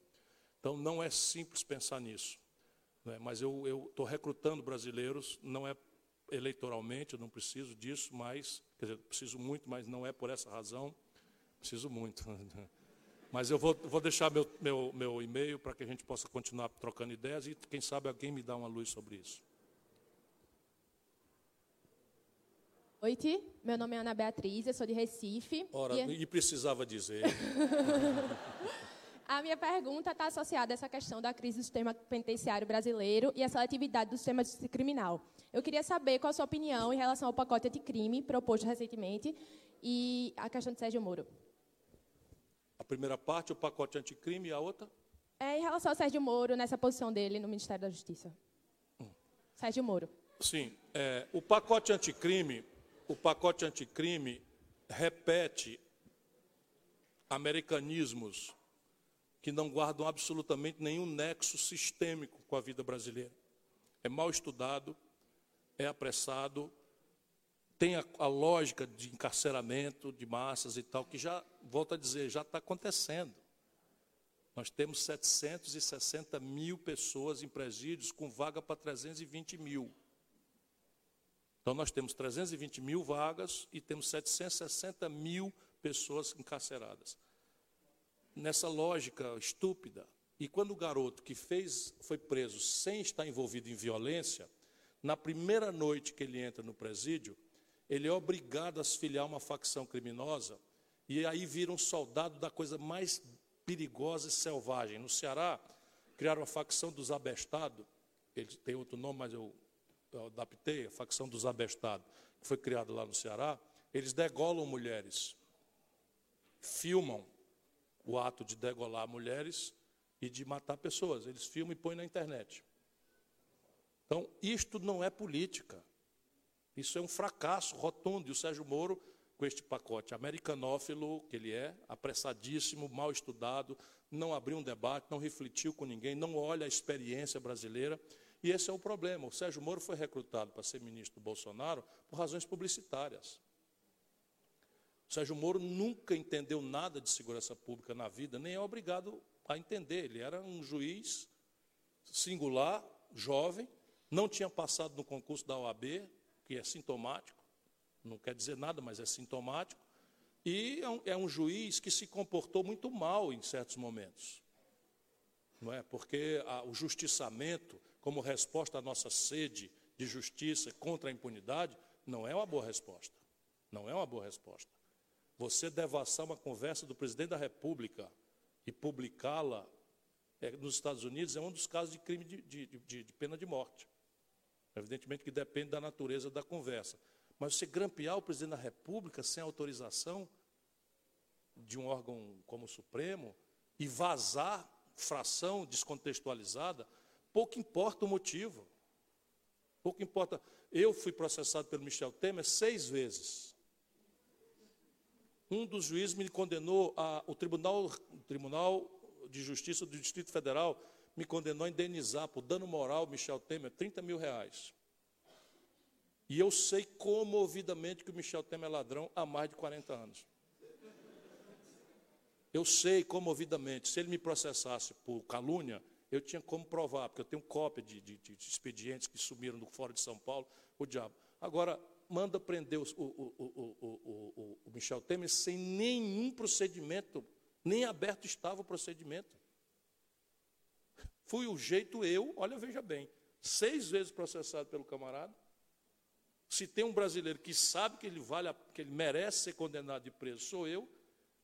Então não é simples pensar nisso. Né? Mas eu estou recrutando brasileiros, não é eleitoralmente, eu não preciso disso, mas, quer dizer, preciso muito, mas não é por essa razão, preciso muito. Mas eu vou, vou deixar meu, meu, meu e-mail para que a gente possa continuar trocando ideias e, quem sabe, alguém me dá uma luz sobre isso. Oi, meu nome é Ana Beatriz, eu sou de Recife. Ora, e, e precisava dizer. A minha pergunta está associada a essa questão da crise do sistema penitenciário brasileiro e a seletividade do sistema criminal. Eu queria saber qual a sua opinião em relação ao pacote anticrime proposto recentemente e a questão de Sérgio Moro. A primeira parte, o pacote anticrime, e a outra? É em relação ao Sérgio Moro, nessa posição dele no Ministério da Justiça. Hum. Sérgio Moro. Sim. É, o pacote anticrime, o pacote anticrime repete americanismos que não guardam absolutamente nenhum nexo sistêmico com a vida brasileira. É mal estudado, é apressado, tem a, a lógica de encarceramento de massas e tal, que já, volto a dizer, já está acontecendo. Nós temos 760 mil pessoas em presídios com vaga para 320 mil. Então, nós temos 320 mil vagas e temos 760 mil pessoas encarceradas nessa lógica estúpida. E quando o garoto que fez foi preso sem estar envolvido em violência, na primeira noite que ele entra no presídio, ele é obrigado a se filiar a uma facção criminosa e aí vira um soldado da coisa mais perigosa e selvagem. No Ceará, criaram a facção dos abestados, ele tem outro nome, mas eu, eu adaptei, a facção dos abestados, que foi criada lá no Ceará. Eles degolam mulheres, filmam o ato de degolar mulheres e de matar pessoas. Eles filmam e põem na internet. Então, isto não é política. Isso é um fracasso rotundo. E o Sérgio Moro, com este pacote americanófilo que ele é, apressadíssimo, mal estudado, não abriu um debate, não refletiu com ninguém, não olha a experiência brasileira. E esse é o problema. O Sérgio Moro foi recrutado para ser ministro do Bolsonaro por razões publicitárias. O Sérgio Moro nunca entendeu nada de segurança pública na vida, nem é obrigado a entender. Ele era um juiz singular, jovem, não tinha passado no concurso da OAB, que é sintomático, não quer dizer nada, mas é sintomático, E é um, é um juiz que se comportou muito mal em certos momentos. Não é? Porque a, o justiçamento, como resposta à nossa sede de justiça contra a impunidade, não é uma boa resposta. Não é uma boa resposta. Você devassar uma conversa do presidente da República e publicá-la é, nos Estados Unidos é um dos casos de crime de, de, de, de pena de morte. Evidentemente que depende da natureza da conversa. Mas você grampear o presidente da República sem autorização de um órgão como o Supremo e vazar fração descontextualizada, pouco importa o motivo. Pouco importa. Eu fui processado pelo Michel Temer seis vezes. Um dos juízes me condenou, a, o, tribunal, o Tribunal de Justiça do Distrito Federal me condenou a indenizar por dano moral Michel Temer 30 mil reais. E eu sei comovidamente que o Michel Temer é ladrão há mais de 40 anos. Eu sei comovidamente, se ele me processasse por calúnia, eu tinha como provar, porque eu tenho cópia de, de, de expedientes que sumiram do de São Paulo, o diabo. Agora, manda prender o, o, o, o, Michel Temer sem nenhum procedimento, nem aberto estava o procedimento. Fui o jeito eu, olha, veja bem, seis vezes processado pelo camarada, se tem um brasileiro que sabe que ele vale, que ele merece ser condenado e preso, sou eu,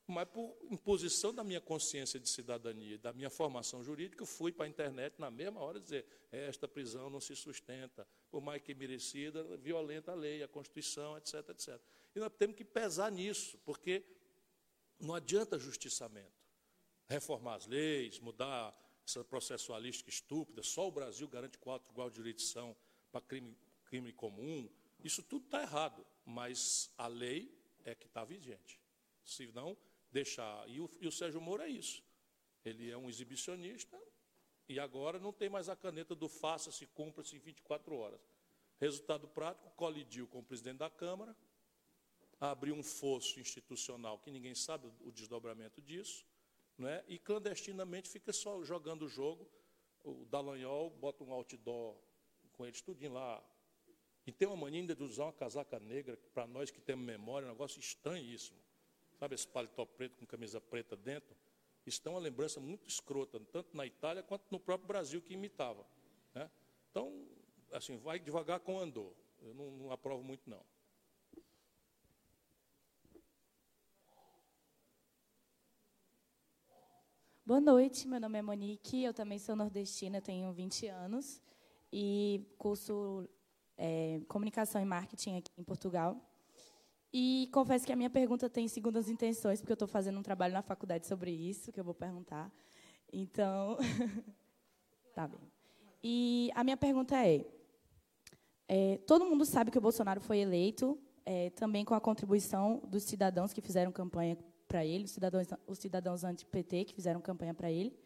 mas por imposição da minha consciência de cidadania, da minha formação jurídica, eu fui para a internet na mesma hora dizer: esta prisão não se sustenta, por mais que merecida, violenta a lei, a Constituição, etc, etc. E nós temos que pesar nisso, porque não adianta justiçamento. Reformar as leis, mudar essa processualística estúpida, só o Brasil garante quatro igual jurisdição para crime, crime comum, isso tudo está errado, mas a lei é que está vigente. Se não deixar. E o, e o Sérgio Moro é isso. Ele é um exibicionista e agora não tem mais a caneta do faça-se, cumpra-se em 24 horas. Resultado prático, colidiu com o presidente da Câmara, abriu um fosso institucional que ninguém sabe o desdobramento disso, não é? e clandestinamente fica só jogando o jogo. O Dallagnol bota um outdoor com eles tudinho lá, e tem uma mania de usar uma casaca negra, para nós que temos memória, é um negócio estranhíssimo. Sabe esse paletó preto com camisa preta dentro? Isso tem uma lembrança muito escrota, tanto na Itália quanto no próprio Brasil que imitava. Né? Então, assim, vai devagar com andor. Eu não, não aprovo muito, não. Boa noite, meu nome é Monique, eu também sou nordestina, tenho 20 anos e curso é, comunicação e marketing aqui em Portugal. E confesso que a minha pergunta tem segundas intenções, porque eu estou fazendo um trabalho na faculdade sobre isso, que eu vou perguntar. Então, tá bem. E a minha pergunta é, é todo mundo sabe que o Bolsonaro foi eleito, é, também com a contribuição dos cidadãos que fizeram campanha para ele, os cidadãos, os cidadãos anti-PT que fizeram campanha para ele.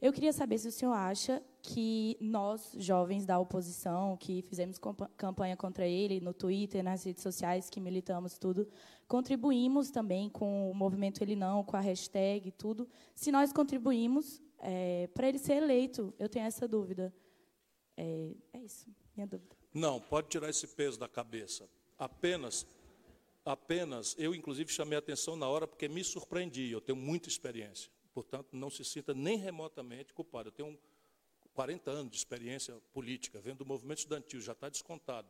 Eu queria saber se o senhor acha que nós, jovens da oposição, que fizemos campanha contra ele no Twitter, nas redes sociais, que militamos tudo, contribuímos também com o movimento Ele Não, com a hashtag e tudo. Se nós contribuímos é, para ele ser eleito, eu tenho essa dúvida. É, é isso, minha dúvida. Não, pode tirar esse peso da cabeça. Apenas, apenas, eu inclusive chamei a atenção na hora porque me surpreendi, eu tenho muita experiência. Portanto, não se sinta nem remotamente culpado. Eu tenho 40 anos de experiência política, vendo o movimento estudantil, já está descontado.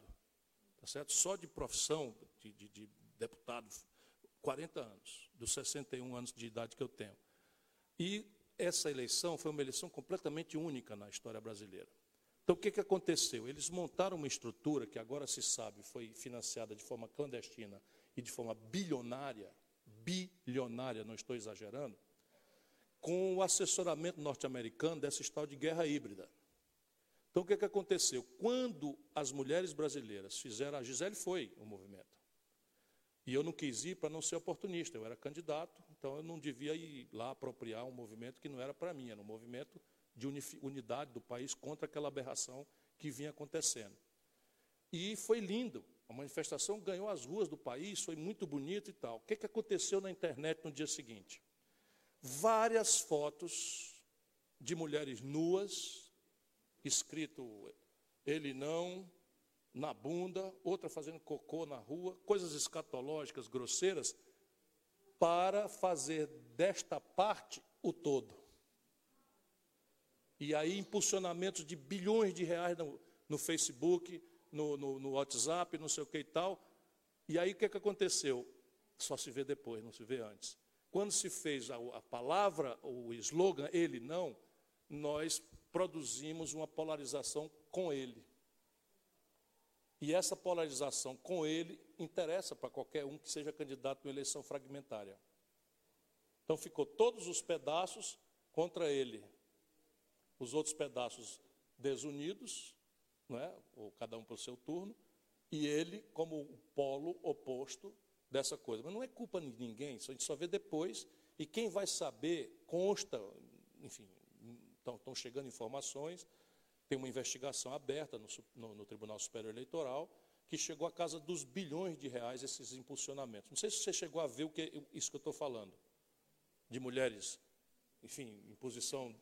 Tá certo? Só de profissão de, de, de deputado, 40 anos, dos 61 anos de idade que eu tenho. E essa eleição foi uma eleição completamente única na história brasileira. Então, o que, que aconteceu? Eles montaram uma estrutura que agora se sabe foi financiada de forma clandestina e de forma bilionária, bilionária, não estou exagerando, com o assessoramento norte-americano dessa história de guerra híbrida. Então, o que, é que aconteceu? Quando as mulheres brasileiras fizeram, a Gisele foi o movimento. E eu não quis ir para não ser oportunista, eu era candidato, então eu não devia ir lá apropriar um movimento que não era para mim, era um movimento de unidade do país contra aquela aberração que vinha acontecendo. E foi lindo, a manifestação ganhou as ruas do país, foi muito bonito e tal. O que, é que aconteceu na internet no dia seguinte? Várias fotos de mulheres nuas, escrito ele não, na bunda, outra fazendo cocô na rua, coisas escatológicas, grosseiras, para fazer desta parte o todo. E aí, impulsionamentos de bilhões de reais no, no Facebook, no, no, no, WhatsApp, não sei o que e tal. E aí, o que, é que aconteceu? Só se vê depois, não se vê antes. Quando se fez a, a palavra, o slogan, ele não, nós produzimos uma polarização com ele. E essa polarização com ele interessa para qualquer um que seja candidato em eleição fragmentária. Então ficou todos os pedaços contra ele. Os outros pedaços desunidos, não é? ou cada um para o seu turno, e ele como o polo oposto dessa coisa. Mas não é culpa de ninguém, a gente só vê depois, e quem vai saber, consta, enfim, estão chegando informações, tem uma investigação aberta no, no, no, Tribunal Superior Eleitoral, que chegou a casa dos bilhões de reais esses impulsionamentos. Não sei se você chegou a ver o que isso que eu estou falando. De mulheres, enfim, em posição.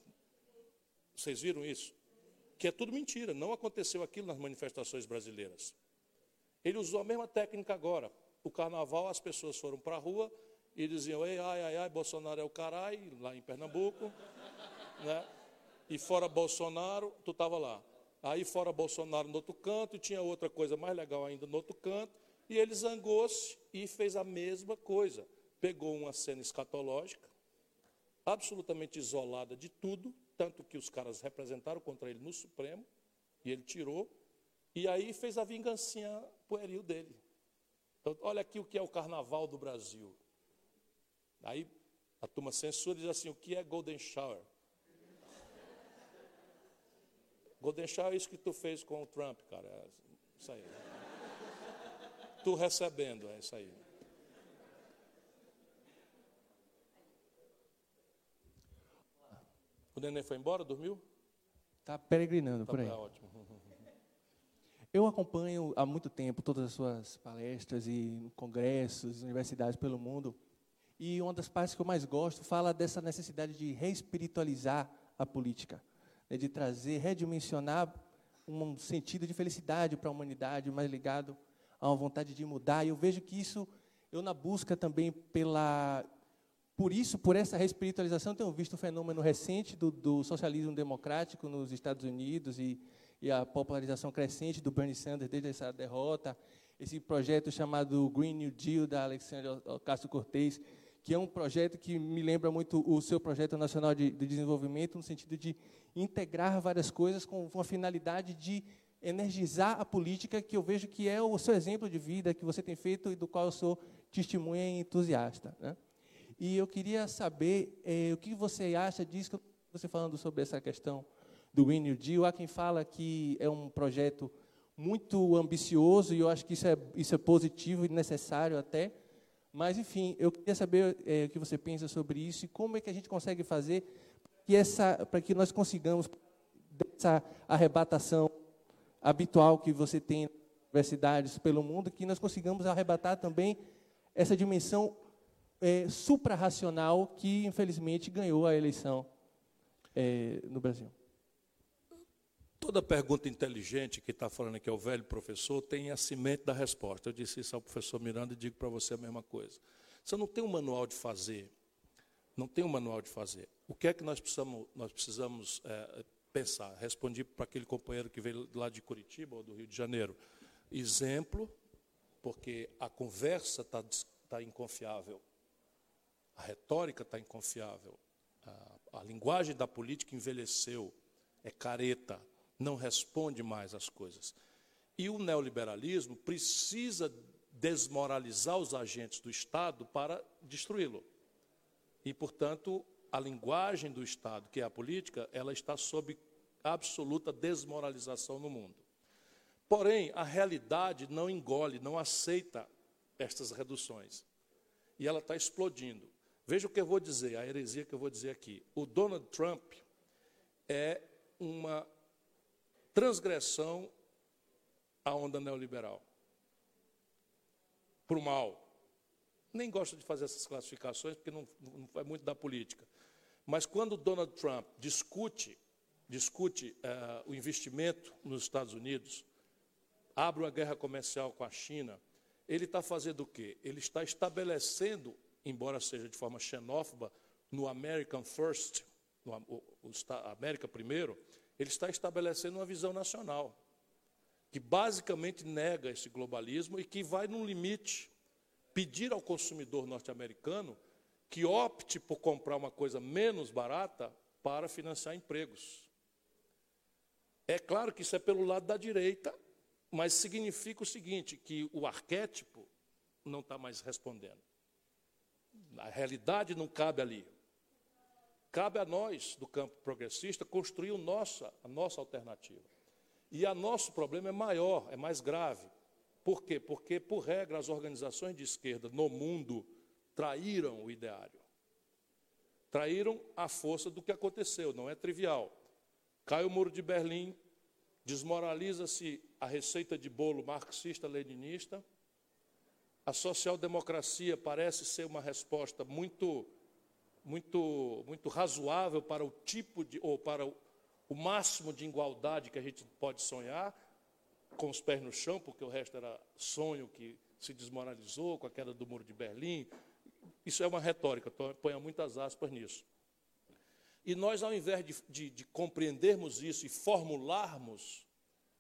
Vocês viram isso? Que é tudo mentira. Não aconteceu aquilo nas manifestações brasileiras. Ele usou a mesma técnica agora. O carnaval, as pessoas foram para a rua e diziam, Ei, ai, ai, ai, Bolsonaro é o caralho, lá em Pernambuco. Né? e fora Bolsonaro, tu estava lá. Aí fora Bolsonaro no outro canto, e tinha outra coisa mais legal ainda no outro canto, e ele zangou-se e fez a mesma coisa. Pegou uma cena escatológica, absolutamente isolada de tudo, tanto que os caras representaram contra ele no Supremo, e ele tirou, e aí fez a vingancinha pueril dele. Então, olha aqui o que é o carnaval do Brasil. Aí a turma censura e diz assim: o que é Golden Shower? Golden Shower é isso que tu fez com o Trump, cara. É isso aí. tu recebendo, é isso aí. O neném foi embora, dormiu? Está peregrinando tá, por aí. Tá ótimo. Eu acompanho há muito tempo todas as suas palestras e congressos, universidades pelo mundo. E uma das partes que eu mais gosto fala dessa necessidade de reespiritualizar a política né, de trazer, redimensionar um sentido de felicidade para a humanidade, mais ligado a uma vontade de mudar. E eu vejo que isso, eu na busca também pela. Por isso, por essa respiritualização, tenho visto o fenômeno recente do, do socialismo democrático nos Estados Unidos e, e a popularização crescente do Bernie Sanders desde essa derrota, esse projeto chamado Green New Deal da Alexandria Ocasio-Cortez, que é um projeto que me lembra muito o seu projeto nacional de, de desenvolvimento, no sentido de integrar várias coisas com uma finalidade de energizar a política, que eu vejo que é o seu exemplo de vida que você tem feito e do qual eu sou testemunha e entusiasta. Né? E eu queria saber eh, o que você acha disso, você falando sobre essa questão do Deal. Há quem fala que é um projeto muito ambicioso, e eu acho que isso é, isso é positivo e necessário até, mas, enfim, eu queria saber é, o que você pensa sobre isso e como é que a gente consegue fazer para que nós consigamos dessa arrebatação habitual que você tem nas universidades pelo mundo, que nós consigamos arrebatar também essa dimensão é, suprarracional que, infelizmente, ganhou a eleição é, no Brasil. Toda pergunta inteligente que está falando aqui ao velho professor tem a semente da resposta. Eu disse isso ao professor Miranda e digo para você a mesma coisa. Você não tem um manual de fazer. Não tem um manual de fazer. O que é que nós precisamos, nós precisamos é, pensar? Respondi para aquele companheiro que veio lá de Curitiba ou do Rio de Janeiro. Exemplo, porque a conversa está tá inconfiável. A retórica está inconfiável. A, a linguagem da política envelheceu. É careta não responde mais às coisas. E o neoliberalismo precisa desmoralizar os agentes do Estado para destruí-lo. E, portanto, a linguagem do Estado, que é a política, ela está sob absoluta desmoralização no mundo. Porém, a realidade não engole, não aceita estas reduções. E ela está explodindo. Veja o que eu vou dizer, a heresia que eu vou dizer aqui. O Donald Trump é uma transgressão à onda neoliberal. Para o mal. Nem gosto de fazer essas classificações, porque não, não é muito da política. Mas quando Donald Trump discute, discute uh, o investimento nos Estados Unidos, abre uma guerra comercial com a China, ele está fazendo o quê? Ele está estabelecendo embora seja de forma xenófoba, no American First, no o, o, América Primeiro, ele está estabelecendo uma visão nacional, que basicamente nega esse globalismo e que vai, num limite, pedir ao consumidor norte-americano que opte por comprar uma coisa menos barata para financiar empregos. É claro que isso é pelo lado da direita, mas significa o seguinte: que o arquétipo não está mais respondendo. A realidade não cabe ali. Cabe a nós, do campo progressista, construir o nossa, a nossa alternativa. E o nosso problema é maior, é mais grave. Por quê? Porque, por regra, as organizações de esquerda no mundo traíram o ideário. Traíram a força do que aconteceu, não é trivial. Cai o muro de Berlim, desmoraliza-se a receita de bolo marxista-leninista, a social-democracia parece ser uma resposta muito, muito, muito razoável para o tipo de, ou para o, o máximo de igualdade que a gente pode sonhar, com os pés no chão, porque o resto era sonho que se desmoralizou com a queda do muro de Berlim. Isso é uma retórica, ponha muitas aspas nisso. E nós, ao invés de, de, de compreendermos isso e formularmos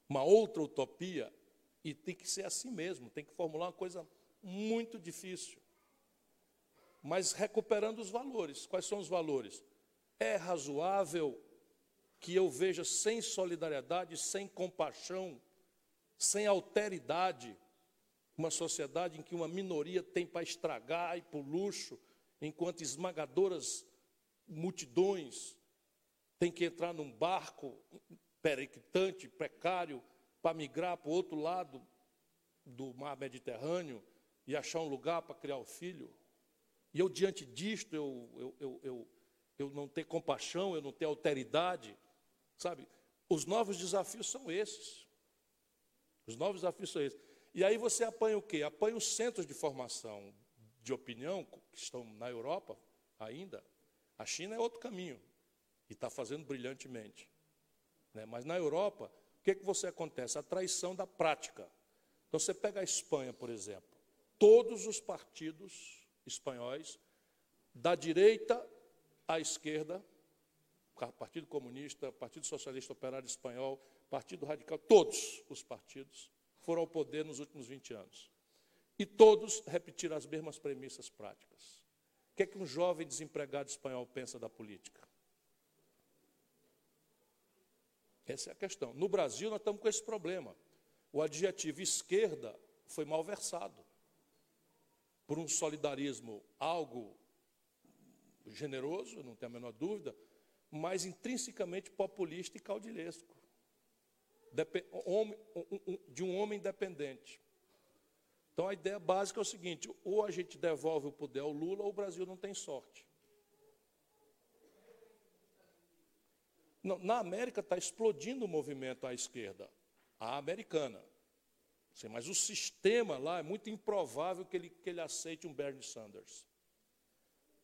uma outra utopia, e tem que ser assim mesmo, tem que formular uma coisa muito difícil. Mas recuperando os valores. Quais são os valores? É razoável que eu veja sem solidariedade, sem compaixão, sem alteridade, uma sociedade em que uma minoria tem para estragar e para o luxo, enquanto esmagadoras multidões têm que entrar num barco perictante, precário, para migrar para o outro lado do mar Mediterrâneo e achar um lugar para criar o filho. E eu, diante disto, eu, eu, eu, eu, não ter compaixão, eu não ter alteridade, sabe? Os novos desafios são esses. Os novos desafios são esses. E aí você apanha o quê? Apanha os centros de formação de opinião, que estão na Europa ainda. A China é outro caminho, e está fazendo brilhantemente. Né? Mas na Europa, o que, que você acontece? A traição da prática. Então você pega a Espanha, por exemplo todos os partidos espanhóis, da direita à esquerda, Partido Comunista, Partido Socialista Operário Espanhol, Partido Radical, todos os partidos foram ao poder nos últimos 20 anos. E todos repetiram as mesmas premissas práticas. O que é que um jovem desempregado espanhol pensa da política? Essa é a questão. No Brasil, nós estamos com esse problema. O adjetivo esquerda foi mal versado por um solidarismo algo generoso, não tenho a menor dúvida, mas intrinsecamente populista e caudilesco. De um homem independente. Então a ideia básica é o seguinte: ou a gente devolve o poder ao Lula, ou o Brasil não tem sorte. Na América está explodindo o movimento à esquerda, a americana. Mas o sistema lá é muito improvável que ele, que ele aceite um Bernie Sanders.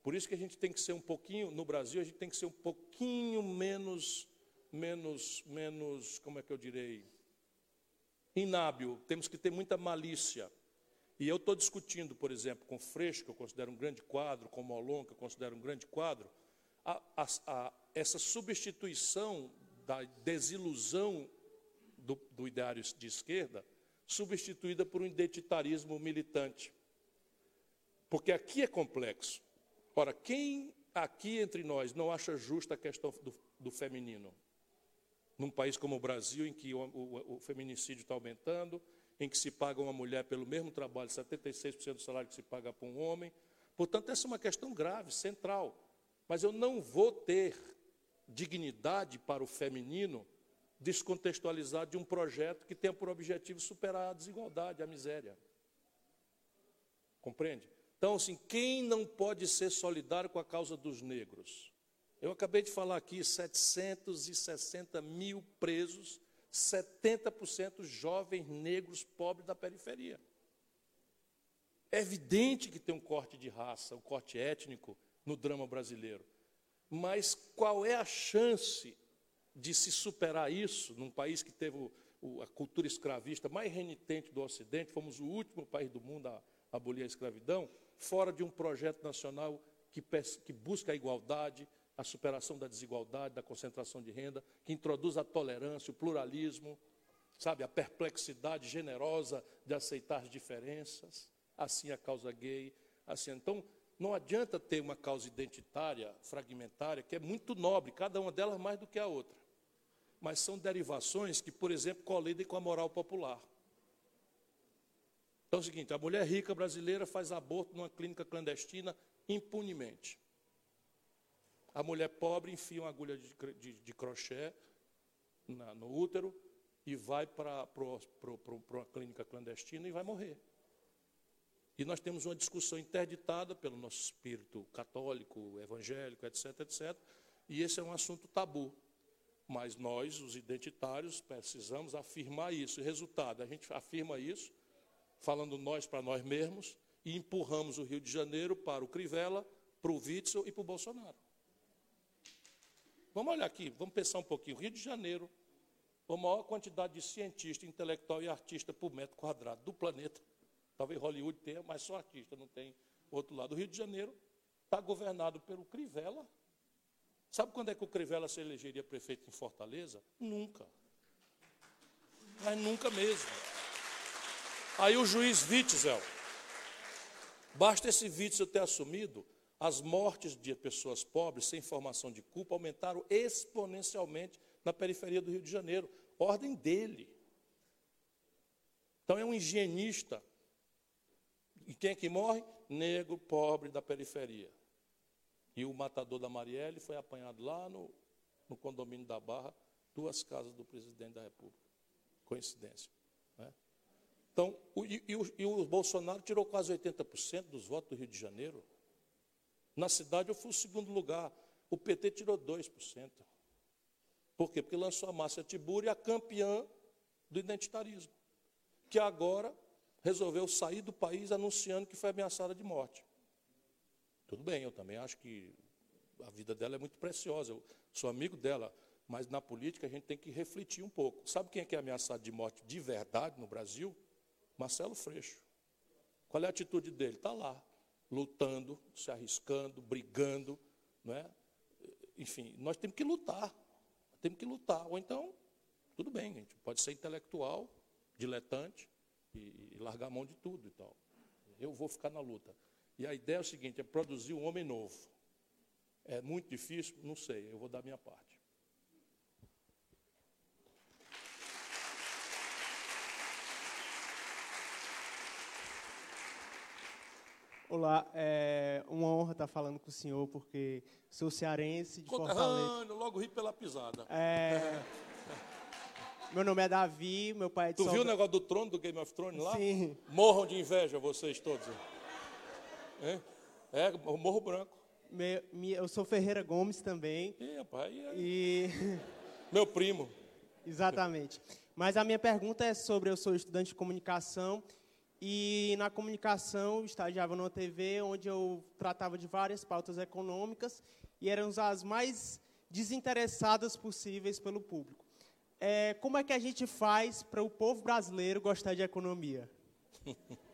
Por isso que a gente tem que ser um pouquinho, no Brasil, a gente tem que ser um pouquinho menos, menos, menos, como é que eu direi? Inábil. Temos que ter muita malícia. E eu estou discutindo, por exemplo, com Freixo, que eu considero um grande quadro, com Molon, que eu considero um grande quadro, a, a, a, essa substituição da desilusão do, do ideário de esquerda substituída por um identitarismo militante. Porque aqui é complexo. Ora, quem aqui entre nós não acha justa a questão do, do feminino? Num país como o Brasil, em que o, o, o feminicídio está aumentando, em que se paga uma mulher pelo mesmo trabalho, 76% do salário que se paga para um homem. Portanto, essa é uma questão grave, central. Mas eu não vou ter dignidade para o feminino descontextualizado de um projeto que tem por objetivo superar a desigualdade, a miséria. Compreende? Então, assim, quem não pode ser solidário com a causa dos negros? Eu acabei de falar aqui, 760 mil presos, 70% jovens negros pobres da periferia. É evidente que tem um corte de raça, um corte étnico no drama brasileiro. Mas qual é a chance de se superar isso, num país que teve a cultura escravista mais renitente do Ocidente, fomos o último país do mundo a abolir a escravidão, fora de um projeto nacional que, que busca a igualdade, a superação da desigualdade, da concentração de renda, que introduz a tolerância, o pluralismo, sabe, a perplexidade generosa de aceitar as diferenças, assim a causa gay, assim. Então, não adianta ter uma causa identitária, fragmentária, que é muito nobre, cada uma delas mais do que a outra. Mas são derivações que, por exemplo, colidem com a moral popular. Então é o seguinte: a mulher rica brasileira faz aborto numa clínica clandestina impunemente. A mulher pobre enfia uma agulha de, de, de crochê na, no útero e vai para uma clínica clandestina e vai morrer. E nós temos uma discussão interditada pelo nosso espírito católico, evangélico, etc, etc. E esse é um assunto tabu. Mas nós, os identitários, precisamos afirmar isso. E resultado, a gente afirma isso, falando nós para nós mesmos, e empurramos o Rio de Janeiro para o Crivella, para o Witzel e para o Bolsonaro. Vamos olhar aqui, vamos pensar um pouquinho. Rio de Janeiro, a maior quantidade de cientista, intelectual e artista por metro quadrado do planeta. Talvez Hollywood tenha, mas só artista, não tem outro lado. O Rio de Janeiro está governado pelo Crivella. Sabe quando é que o Crivella se elegeria prefeito em Fortaleza? Nunca. Mas nunca mesmo. Aí o juiz Witzel, basta esse Witzel ter assumido, as mortes de pessoas pobres sem formação de culpa aumentaram exponencialmente na periferia do Rio de Janeiro. Ordem dele. Então é um higienista. E quem é que morre? Negro, pobre da periferia. E o matador da Marielle foi apanhado lá no, no condomínio da Barra, duas casas do presidente da República. Coincidência. Né? Então, o, e, e, o, e o Bolsonaro tirou quase 80% dos votos do Rio de Janeiro. Na cidade eu fui o segundo lugar. O PT tirou 2%. Por quê? Porque lançou a Márcia Tiburi, a campeã do identitarismo, que agora resolveu sair do país anunciando que foi ameaçada de morte. Tudo bem, eu também acho que a vida dela é muito preciosa, eu sou amigo dela, mas na política a gente tem que refletir um pouco. Sabe quem é que é ameaçado de morte de verdade no Brasil? Marcelo Freixo. Qual é a atitude dele? Está lá, lutando, se arriscando, brigando, não é? Enfim, nós temos que lutar, temos que lutar. Ou então, tudo bem, gente pode ser intelectual, diletante e, e largar a mão de tudo e tal. Eu vou ficar na luta. E a ideia é o seguinte: é produzir um homem novo. É muito difícil? Não sei, eu vou dar a minha parte. Olá, é uma honra estar falando com o senhor, porque sou cearense de Fortaleza. logo ri pela pisada. É... Meu nome é Davi, meu pai é de Tu viu o negócio do trono, do Game of Thrones lá? Sim. Morram de inveja vocês todos. É, é Morro Branco. eu sou Ferreira Gomes também. Ih, rapaz, e... Meu primo. Exatamente. Mas a minha pergunta é sobre, eu sou estudante de comunicação e na comunicação, estagiava numa TV onde eu tratava de várias pautas econômicas e eram as mais desinteressadas possíveis pelo público. É, como é que a gente faz para o povo brasileiro gostar de economia?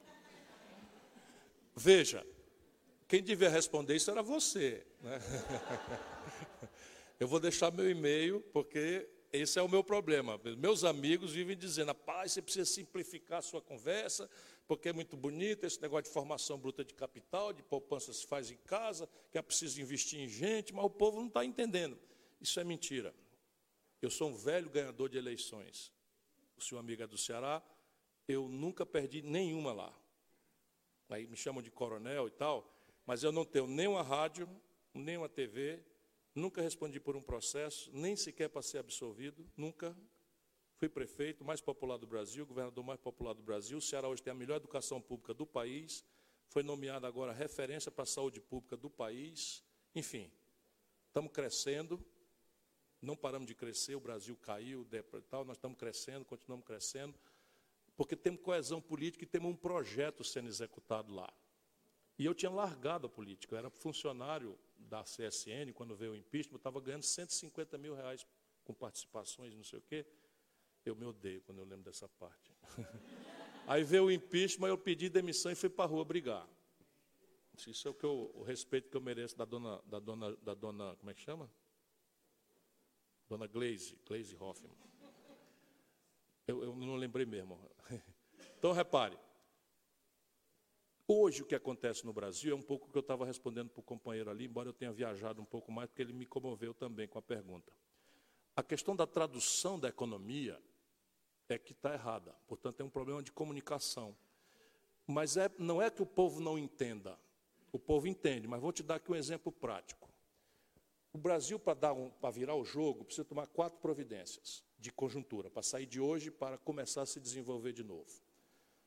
Veja, quem devia responder isso era você. Né? Eu vou deixar meu e-mail, porque esse é o meu problema. Meus amigos vivem dizendo, rapaz, você precisa simplificar a sua conversa, porque é muito bonito esse negócio de formação bruta de capital, de poupança se faz em casa, que é preciso investir em gente, mas o povo não está entendendo. Isso é mentira. Eu sou um velho ganhador de eleições. O seu amigo é do Ceará, eu nunca perdi nenhuma lá. Aí me chamam de coronel e tal, mas eu não tenho nem uma rádio, nem uma TV, nunca respondi por um processo, nem sequer para ser absolvido, nunca Fui prefeito mais popular do Brasil, governador mais popular do Brasil. O Ceará hoje tem a melhor educação pública do país. Foi nomeado agora referência para a saúde pública do país. Enfim, estamos crescendo. Não paramos de crescer. O Brasil caiu, tal. Nós estamos crescendo, continuamos crescendo. Porque temos coesão política e temos um projeto sendo executado lá. E eu tinha largado a política. Eu era funcionário da CSN, quando veio o impeachment, eu estava ganhando 150 mil reais com participações, não sei o quê. Eu me odeio quando eu lembro dessa parte. Aí veio o impeachment, eu pedi demissão e fui para a rua brigar. Isso é o, que eu, o respeito que eu mereço da dona, da dona, da dona, como é que chama? Dona Glaze, Glaze Hoffman. Eu, eu não lembrei mesmo. Então, repare. Hoje, o que acontece no Brasil é um pouco o que eu estava respondendo para o companheiro ali, embora eu tenha viajado um pouco mais, porque ele me comoveu também com a pergunta. A questão da tradução da economia é que está errada. Portanto, é um problema de comunicação. Mas é, não é que o povo não entenda. O povo entende, mas vou te dar aqui um exemplo prático. O Brasil, para um, virar o jogo, precisa tomar quatro providências de conjuntura, para sair de hoje para começar a se desenvolver de novo.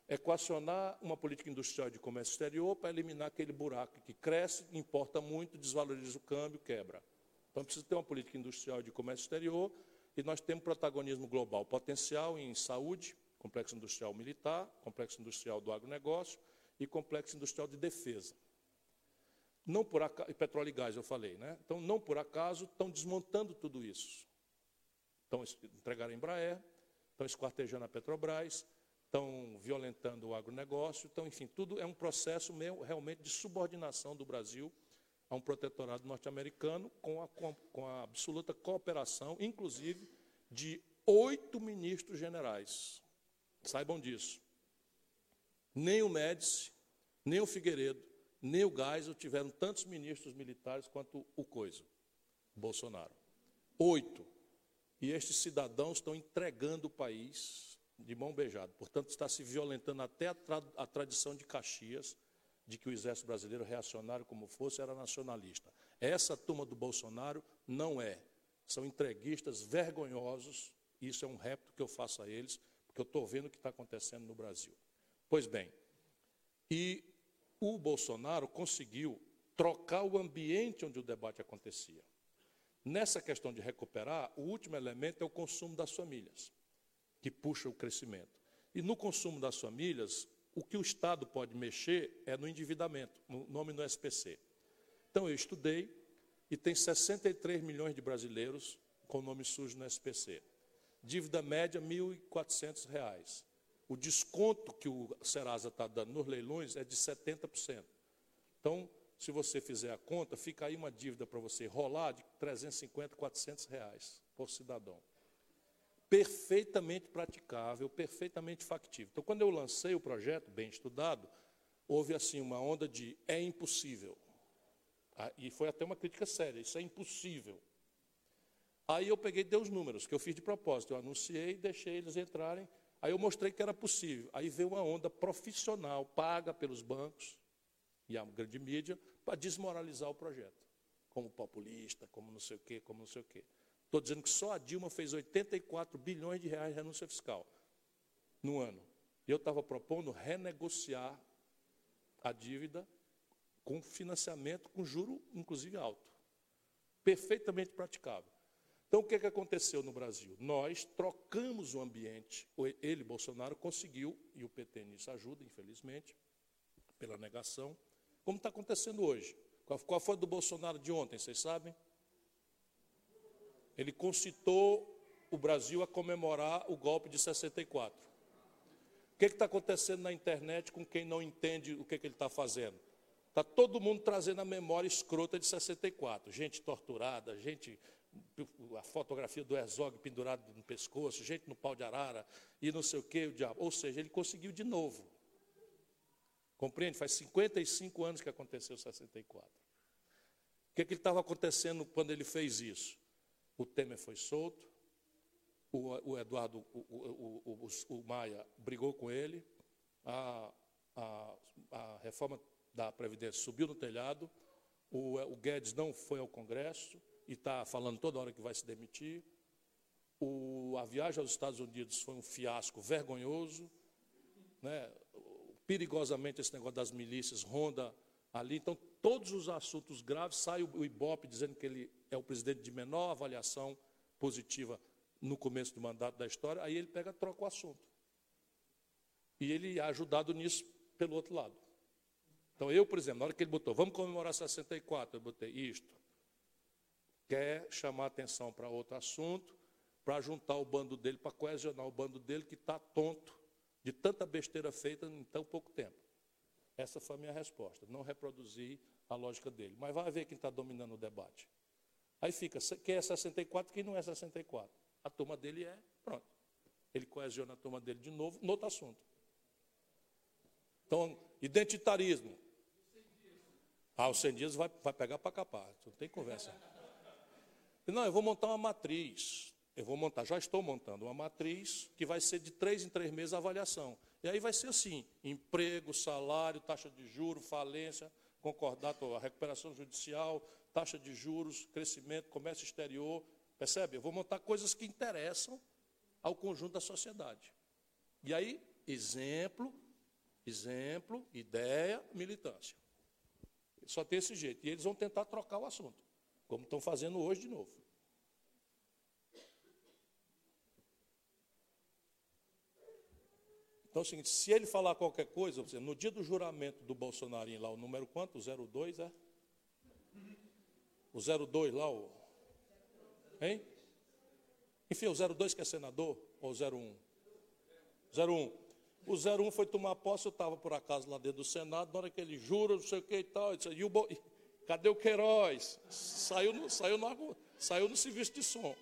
Equacionar uma política industrial de comércio exterior para eliminar aquele buraco que cresce, importa muito, desvaloriza o câmbio, quebra. Então precisa ter uma política industrial de comércio exterior e nós temos protagonismo global potencial em saúde, complexo industrial militar, complexo industrial do agronegócio e complexo industrial de defesa. Não por acaso, e petróleo e gás eu falei, né? Então, não por acaso estão desmontando tudo isso. Estão entregando a Embraer, estão esquartejando a Petrobras, estão violentando o agronegócio, então, enfim, tudo é um processo meio, realmente de subordinação do Brasil a um protetorado norte-americano com a, com a absoluta cooperação, inclusive, de oito ministros generais. Saibam disso. Nem o Médici, nem o Figueiredo, nem o Geisel tiveram tantos ministros militares quanto o Coisa, Bolsonaro. Oito. E estes cidadãos estão entregando o país de mão beijada. Portanto, está se violentando até a, tra a tradição de Caxias, de que o exército brasileiro, reacionário como fosse, era nacionalista. Essa turma do Bolsonaro não é. São entreguistas vergonhosos. Isso é um repto que eu faço a eles, porque eu estou vendo o que está acontecendo no Brasil. Pois bem, e o Bolsonaro conseguiu trocar o ambiente onde o debate acontecia. Nessa questão de recuperar, o último elemento é o consumo das famílias, que puxa o crescimento. E no consumo das famílias, o que o Estado pode mexer é no endividamento, no nome no SPC. Então eu estudei e tem 63 milhões de brasileiros com nome sujo no SPC. Dívida média R$ 1.400 o desconto que o Serasa está dando nos leilões é de 70%. Então, se você fizer a conta, fica aí uma dívida para você rolar de 350, 400 reais por cidadão. Perfeitamente praticável, perfeitamente factível. Então, quando eu lancei o projeto, bem estudado, houve assim uma onda de é impossível. Ah, e foi até uma crítica séria, isso é impossível. Aí eu peguei dei os números, que eu fiz de propósito. Eu anunciei e deixei eles entrarem Aí eu mostrei que era possível. Aí veio uma onda profissional, paga pelos bancos e a grande mídia, para desmoralizar o projeto. Como populista, como não sei o quê, como não sei o quê. Estou dizendo que só a Dilma fez 84 bilhões de reais de renúncia fiscal no ano. E eu estava propondo renegociar a dívida com financiamento com juro, inclusive, alto. Perfeitamente praticável. Então, o que, é que aconteceu no Brasil? Nós trocamos o ambiente. Ele, Bolsonaro, conseguiu, e o PT nisso ajuda, infelizmente, pela negação, como está acontecendo hoje. Qual foi a do Bolsonaro de ontem, vocês sabem? Ele concitou o Brasil a comemorar o golpe de 64. O que está acontecendo na internet com quem não entende o que, que ele está fazendo? Está todo mundo trazendo a memória escrota de 64. Gente torturada, gente a fotografia do Herzog pendurado no pescoço, gente no pau de arara e não sei o que, o diabo. Ou seja, ele conseguiu de novo. Compreende? Faz 55 anos que aconteceu 64. O que, que estava acontecendo quando ele fez isso? O Temer foi solto, o, o Eduardo, o, o, o, Maia brigou com ele, a, a, a reforma da Previdência subiu no telhado, o Guedes não foi ao Congresso, e está falando toda hora que vai se demitir. O, a viagem aos Estados Unidos foi um fiasco vergonhoso. Né? Perigosamente esse negócio das milícias ronda ali. Então, todos os assuntos graves, sai o Ibope dizendo que ele é o presidente de menor avaliação positiva no começo do mandato da história, aí ele pega troca o assunto. E ele é ajudado nisso pelo outro lado. Então, eu, por exemplo, na hora que ele botou, vamos comemorar 64, eu botei isto quer chamar atenção para outro assunto, para juntar o bando dele, para coesionar o bando dele que está tonto de tanta besteira feita em tão pouco tempo. Essa foi a minha resposta. Não reproduzir a lógica dele. Mas vai ver quem está dominando o debate. Aí fica, quem é 64 quem não é 64. A turma dele é, pronto. Ele coesiona a turma dele de novo, no outro assunto. Então, identitarismo. Ah, os 100 dias vai, vai pegar para capar, não tem conversa. Não, eu vou montar uma matriz. Eu vou montar, já estou montando uma matriz que vai ser de três em três meses a avaliação. E aí vai ser assim: emprego, salário, taxa de juros, falência, concordado, a recuperação judicial, taxa de juros, crescimento, comércio exterior. Percebe? Eu vou montar coisas que interessam ao conjunto da sociedade. E aí, exemplo, exemplo, ideia, militância. Só tem esse jeito. E eles vão tentar trocar o assunto, como estão fazendo hoje de novo. Então é o seguinte, se ele falar qualquer coisa, no dia do juramento do Bolsonarinho lá, o número quanto? O 02 é? O 02 lá, o. Hein? Enfim, o 02 que é senador, ou o 01? 01. O 01 foi tomar posse, eu estava por acaso lá dentro do Senado, na hora que ele jura, não sei o que e tal. E o. Cadê o Queiroz? Saiu no, saiu, no, saiu no serviço de som.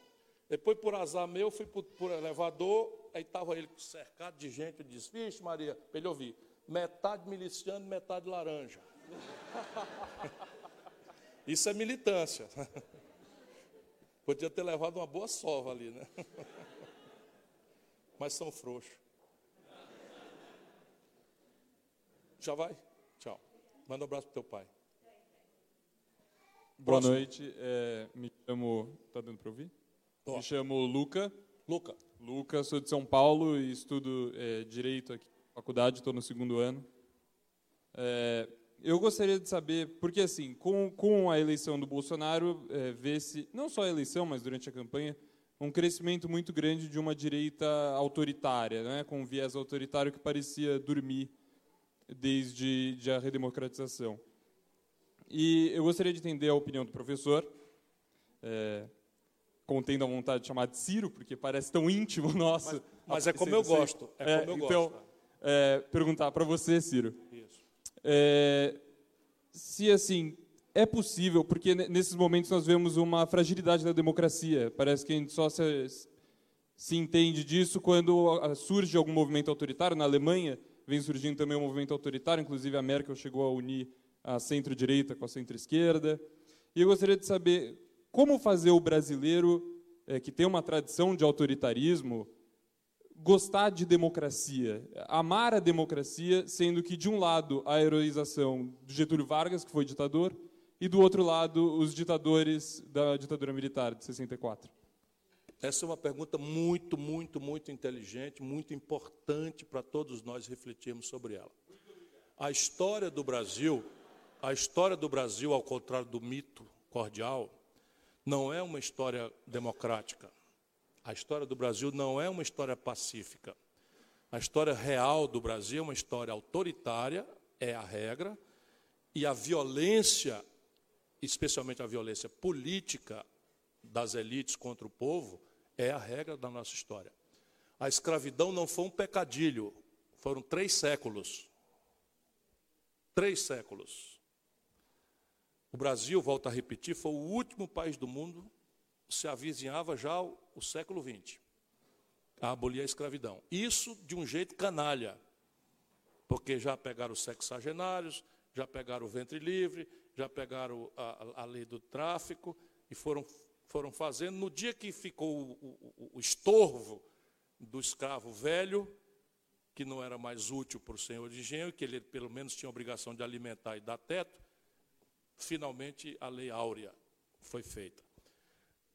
Depois, por azar meu, fui por, elevador, aí estava ele cercado de gente, eu disse, vixe Maria, para ele ouvir, metade miliciano, metade laranja. Isso é militância. Podia ter levado uma boa sova ali, né? Mas são frouxos. Já vai? Tchau. Manda um abraço pro teu pai. Boa Próximo. noite. é, me chamo. Tá dando para ouvir? Me chamo Luca. Luca. Luca, sou de São Paulo e estudo é, direito aqui na faculdade, estou no segundo ano. É, eu gostaria de saber, porque assim, com, com a eleição do Bolsonaro, é, vê-se, não só a eleição, mas durante a campanha, um crescimento muito grande de uma direita autoritária, né, com um viés autoritário que parecia dormir desde de a redemocratização. E eu gostaria de entender a opinião do professor, é, contendo a vontade de chamar de Ciro, porque parece tão íntimo nosso. Mas- mas é como eu gosto, é como eu então, gosto. é, perguntar para você, Ciro. Isso. É, se assim é possível, porque ne- nesses momentos nós vemos uma fragilidade da democracia. Parece que a gente só se, se entende disso quando surge algum movimento autoritário. Na Alemanha vem surgindo também um movimento autoritário, inclusive a Merkel chegou a unir a centro-direita com a centro-esquerda. E eu gostaria de saber como fazer o brasileiro, eh, que tem uma tradição de autoritarismo, gostar de democracia, amar a democracia, sendo que, de um lado, a heroização de Getúlio Vargas, que foi ditador, e do outro lado, os ditadores da ditadura militar de 64. Essa é uma pergunta muito, muito, muito inteligente, muito importante para todos nós refletirmos sobre ela. A história do Brasil, a história do Brasil, ao contrário do mito cordial, não é uma história democrática. A história do Brasil não é uma história pacífica. A história real do Brasil é uma história autoritária, é a regra, e a violência, especialmente a violência política das elites contra o povo, é a regra da nossa história. A escravidão não foi um pecadilho, foram três séculos. Três séculos. O Brasil, volto a repetir, foi o último país do mundo, se avizinhava já o, o século XX, a abolir a escravidão. Isso de um jeito canalha, porque já pegaram os sexagenários, já pegaram o ventre livre, já pegaram a, a lei do tráfico e foram, foram fazendo. No dia que ficou o, o, o estorvo do escravo velho, que não era mais útil para o senhor de engenho, que ele pelo menos tinha obrigação de alimentar e dar teto, finalmente a lei áurea foi feita.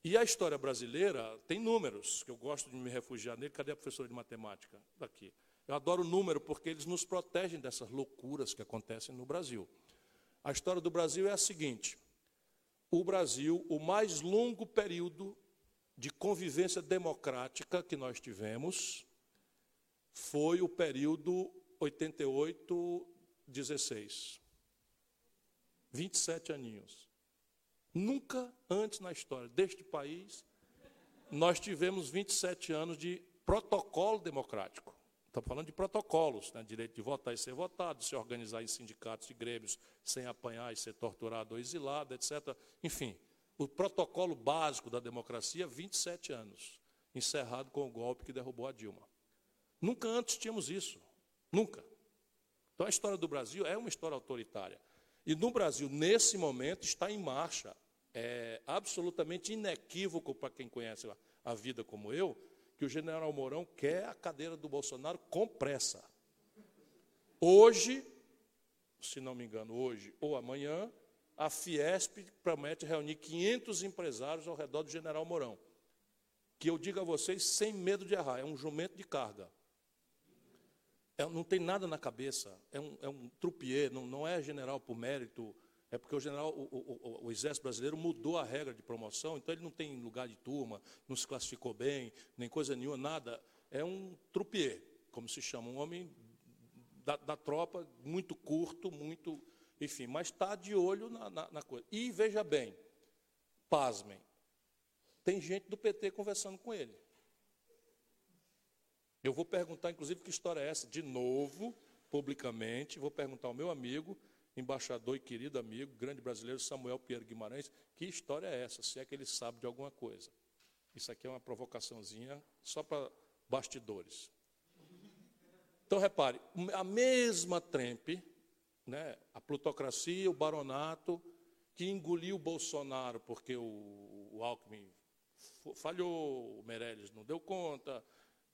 E a história brasileira tem números, que eu gosto de me refugiar nele. Cadê a professora de matemática? Daqui. Eu adoro número porque eles nos protegem dessas loucuras que acontecem no Brasil. A história do Brasil é a seguinte: o Brasil, o mais longo período de convivência democrática que nós tivemos foi o período 88-16. 27 aninhos. Nunca antes na história deste país nós tivemos 27 anos de protocolo democrático. Estamos falando de protocolos, né? direito de votar e ser votado, se organizar em sindicatos e grêmios sem apanhar e ser torturado ou exilado, etc. Enfim, o protocolo básico da democracia, 27 anos, encerrado com o golpe que derrubou a Dilma. Nunca antes tínhamos isso. Nunca. Então a história do Brasil é uma história autoritária. E no Brasil, nesse momento, está em marcha. É absolutamente inequívoco para quem conhece a vida como eu, que o general Mourão quer a cadeira do Bolsonaro com pressa. Hoje, se não me engano, hoje ou amanhã, a Fiesp promete reunir 500 empresários ao redor do general Mourão. Que eu digo a vocês, sem medo de errar, é um jumento de carga. É, não tem nada na cabeça, é um, é um trupier, não, não é general por mérito, é porque o general, o, o, o, Exército Brasileiro mudou a regra de promoção, então ele não tem lugar de turma, não se classificou bem, nem coisa nenhuma, nada. É um trupier, como se chama, um homem da, da tropa, muito curto, muito. Enfim, mas está de olho na, na, na coisa. E veja bem, pasmem, tem gente do PT conversando com ele. Eu vou perguntar, inclusive, que história é essa, de novo, publicamente, vou perguntar ao meu amigo embaixador e querido amigo, grande brasileiro Samuel Pierre Guimarães, que história é essa, se é que ele sabe de alguma coisa. Isso aqui é uma provocaçãozinha só para bastidores. Então, repare, a mesma trempe, né, a plutocracia, o baronato, que engoliu o Bolsonaro porque o, o Alckmin falhou, o Meirelles não deu conta,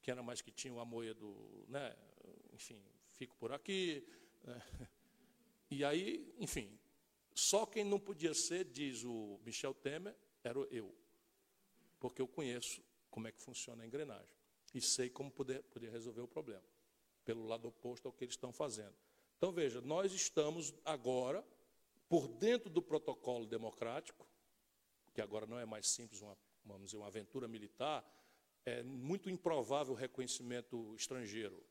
que era mais que tinha o Amoedo, né, enfim, fico por aqui. Né, e aí, enfim, só quem não podia ser, diz o Michel Temer, era eu. Porque eu conheço como é que funciona a engrenagem. E sei como poder, poder resolver o problema. Pelo lado oposto ao que eles estão fazendo. Então, veja, nós estamos agora, por dentro do protocolo democrático, que agora não é mais simples uma, vamos dizer, uma aventura militar, é muito improvável o reconhecimento estrangeiro.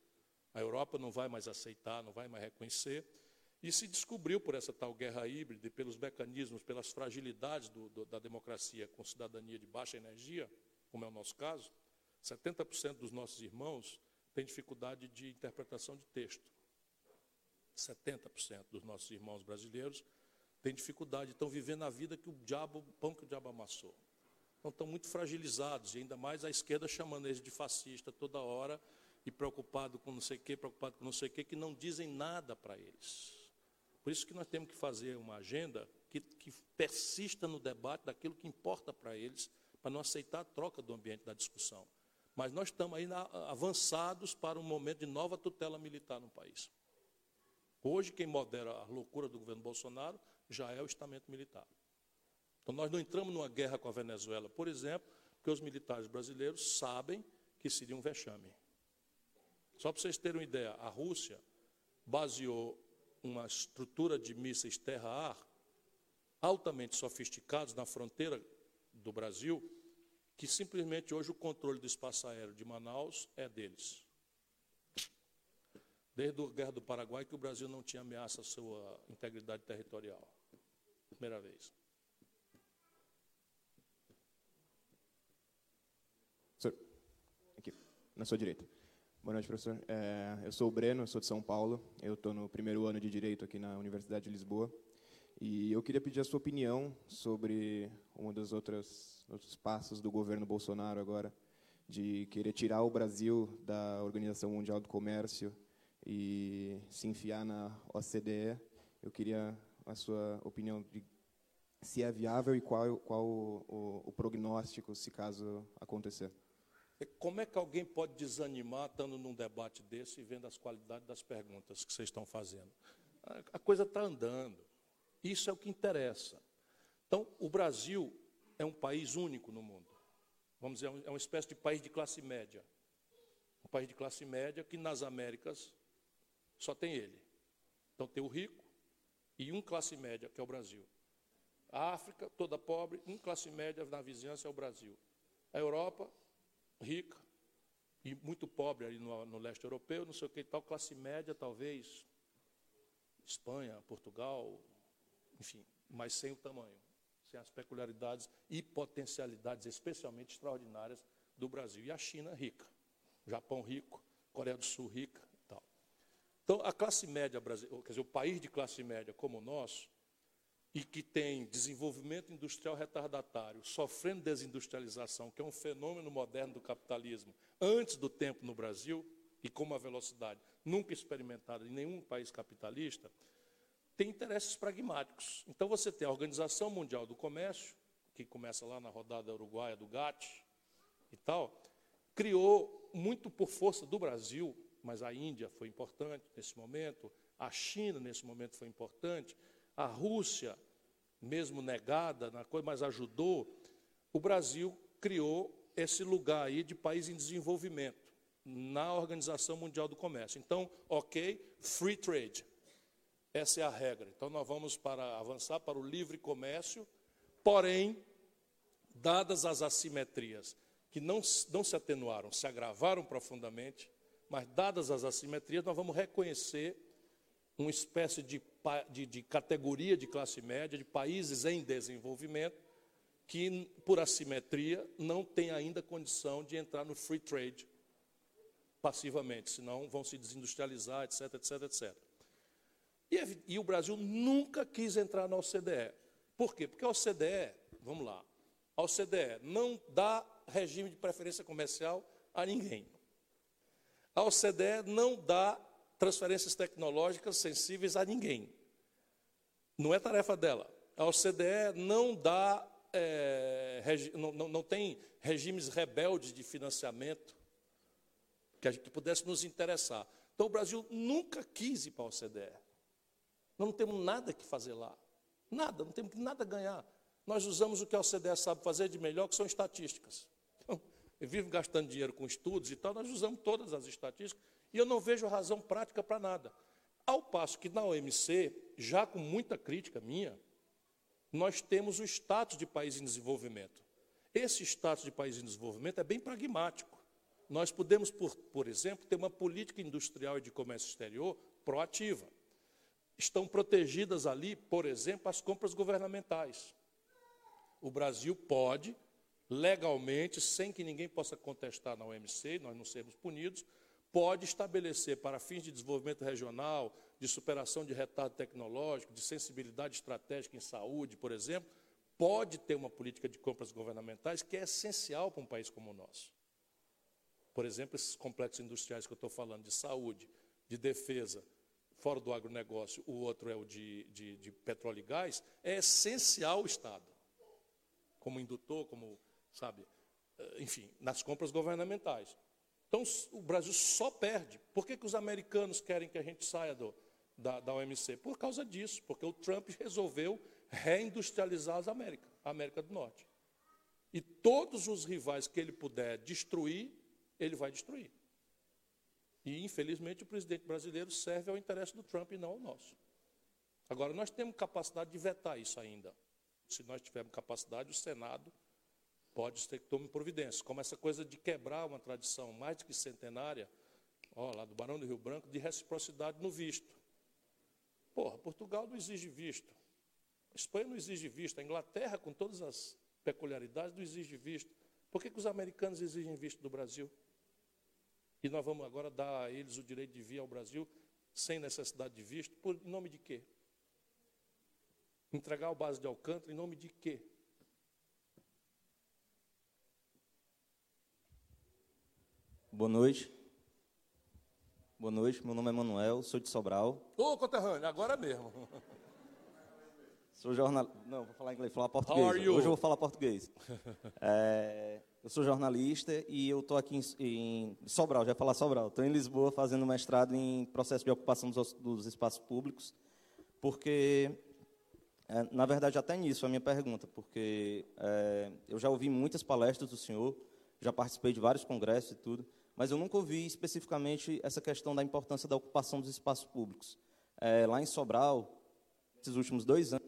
A Europa não vai mais aceitar, não vai mais reconhecer. E se descobriu por essa tal guerra híbrida, pelos mecanismos, pelas fragilidades do, do, da democracia com cidadania de baixa energia, como é o nosso caso, 70% dos nossos irmãos têm dificuldade de interpretação de texto. 70% dos nossos irmãos brasileiros têm dificuldade, estão vivendo a vida que o diabo, pão que o diabo amassou. Então estão muito fragilizados, e ainda mais a esquerda chamando eles de fascista toda hora, e preocupado com não sei o quê, preocupado com não sei o quê, que não dizem nada para eles. Por isso que nós temos que fazer uma agenda que, que persista no debate daquilo que importa para eles, para não aceitar a troca do ambiente da discussão. Mas nós estamos aí avançados para um momento de nova tutela militar no país. Hoje, quem modera a loucura do governo Bolsonaro já é o estamento militar. Então, nós não entramos numa guerra com a Venezuela, por exemplo, porque os militares brasileiros sabem que seria um vexame. Só para vocês terem uma ideia, a Rússia baseou uma estrutura de mísseis terra-ar altamente sofisticados na fronteira do Brasil, que simplesmente hoje o controle do espaço aéreo de Manaus é deles. Desde a Guerra do Paraguai que o Brasil não tinha ameaça à sua integridade territorial. Primeira vez. Aqui, na sua direita. Boa noite, professor. É, eu sou o Breno, sou de São Paulo. Eu estou no primeiro ano de Direito aqui na Universidade de Lisboa. E eu queria pedir a sua opinião sobre um dos outros, outros passos do governo Bolsonaro agora, de querer tirar o Brasil da Organização Mundial do Comércio e se enfiar na OCDE. Eu queria a sua opinião de se é viável e qual, qual o, o, o prognóstico se caso acontecer. Como é que alguém pode desanimar estando num debate desse e vendo as qualidades das perguntas que vocês estão fazendo? A coisa está andando. Isso é o que interessa. Então, o Brasil é um país único no mundo. Vamos dizer, é uma espécie de país de classe média. Um país de classe média que nas Américas só tem ele. Então tem o rico e um classe média, que é o Brasil. A África, toda pobre, um classe média na vizinhança é o Brasil. A Europa, rica e muito pobre ali no, no leste europeu, não sei o que tal, classe média talvez, Espanha, Portugal, enfim, mas sem o tamanho, sem as peculiaridades e potencialidades especialmente extraordinárias do Brasil. E a China rica, Japão rico, Coreia do Sul rica tal. Então, a classe média brasileira, quer dizer, o país de classe média como o nosso, e que tem desenvolvimento industrial retardatário, sofrendo desindustrialização, que é um fenômeno moderno do capitalismo, antes do tempo no Brasil, e com uma velocidade nunca experimentada em nenhum país capitalista, tem interesses pragmáticos. Então você tem a Organização Mundial do Comércio, que começa lá na rodada uruguaia do GATT e tal, criou muito por força do Brasil, mas a Índia foi importante nesse momento, a China nesse momento foi importante, a Rússia, mesmo negada na coisa, mas ajudou, o Brasil criou esse lugar aí de país em desenvolvimento na Organização Mundial do Comércio. Então, ok, free trade. Essa é a regra. Então, nós vamos para avançar para o livre comércio, porém, dadas as assimetrias, que não, não se atenuaram, se agravaram profundamente, mas dadas as assimetrias, nós vamos reconhecer uma espécie de, de, de categoria de classe média, de países em desenvolvimento, que, por assimetria, não tem ainda condição de entrar no free trade passivamente, senão vão se desindustrializar, etc, etc, etc. E, e, o Brasil nunca quis entrar na OCDE. Por quê? Porque a OCDE, vamos lá, a OCDE não dá regime de preferência comercial a ninguém. A OCDE não dá transferências tecnológicas sensíveis a ninguém. Não é tarefa dela. A OCDE não dá, é, regi, não, não, não tem regimes rebeldes de financiamento que, a gente, pudesse nos interessar. Então o Brasil nunca quis ir para a OCDE. Nós não temos nada que fazer lá. Nada, não temos nada a ganhar. Nós usamos o que a OCDE sabe fazer de melhor, que são estatísticas. Então, vivo gastando dinheiro com estudos e tal, nós usamos todas as estatísticas e eu não vejo razão prática para nada. Ao passo que na OMC, já com muita crítica minha, nós temos o status de país em desenvolvimento. Esse status de país em desenvolvimento é bem pragmático. Nós podemos, por, por exemplo, ter uma política industrial e de comércio exterior proativa. Estão protegidas ali, por exemplo, as compras governamentais. O Brasil pode, legalmente, sem que ninguém possa contestar na OMC, nós não sermos punidos, pode estabelecer para fins de desenvolvimento regional, de superação de retardo tecnológico, de sensibilidade estratégica em saúde, por exemplo, pode ter uma política de compras governamentais que é essencial para um país como o nosso. Por exemplo, esses complexos industriais que eu estou falando, de saúde, de defesa, fora do agronegócio, o outro é o de, de, de petróleo e gás, é essencial o Estado, como indutor, como, sabe, eh, enfim, nas compras governamentais. Então, o Brasil só perde. Por que, que os americanos querem que a gente saia do, da, da OMC? Por causa disso, porque o Trump resolveu reindustrializar as Américas, a América do Norte. E todos os rivais que ele puder destruir, ele vai destruir. E, infelizmente, o presidente brasileiro serve ao interesse do Trump e não ao nosso. Agora, nós temos capacidade de vetar isso ainda. Se nós tivermos capacidade, o Senado pode ter que tomar providências, como essa coisa de quebrar uma tradição mais do que centenária, ó, lá do Barão do Rio Branco, de reciprocidade no visto. Porra, Portugal não exige visto. A Espanha não exige visto. A Inglaterra, com todas as peculiaridades, não exige visto. Por que, que os americanos exigem visto do Brasil? E nós vamos agora dar a eles o direito de vir ao Brasil sem necessidade de visto, por em nome de quê? Entregar o base de Alcântara em nome de quê? Boa noite. Boa noite, meu nome é Manuel, sou de Sobral. Ô, conterrâneo, agora mesmo. Sou jornalista. Não, vou falar inglês, vou falar português. Hoje eu vou falar português. É, eu sou jornalista e eu estou aqui em, em, Sobral, já ia falar Sobral. Estou em Lisboa fazendo mestrado em processo de ocupação dos, dos espaços públicos, porque, é, na verdade, até nisso a minha pergunta, porque é, eu já ouvi muitas palestras do senhor, já participei de vários congressos e tudo, mas eu nunca ouvi especificamente essa questão da importância da ocupação dos espaços públicos. É, lá em Sobral, nesses últimos dois anos,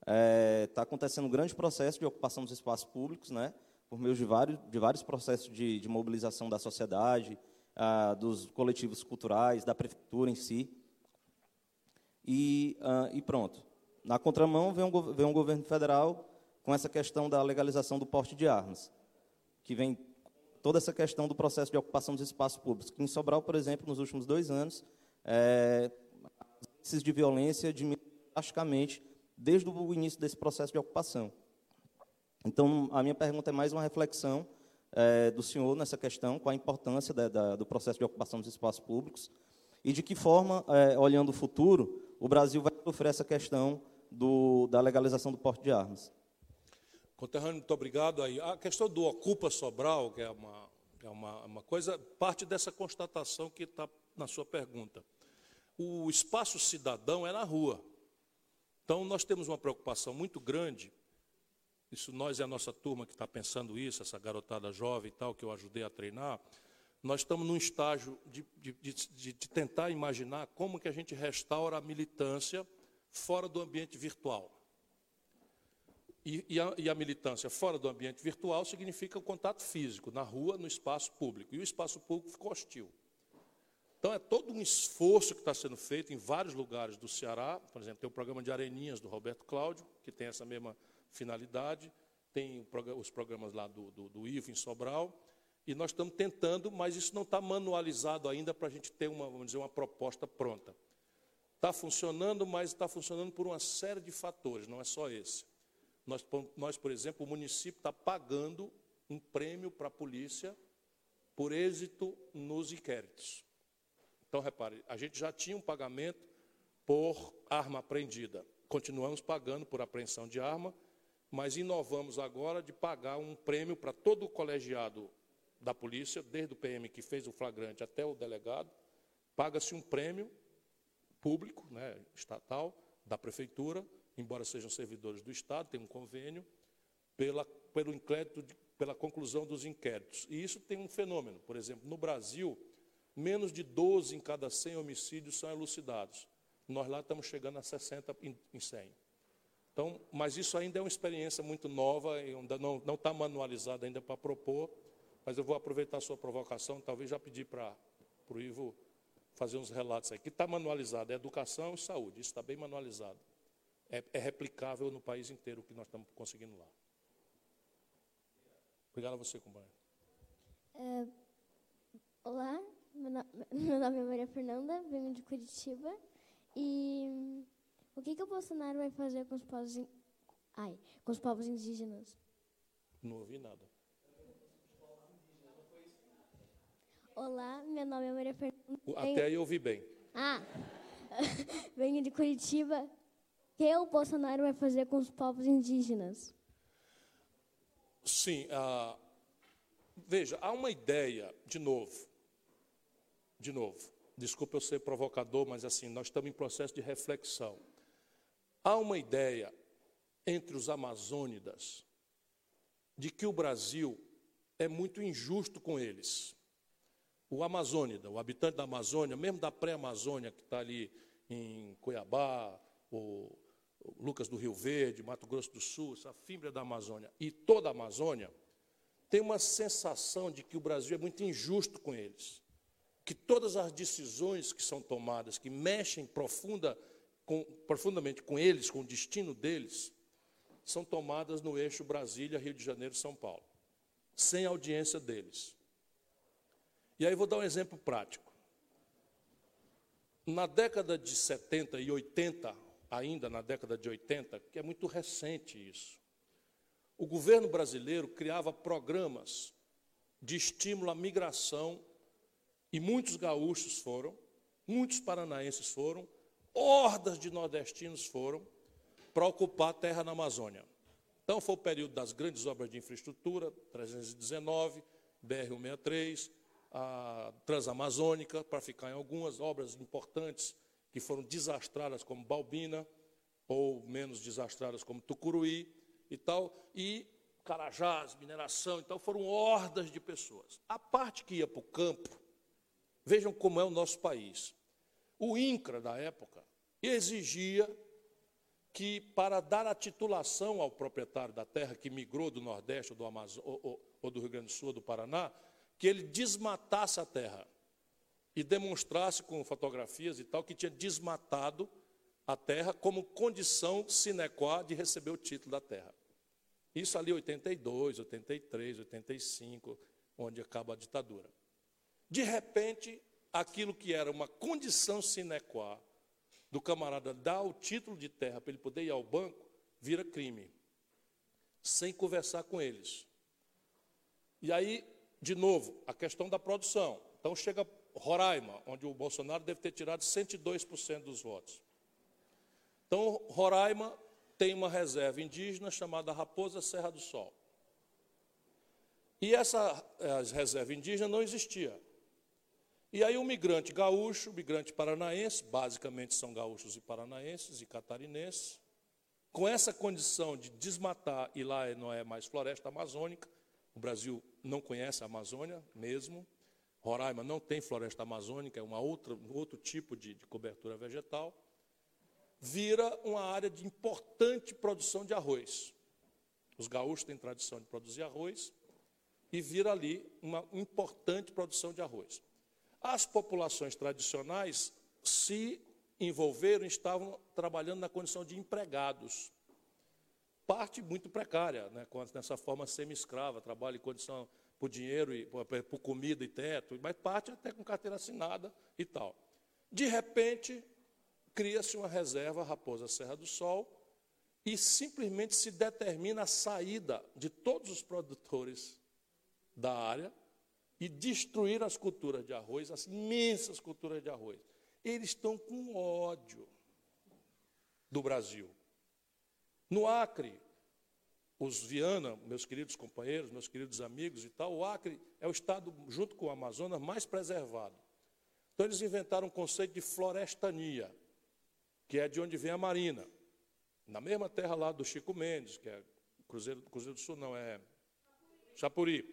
está é, tá acontecendo um grande processo de ocupação dos espaços públicos, né? por meio de vários, de vários processos de, de mobilização da sociedade, ah, dos coletivos culturais, da prefeitura em si. E, ah, e pronto. Na contramão, vem um, vem um governo federal com essa questão da legalização do porte de armas, que vem toda essa questão do processo de ocupação dos espaços públicos. Em Sobral, por exemplo, nos últimos dois anos, é, índices de violência diminuíram drasticamente desde o início desse processo de ocupação. Então, a minha pergunta é mais uma reflexão é, do senhor nessa questão, qual a importância da, da, do processo de ocupação dos espaços públicos e de que forma, é, olhando o futuro, o Brasil vai sofrer essa questão do, da legalização do porte de armas. Conterrâneo, muito obrigado. Aí, a questão do Ocupa Sobral, que é uma, é uma, uma coisa, parte dessa constatação que está na sua pergunta. O espaço cidadão é na rua. Então, nós temos uma preocupação muito grande isso nós é a nossa turma que está pensando isso, essa garotada jovem e tal, que eu ajudei a treinar, nós estamos num estágio de, de, de, de, tentar imaginar como que a gente restaura a militância fora do ambiente virtual. E, e, a, e a militância fora do ambiente virtual significa o contato físico, na rua, no espaço público. E o espaço público ficou hostil. Então é todo um esforço que está sendo feito em vários lugares do Ceará. Por exemplo, tem o programa de Areninhas do Roberto Cláudio, que tem essa mesma finalidade, tem os programas lá do, do, do em Sobral, e nós estamos tentando, mas isso não está manualizado ainda para a gente ter uma, vamos dizer, uma proposta pronta. Está funcionando, mas está funcionando por uma série de fatores, não é só esse. Nós, nós por exemplo, o município está pagando um prêmio para a polícia por êxito nos inquéritos. Então, repare, a gente já tinha um pagamento por arma apreendida. Continuamos pagando por apreensão de arma, mas inovamos agora de pagar um prêmio para todo o colegiado da polícia, desde o PM que fez o flagrante até o delegado, paga-se um prêmio público, né, estatal, da prefeitura, embora sejam servidores do Estado, tem um convênio, pela, pelo inquérito, pela conclusão dos inquéritos. E isso tem um fenômeno, por exemplo, no Brasil, menos de 12 em cada 100 homicídios são elucidados. Nós lá estamos chegando a 60 em 100. Então, mas isso ainda é uma experiência muito nova, ainda não está manualizada ainda para propor, mas eu vou aproveitar a sua provocação, talvez já pedir para o Ivo fazer uns relatos aí. Que está manualizado é educação e saúde, isso está bem manualizado. É, é, replicável no país inteiro o que nós estamos conseguindo lá. Obrigado a você, companheiro. É, olá, meu, no, meu nome é Maria Fernanda, venho de Curitiba e o que, que o Bolsonaro vai fazer com os povos, in... Ai, com os povos indígenas? Não ouvi nada. Olá, meu nome é Maria Fernanda. Até aí eu ouvi bem. Ah, venho de Curitiba. Que o Bolsonaro vai fazer com os povos indígenas? Sim, ah, veja, há uma ideia, de novo, de novo, desculpa eu ser provocador, mas assim, nós estamos em processo de reflexão. Há uma ideia entre os amazônidas de que o Brasil é muito injusto com eles. O amazônida, o habitante da Amazônia, mesmo da pré-Amazônia, que está ali em Cuiabá, o Lucas do Rio Verde, Mato Grosso do Sul, essa fibra da Amazônia e toda a Amazônia, tem uma sensação de que o Brasil é muito injusto com eles. Que todas as decisões que são tomadas, que mexem profunda com, profundamente com eles, com o destino deles, são tomadas no eixo Brasília, Rio de Janeiro, São Paulo, sem audiência deles. E aí vou dar um exemplo prático. Na década de 70 e 80, ainda na década de 80, que é muito recente isso, o governo brasileiro criava programas de estímulo à migração, e muitos gaúchos foram, muitos paranaenses foram, hordas de nordestinos foram para ocupar a terra na Amazônia. Então, foi o período das grandes obras de infraestrutura, 319, BR-163, a Transamazônica, para ficar em algumas obras importantes que foram desastradas, como Balbina, ou menos desastradas, como Tucuruí e tal, e Carajás, mineração, então foram hordas de pessoas. A parte que ia para o campo, vejam como é o nosso país. O INCRA, da época, exigia que, para dar a titulação ao proprietário da terra que migrou do Nordeste ou do, ou, ou, ou do Rio Grande do Sul ou do Paraná, que ele desmatasse a terra e demonstrasse com fotografias e tal que tinha desmatado a terra como condição sine qua de receber o título da terra. Isso ali 82, 83, 85, onde acaba a ditadura. De repente, aquilo que era uma condição sine qua do camarada dar o título de terra para ele poder ir ao banco, vira crime, sem conversar com eles. E aí, de novo, a questão da produção. Então chega Roraima, onde o Bolsonaro deve ter tirado 102% dos votos. Então, Roraima tem uma reserva indígena chamada Raposa Serra do Sol. E essa reserva indígena não existia. E aí o migrante gaúcho, migrante paranaense, basicamente são gaúchos e paranaenses e catarinenses, com essa condição de desmatar, e lá não é mais floresta amazônica, o Brasil não conhece a Amazônia mesmo, Roraima não tem floresta amazônica, é uma outra, um outro tipo de, de cobertura vegetal, vira uma área de importante produção de arroz. Os gaúchos têm tradição de produzir arroz, e vira ali uma importante produção de arroz. As populações tradicionais se envolveram, estavam trabalhando na condição de empregados. Parte muito precária, né, nessa forma semi-escrava, trabalho em condição por dinheiro, e, por, por comida e teto, mas parte até com carteira assinada e tal. De repente, cria-se uma reserva Raposa Serra do Sol e simplesmente se determina a saída de todos os produtores da área e destruir as culturas de arroz, as imensas culturas de arroz. Eles estão com ódio do Brasil. No Acre, os Viana, meus queridos companheiros, meus queridos amigos e tal, o Acre é o estado, junto com o Amazonas, mais preservado. Então eles inventaram um conceito de florestania, que é de onde vem a Marina. Na mesma terra lá do Chico Mendes, que é Cruzeiro, Cruzeiro do Sul, não, é Chapuri.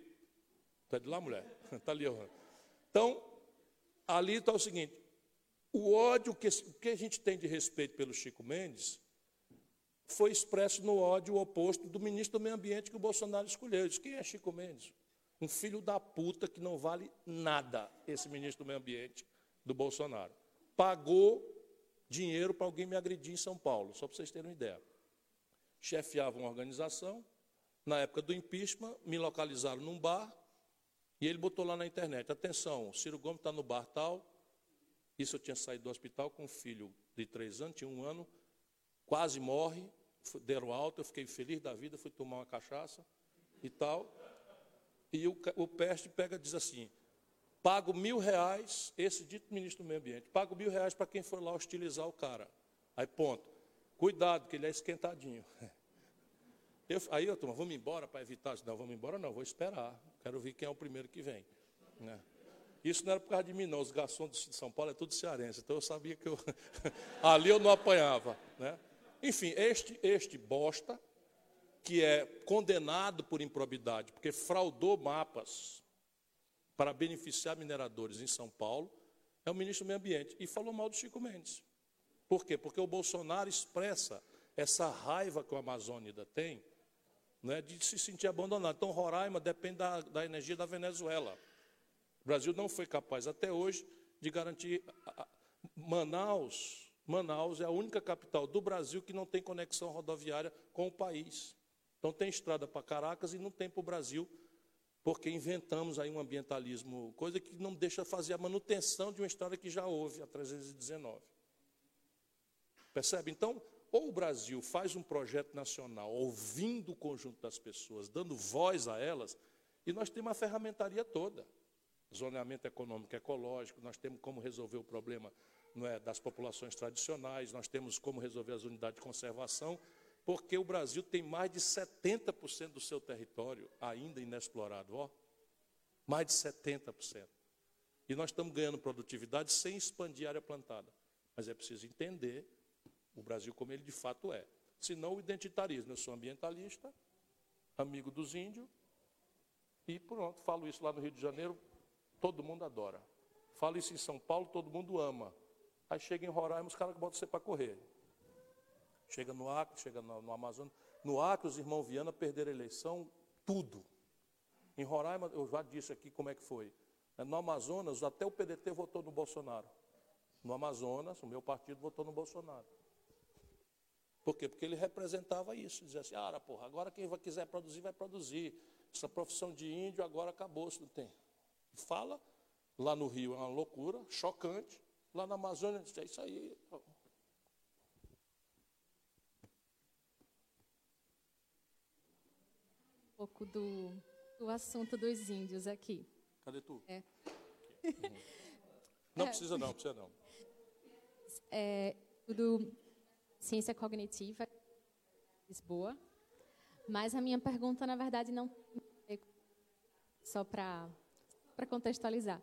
Está de lá, mulher? Está ali. Então, ali está o seguinte: o ódio que, que a gente tem de respeito pelo Chico Mendes foi expresso no ódio oposto do ministro do Meio Ambiente que o Bolsonaro escolheu. Diz, quem é Chico Mendes? Um filho da puta que não vale nada, esse ministro do Meio Ambiente do Bolsonaro. Pagou dinheiro para alguém me agredir em São Paulo, só para vocês terem uma ideia. Chefiava uma organização, na época do impeachment, me localizaram num bar, e ele botou lá na internet: atenção, Ciro Gomes está no bar tal. Isso eu tinha saído do hospital com um filho de três anos, tinha um ano, quase morre, deram alta, eu fiquei feliz da vida, fui tomar uma cachaça e tal. E o, o peste pega e diz assim: pago mil reais, esse dito ministro do meio ambiente, pago mil reais para quem for lá hostilizar o cara. Aí ponto. Cuidado, que ele é esquentadinho. Eu, aí eu tomo, vamos embora para evitar. Não, vamos embora não, vou esperar. Quero ver quem é o primeiro que vem. Né? Isso não era por causa de mim, não. Os garçons de São Paulo é tudo cearense. Então eu sabia que eu ali eu não apanhava. Né? Enfim, este, este bosta, que é condenado por improbidade, porque fraudou mapas para beneficiar mineradores em São Paulo, é o ministro do Meio Ambiente. E falou mal do Chico Mendes. Por quê? Porque o Bolsonaro expressa essa raiva que o Amazônida tem né, de se sentir abandonado. Então, Roraima depende da, da energia da Venezuela. O Brasil não foi capaz até hoje de garantir. Manaus, Manaus é a única capital do Brasil que não tem conexão rodoviária com o país. Então tem estrada para Caracas e não tem para o Brasil, porque inventamos aí um ambientalismo, coisa que não deixa fazer a manutenção de uma estrada que já houve a 319. Percebe? Então, ou o Brasil faz um projeto nacional ouvindo o conjunto das pessoas, dando voz a elas, e nós temos a ferramentaria toda. Zoneamento econômico ecológico, nós temos como resolver o problema é, das populações tradicionais, nós temos como resolver as unidades de conservação, porque o Brasil tem mais de 70% do seu território ainda inexplorado, ó. Mais de 70%. E nós estamos ganhando produtividade sem expandir a área plantada. Mas é preciso entender o Brasil como ele de fato é. Senão o identitarismo. Eu sou ambientalista, amigo dos índios, e pronto, falo isso lá no Rio de Janeiro, todo mundo adora. Falo isso em São Paulo, todo mundo ama. Aí chega em Roraima, os caras botam você para correr. Chega no Acre, chega no, no Amazonas. No Acre, os irmãos Viana perderam a eleição, tudo. Em Roraima, eu já disse aqui como é que foi. No Amazonas, até o PDT votou no Bolsonaro. No Amazonas, o meu partido votou no Bolsonaro. Por quê? Porque ele representava isso. Dizia assim, ah, porra, agora quem quiser produzir, vai produzir. essa profissão de índio agora acabou-se, não tem. Fala, lá no Rio é uma loucura, chocante, lá na Amazônia, é isso aí. Um pouco do, do assunto dos índios aqui. Cadê tu? É. Não É. precisa não, precisa não. é, tudo ciência cognitiva, Lisboa. Mas a minha pergunta, na verdade, não só para para contextualizar,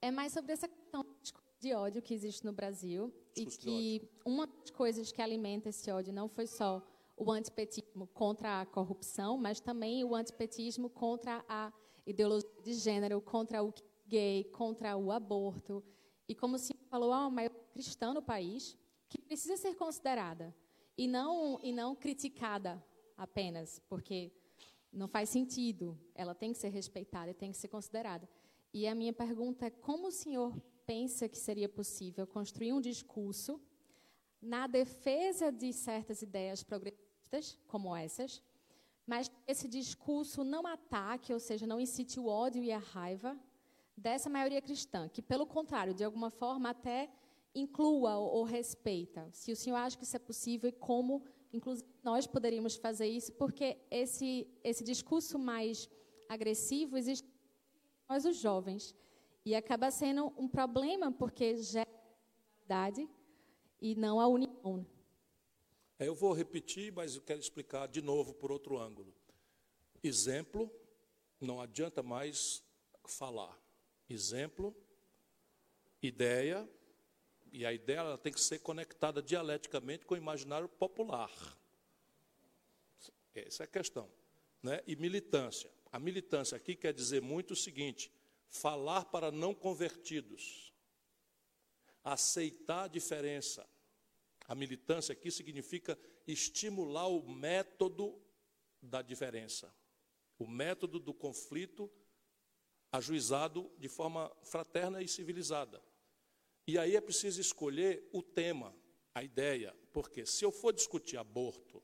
é mais sobre essa questão de ódio que existe no Brasil e Discurso de que uma das coisas que alimenta esse ódio não foi só o antipetismo contra a corrupção, mas também o antipetismo contra a ideologia de gênero, contra o gay, contra o aborto. E como o senhor falou, há uma maioria cristã no país que precisa ser considerada e não, e não criticada apenas, porque não faz sentido. Ela tem que ser respeitada e tem que ser considerada. E a minha pergunta é como o senhor pensa que seria possível construir um discurso na defesa de certas ideias progressistas, como essas, mas esse discurso não ataque, ou seja, não incite o ódio e a raiva dessa maioria cristã, que, pelo contrário, de alguma forma até inclua ou, ou respeita. Se o senhor acha que isso é possível e como, inclusive, nós poderíamos fazer isso, porque esse, esse discurso mais agressivo existe nós, os jovens, e acaba sendo um problema, porque gera idade e não a união. É, eu vou repetir, mas eu quero explicar de novo por outro ângulo. Exemplo, não adianta mais falar. Exemplo, ideia, e a ideia ela tem que ser conectada dialeticamente com o imaginário popular. Essa é a questão. Né? E militância. A militância aqui quer dizer muito o seguinte: falar para não convertidos, aceitar a diferença. A militância aqui significa estimular o método da diferença, o método do conflito ajuizado de forma fraterna e civilizada. E aí é preciso escolher o tema, a ideia, porque se eu for discutir aborto,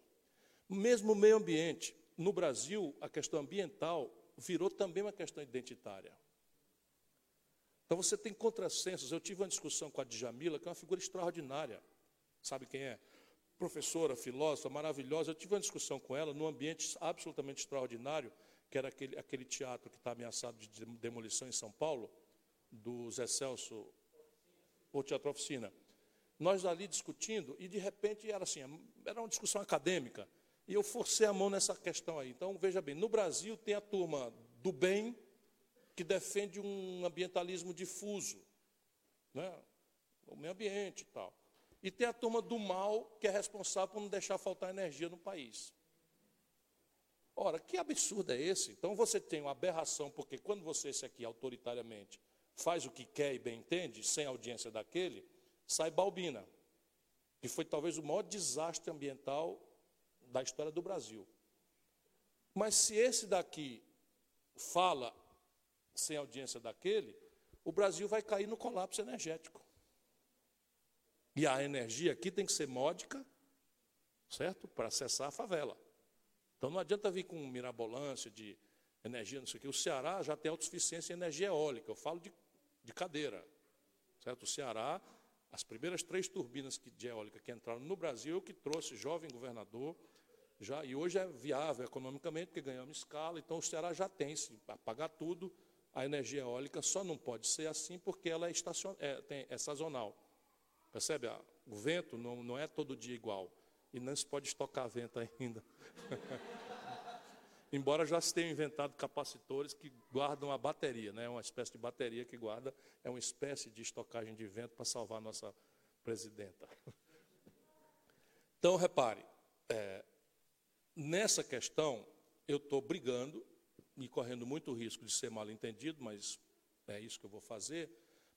mesmo o meio ambiente, no Brasil, a questão ambiental virou também uma questão identitária. Então você tem contrassensos. Eu tive uma discussão com a Djamila, que é uma figura extraordinária. Sabe quem é? Professora, filósofa, maravilhosa. Eu tive uma discussão com ela num ambiente absolutamente extraordinário, que era aquele, aquele teatro que está ameaçado de demolição em São Paulo, do Zé Celso, o Teatro Oficina. Nós ali discutindo, e de repente era assim, era uma discussão acadêmica, e eu forcei a mão nessa questão aí. Então, veja bem, no Brasil tem a turma do bem, que defende um ambientalismo difuso, né? o meio ambiente e tal. E tem a turma do mal, que é responsável por não deixar faltar energia no país. Ora, que absurdo é esse? Então você tem uma aberração, porque quando você, esse aqui, autoritariamente, faz o que quer e bem entende, sem audiência daquele, sai Balbina, que foi talvez o maior desastre ambiental da história do Brasil. Mas se esse daqui fala sem audiência daquele, o Brasil vai cair no colapso energético. E a energia aqui tem que ser módica, certo? Para acessar a favela. Então não adianta vir com mirabolância de energia, não sei o quê. O Ceará já tem autossuficiência em energia eólica. Eu falo de, de cadeira. Certo? O Ceará, as primeiras três turbinas que, de eólica que entraram no Brasil, eu que trouxe, jovem governador, já, e hoje é viável economicamente, porque ganhamos escala, então o Ceará já tem, se apagar tudo, a energia eólica só não pode ser assim porque ela é, estacion... é, tem, é sazonal. Percebe? O vento não, não é todo dia igual. E não se pode estocar vento ainda. Embora já se tenham inventado capacitores que guardam a bateria, né? uma espécie de bateria que guarda, é uma espécie de estocagem de vento para salvar a nossa presidenta. Então, repare, é, nessa questão, eu estou brigando e correndo muito risco de ser mal entendido, mas é isso que eu vou fazer,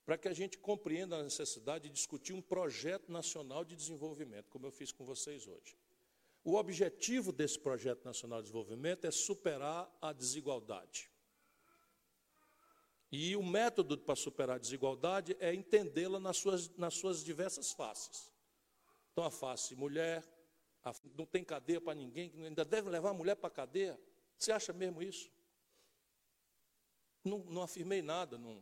para que a gente compreenda a necessidade de discutir um projeto nacional de desenvolvimento, como eu fiz com vocês hoje. O objetivo desse projeto nacional de desenvolvimento é superar a desigualdade. E o método para superar a desigualdade é entendê-la nas suas, nas suas diversas faces. Então, a face mulher, a, não tem cadeia para ninguém, ainda deve levar a mulher para a cadeia. Você acha mesmo isso? Não, não afirmei nada, não,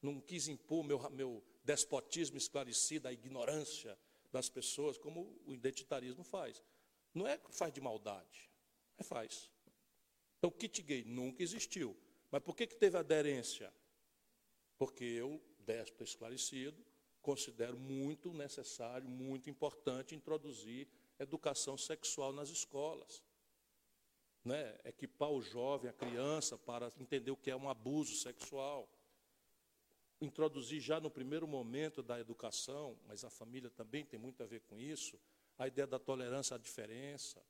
não quis impor meu, meu despotismo esclarecido, a ignorância das pessoas, como o identitarismo faz. Não é que faz de maldade, é faz. Então, o kit gay nunca existiu. Mas por que, que teve aderência? Porque eu, déspota esclarecido, considero muito necessário, muito importante introduzir educação sexual nas escolas. Né? Equipar o jovem, a criança, para entender o que é um abuso sexual. Introduzir já no primeiro momento da educação, mas a família também tem muito a ver com isso, a ideia da tolerância à diferença,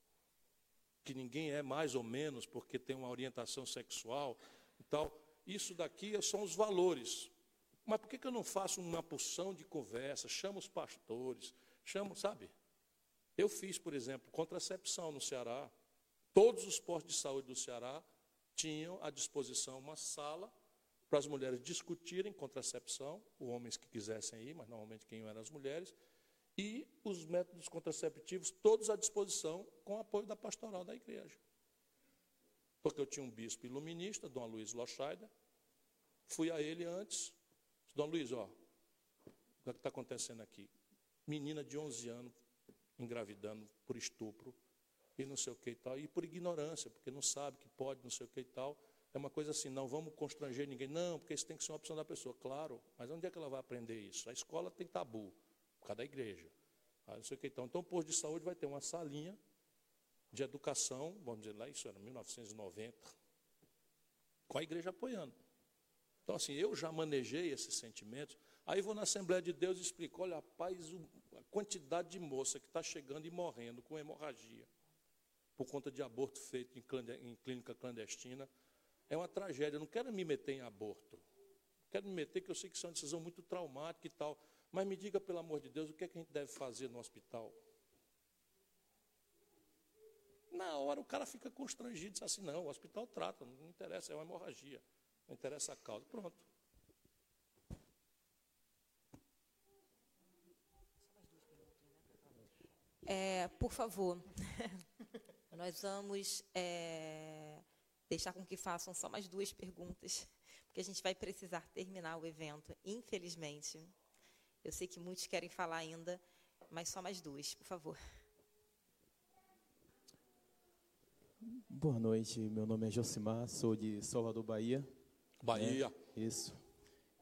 que ninguém é mais ou menos porque tem uma orientação sexual e tal. Isso daqui são os valores. Mas por que, que eu não faço uma porção de conversa, chamo os pastores, chamo, sabe? Eu fiz, por exemplo, contracepção no Ceará. Todos os postos de saúde do Ceará tinham à disposição uma sala para as mulheres discutirem contracepção, os homens que quisessem ir, mas normalmente quem eram as mulheres, e os métodos contraceptivos todos à disposição com apoio da pastoral da igreja. Porque eu tinha um bispo iluminista, Dom Luiz Lochaider, fui a ele antes, Dom Luiz, ó, o que é está acontecendo aqui? Menina de 11 anos engravidando por estupro e não sei o que e tal, e por ignorância, porque não sabe que pode, não sei o que e tal. É uma coisa assim, não vamos constranger ninguém. Não, porque isso tem que ser uma opção da pessoa. Claro, mas onde é que ela vai aprender isso? A escola tem tabu por causa da igreja. Ah, não sei o que então. Então, o posto de saúde vai ter uma salinha de educação, vamos dizer lá, isso era 1990, com a igreja apoiando. Então, assim, eu já manejei esses sentimentos. Aí vou na Assembleia de Deus e explico: olha, rapaz, a quantidade de moça que está chegando e morrendo com hemorragia por conta de aborto feito em, clínica clandestina é uma tragédia. Eu não quero me meter em aborto. Quero me meter, que eu sei que isso é uma decisão muito traumática e tal. Mas me diga, pelo amor de Deus, o que, é que a gente deve fazer no hospital? Na hora o cara fica constrangido, diz assim, não, o hospital trata, não interessa, é uma hemorragia, não interessa a causa. Pronto. É, por favor, nós vamos é, deixar com que façam só mais duas perguntas, porque a gente vai precisar terminar o evento, infelizmente. Eu sei que muitos querem falar ainda, mas só mais duas, por favor. Boa noite, meu nome é Josimar, sou de Salvador, Bahia. Bahia. Né? Isso.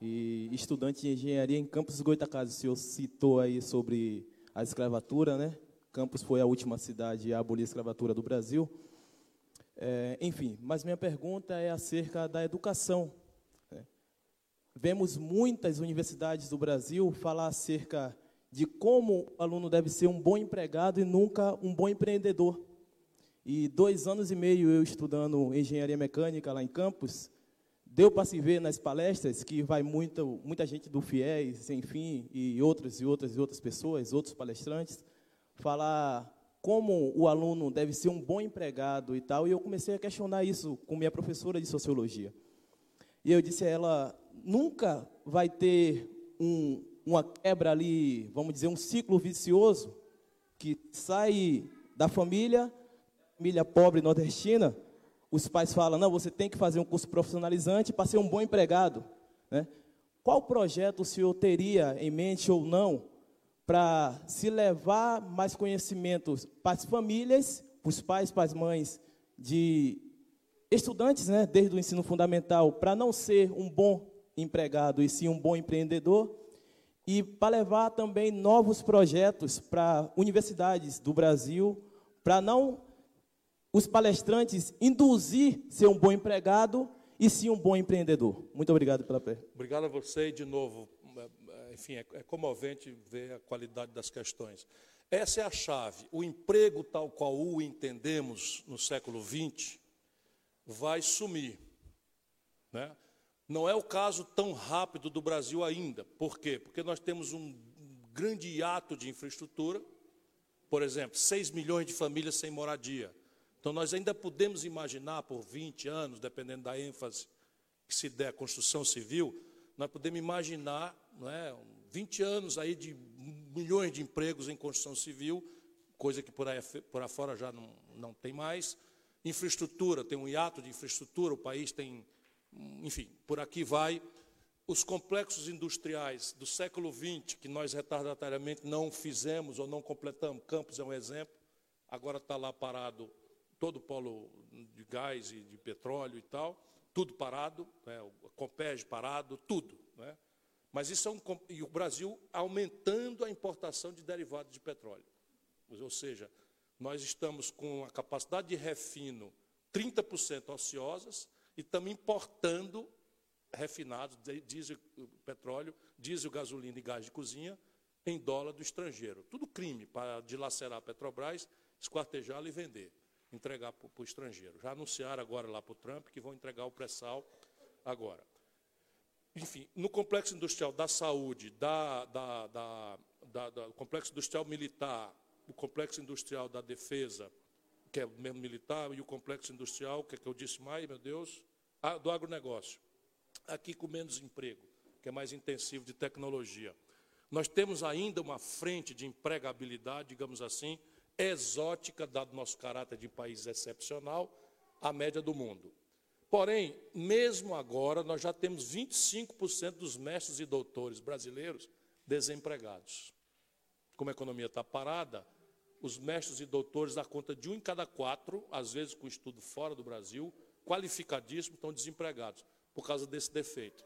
E estudante de engenharia em Campos Goitacazes. O senhor citou aí sobre a escravatura, né? Campos foi a última cidade a abolir a escravatura do Brasil. É, enfim, mas minha pergunta é acerca da educação Vemos muitas universidades do Brasil falar acerca de como o aluno deve ser um bom empregado e nunca um bom empreendedor. E dois anos e meio eu estudando engenharia mecânica lá em Campos, deu para se ver nas palestras que vai muita, muita gente do FIES, enfim, e outras e outras e outras pessoas, outros palestrantes, falar como o aluno deve ser um bom empregado e tal, e eu comecei a questionar isso com minha professora de sociologia. E eu disse a ela, nunca vai ter um, uma quebra ali, vamos dizer, um ciclo vicioso que sai da família, família pobre nordestina, os pais falam, não, você tem que fazer um curso profissionalizante para ser um bom empregado. Né? Qual projeto o senhor teria em mente ou não para se levar mais conhecimentos para as famílias, para os pais, para as mães, de estudantes, né, desde o ensino fundamental, para não ser um bom empregado e sim um bom empreendedor, e para levar também novos projetos para universidades do Brasil, para não os palestrantes induzir ser um bom empregado e sim um bom empreendedor. Muito obrigado pela pergunta. Obrigado a você de novo, enfim, é, é comovente ver a qualidade das questões. Essa é a chave. O emprego tal qual o entendemos no século XX vai sumir. Né? Não é o caso tão rápido do Brasil ainda. Por quê? Porque nós temos um grande hiato de infraestrutura. Por exemplo, 6 milhões de famílias sem moradia. Então, nós ainda podemos imaginar por 20 anos, dependendo da ênfase que se der à construção civil, nós podemos imaginar não é, 20 anos aí de milhões de empregos em construção civil, coisa que por aí, por aí fora já não, não tem mais. Infraestrutura, tem um hiato de infraestrutura, o país tem enfim, por aqui vai. Os complexos industriais do século XX, que nós retardatoriamente não fizemos ou não completamos, Campos é um exemplo, agora está lá parado todo o polo de gás e de petróleo e tal, tudo parado, né, o Compeg parado, tudo. Né? Mas isso é um, e o Brasil aumentando a importação de derivados de petróleo. Ou seja, nós estamos com a capacidade de refino 30% ociosas e estamos importando refinados, diesel, petróleo, diesel, gasolina e gás de cozinha em dólar do estrangeiro. Tudo crime para dilacerar a Petrobras, esquartejá-la e vender, entregar para o estrangeiro. Já anunciaram agora lá para o Trump que vão entregar o pré-sal agora. Enfim, no complexo industrial da saúde, da, da, da, da, complexo industrial militar, o complexo industrial da defesa, que é mesmo militar, e o complexo industrial, que é que eu disse mais, meu Deus, do agronegócio. Aqui com menos emprego, que é mais intensivo de tecnologia. Nós temos ainda uma frente de empregabilidade, digamos assim, exótica, dado nosso caráter de país excepcional, à média do mundo. Porém, mesmo agora, nós já temos 25% dos mestres e doutores brasileiros desempregados. Como a economia está parada, os mestres e doutores dá conta de um em cada quatro, às vezes com estudo fora do Brasil, qualificadíssimos, estão desempregados por causa desse defeito.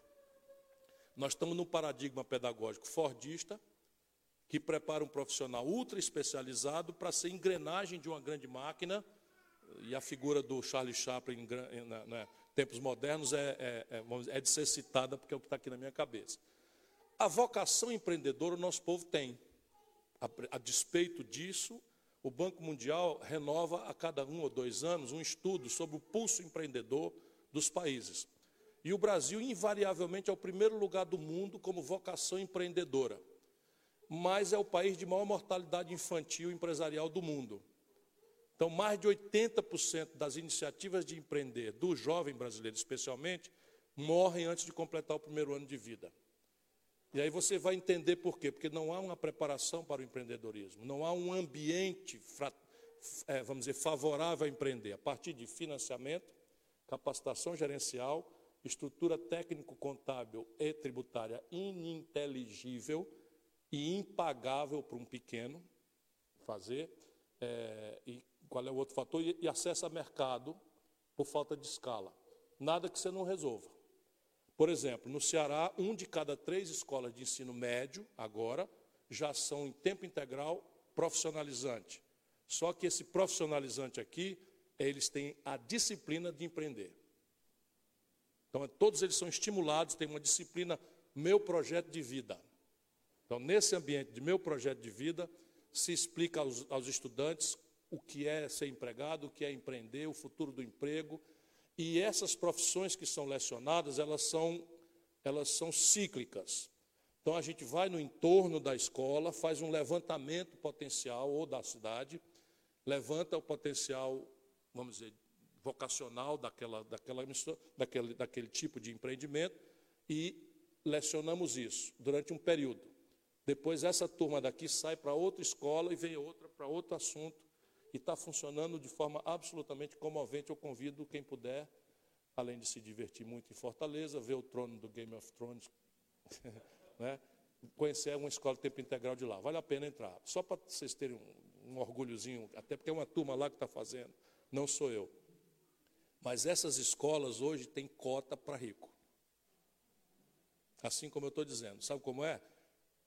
Nós estamos num paradigma pedagógico fordista, que prepara um profissional ultra especializado para ser engrenagem de uma grande máquina e a figura do Charlie Chaplin em, na, tempos modernos é, é, é, é, de ser citada porque é o que está aqui na minha cabeça. A vocação empreendedora o nosso povo tem. A, a despeito disso, o Banco Mundial renova a cada um ou dois anos um estudo sobre o pulso empreendedor dos países. E o Brasil, invariavelmente, é o primeiro lugar do mundo como vocação empreendedora. Mas é o país de maior mortalidade infantil empresarial do mundo. Então, mais de 80% das iniciativas de empreender do jovem brasileiro, especialmente, morrem antes de completar o primeiro ano de vida. E aí você vai entender por quê? Porque não há uma preparação para o empreendedorismo, não há um ambiente, é, vamos dizer, favorável a empreender, a partir de financiamento, capacitação gerencial, estrutura técnico-contábil e tributária ininteligível e impagável para um pequeno fazer, é, e qual é o outro fator? E, e acesso a mercado por falta de escala. Nada que você não resolva. Por exemplo, no Ceará, um de cada três escolas de ensino médio, agora, já são em tempo integral profissionalizante. Só que esse profissionalizante aqui, eles têm a disciplina de empreender. Então, todos eles são estimulados, têm uma disciplina, meu projeto de vida. Então, nesse ambiente de meu projeto de vida, se explica aos, aos estudantes o que é ser empregado, o que é empreender, o futuro do emprego. E essas profissões que são lecionadas, elas são, elas são cíclicas. Então a gente vai no entorno da escola, faz um levantamento potencial ou da cidade, levanta o potencial, vamos dizer, vocacional daquela, daquela, daquele, daquele tipo de empreendimento e lecionamos isso durante um período. Depois essa turma daqui sai para outra escola e vem outra para outro assunto e está funcionando de forma absolutamente comovente. Eu convido quem puder, além de se divertir muito em Fortaleza, ver o trono do Game of Thrones, né? conhecer uma escola de tempo integral de lá. Vale a pena entrar. Só para vocês terem um, um orgulhozinho, até porque é uma turma lá que está fazendo, não sou eu. Mas essas escolas hoje têm cota para rico. Assim como eu estou dizendo. Sabe como é?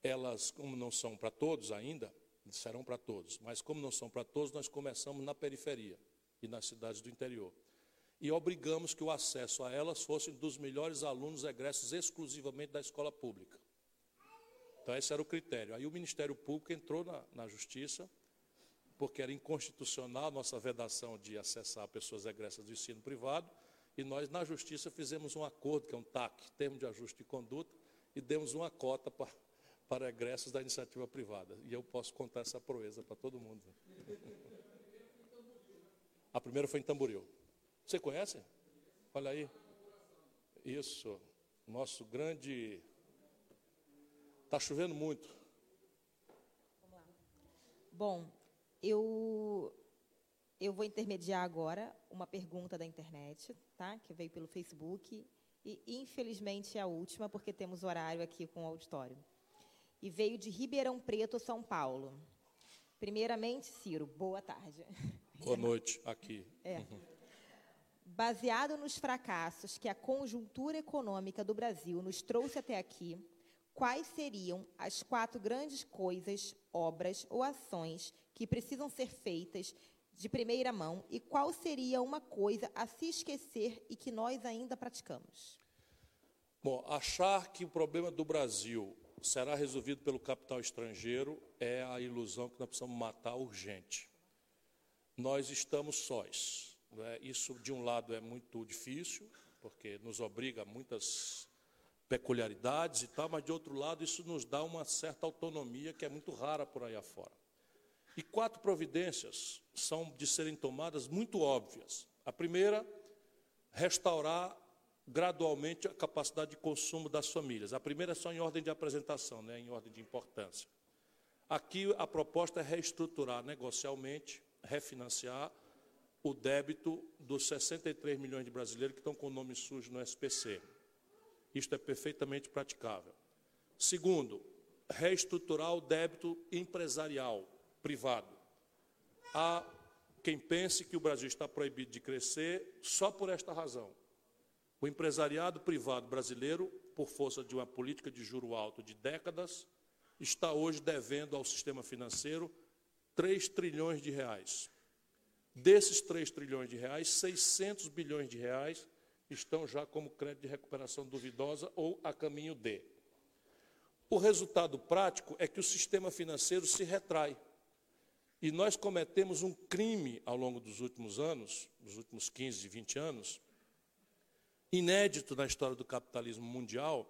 Elas, como não são para todos ainda, serão para todos. Mas como não são para todos, nós começamos na periferia e nas cidades do interior. E obrigamos que o acesso a elas fosse dos melhores alunos egressos exclusivamente da escola pública. Então esse era o critério. Aí o Ministério Público entrou na, na Justiça, porque era inconstitucional a nossa vedação de acessar pessoas egressas do ensino privado, e nós na Justiça fizemos um acordo, que é um TAC, Termo de Ajuste de Conduta, e demos uma cota para para egressos da iniciativa privada. E eu posso contar essa proeza para todo mundo. A primeira foi em Tamboril. Você conhece? Olha aí. Isso. Nosso grande. Está chovendo muito. Bom, eu, eu vou intermediar agora uma pergunta da internet, tá? que veio pelo Facebook e infelizmente é a última, porque temos horário aqui com o auditório. E veio de Ribeirão Preto, São Paulo. Primeiramente, Ciro, boa tarde. Boa noite, aqui. É. Baseado nos fracassos que a conjuntura econômica do Brasil nos trouxe até aqui, quais seriam as quatro grandes coisas, obras ou ações que precisam ser feitas de primeira mão e qual seria uma coisa a se esquecer e que nós ainda praticamos? Bom, achar que o problema do Brasil será resolvido pelo capital estrangeiro é a ilusão que nós precisamos matar urgente. Nós estamos sós. É? Isso, de um lado, é muito difícil, porque nos obriga a muitas peculiaridades e tal, mas, de outro lado, isso nos dá uma certa autonomia que é muito rara por aí afora. E quatro providências são de serem tomadas muito óbvias. A primeira, restaurar gradualmente a capacidade de consumo das famílias. A primeira é só em ordem de apresentação, né, em ordem de importância. Aqui a proposta é reestruturar negocialmente, refinanciar o débito dos 63 milhões de brasileiros que estão com o nome sujo no SPC. Isto é perfeitamente praticável. Segundo, reestruturar o débito empresarial, privado. Há quem pense que o Brasil está proibido de crescer só por esta razão. O empresariado privado brasileiro, por força de uma política de juro alto de décadas, está hoje devendo ao sistema financeiro 3 trilhões de reais. Desses 3 trilhões de reais, 600 bilhões de reais estão já como crédito de recuperação duvidosa ou a caminho de. O resultado prático é que o sistema financeiro se retrai. E nós cometemos um crime ao longo dos últimos anos, dos últimos 15, 20 anos, inédito na história do capitalismo mundial,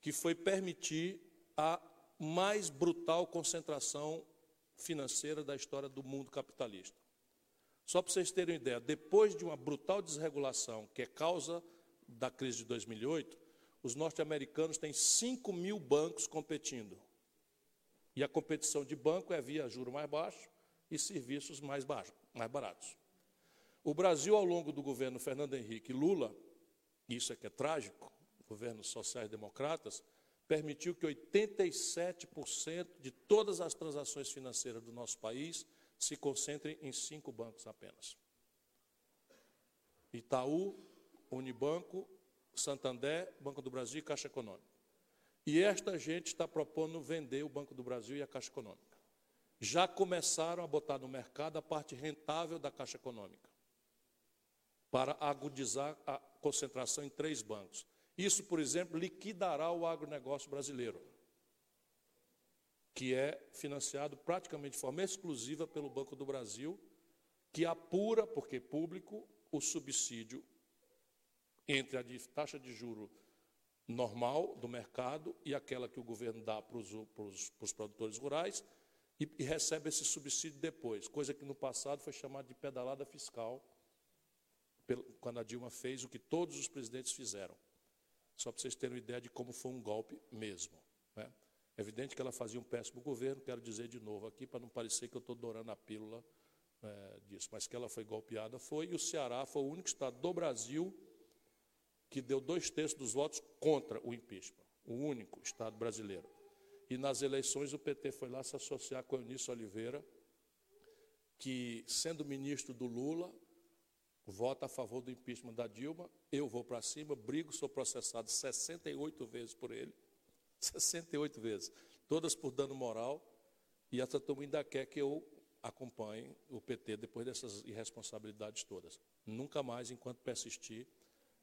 que foi permitir a mais brutal concentração financeira da história do mundo capitalista. Só para vocês terem uma ideia, depois de uma brutal desregulação, que é causa da crise de 2008, os norte-americanos têm 5 mil bancos competindo. E a competição de banco é via juro mais baixo e serviços mais, baixos, mais baratos. O Brasil, ao longo do governo Fernando Henrique Lula, isso é que é trágico, governos sociais-democratas, permitiu que 87% de todas as transações financeiras do nosso país se concentrem em cinco bancos apenas. Itaú, Unibanco, Santander, Banco do Brasil e Caixa Econômica. E esta gente está propondo vender o Banco do Brasil e a Caixa Econômica. Já começaram a botar no mercado a parte rentável da Caixa Econômica, para agudizar a concentração em três bancos. Isso, por exemplo, liquidará o agronegócio brasileiro que é financiado praticamente de forma exclusiva pelo Banco do Brasil, que apura, porque é público, o subsídio entre a taxa de juro normal do mercado e aquela que o governo dá para os, para os, para os produtores rurais e, e, recebe esse subsídio depois, coisa que no passado foi chamada de pedalada fiscal, quando a Dilma fez o que todos os presidentes fizeram. Só para vocês terem uma ideia de como foi um golpe mesmo. Né? É evidente que ela fazia um péssimo governo, quero dizer de novo aqui, para não parecer que eu estou dourando a pílula é, disso, mas que ela foi golpeada foi, e o Ceará foi o único estado do Brasil que deu dois terços dos votos contra o impeachment, o único estado brasileiro. E nas eleições o PT foi lá se associar com Eunício Oliveira, que, sendo ministro do Lula, vota a favor do impeachment da Dilma, eu vou para cima, brigo, sou processado 68 vezes por ele, 68 vezes, todas por dano moral, e essa turma ainda quer que eu acompanhe o PT depois dessas irresponsabilidades todas. Nunca mais, enquanto persistir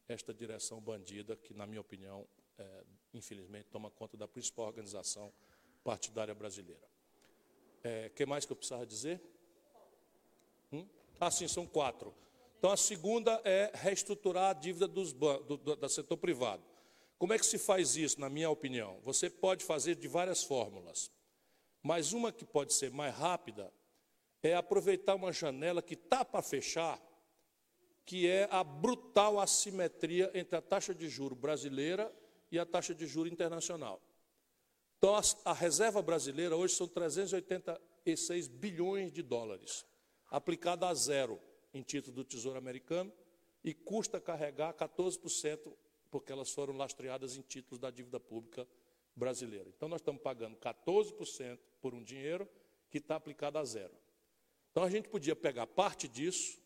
esta direção bandida, que, na minha opinião, é, infelizmente, toma conta da principal organização partidária brasileira. O é, que mais que eu precisava dizer? Hum? Ah, sim, são quatro. Então, a segunda é reestruturar a dívida dos do, do, do setor privado. Como é que se faz isso, na minha opinião? Você pode fazer de várias fórmulas, mas uma que pode ser mais rápida é aproveitar uma janela que está para fechar, que é a brutal assimetria entre a taxa de juro brasileira e a taxa de juro internacional. Então, a, a reserva brasileira hoje são 386 bilhões de dólares, aplicada a zero em título do Tesouro Americano, e custa carregar 14% porque elas foram lastreadas em títulos da dívida pública brasileira. Então, nós estamos pagando 14% por um dinheiro que está aplicado a zero. Então, a gente podia pegar parte disso,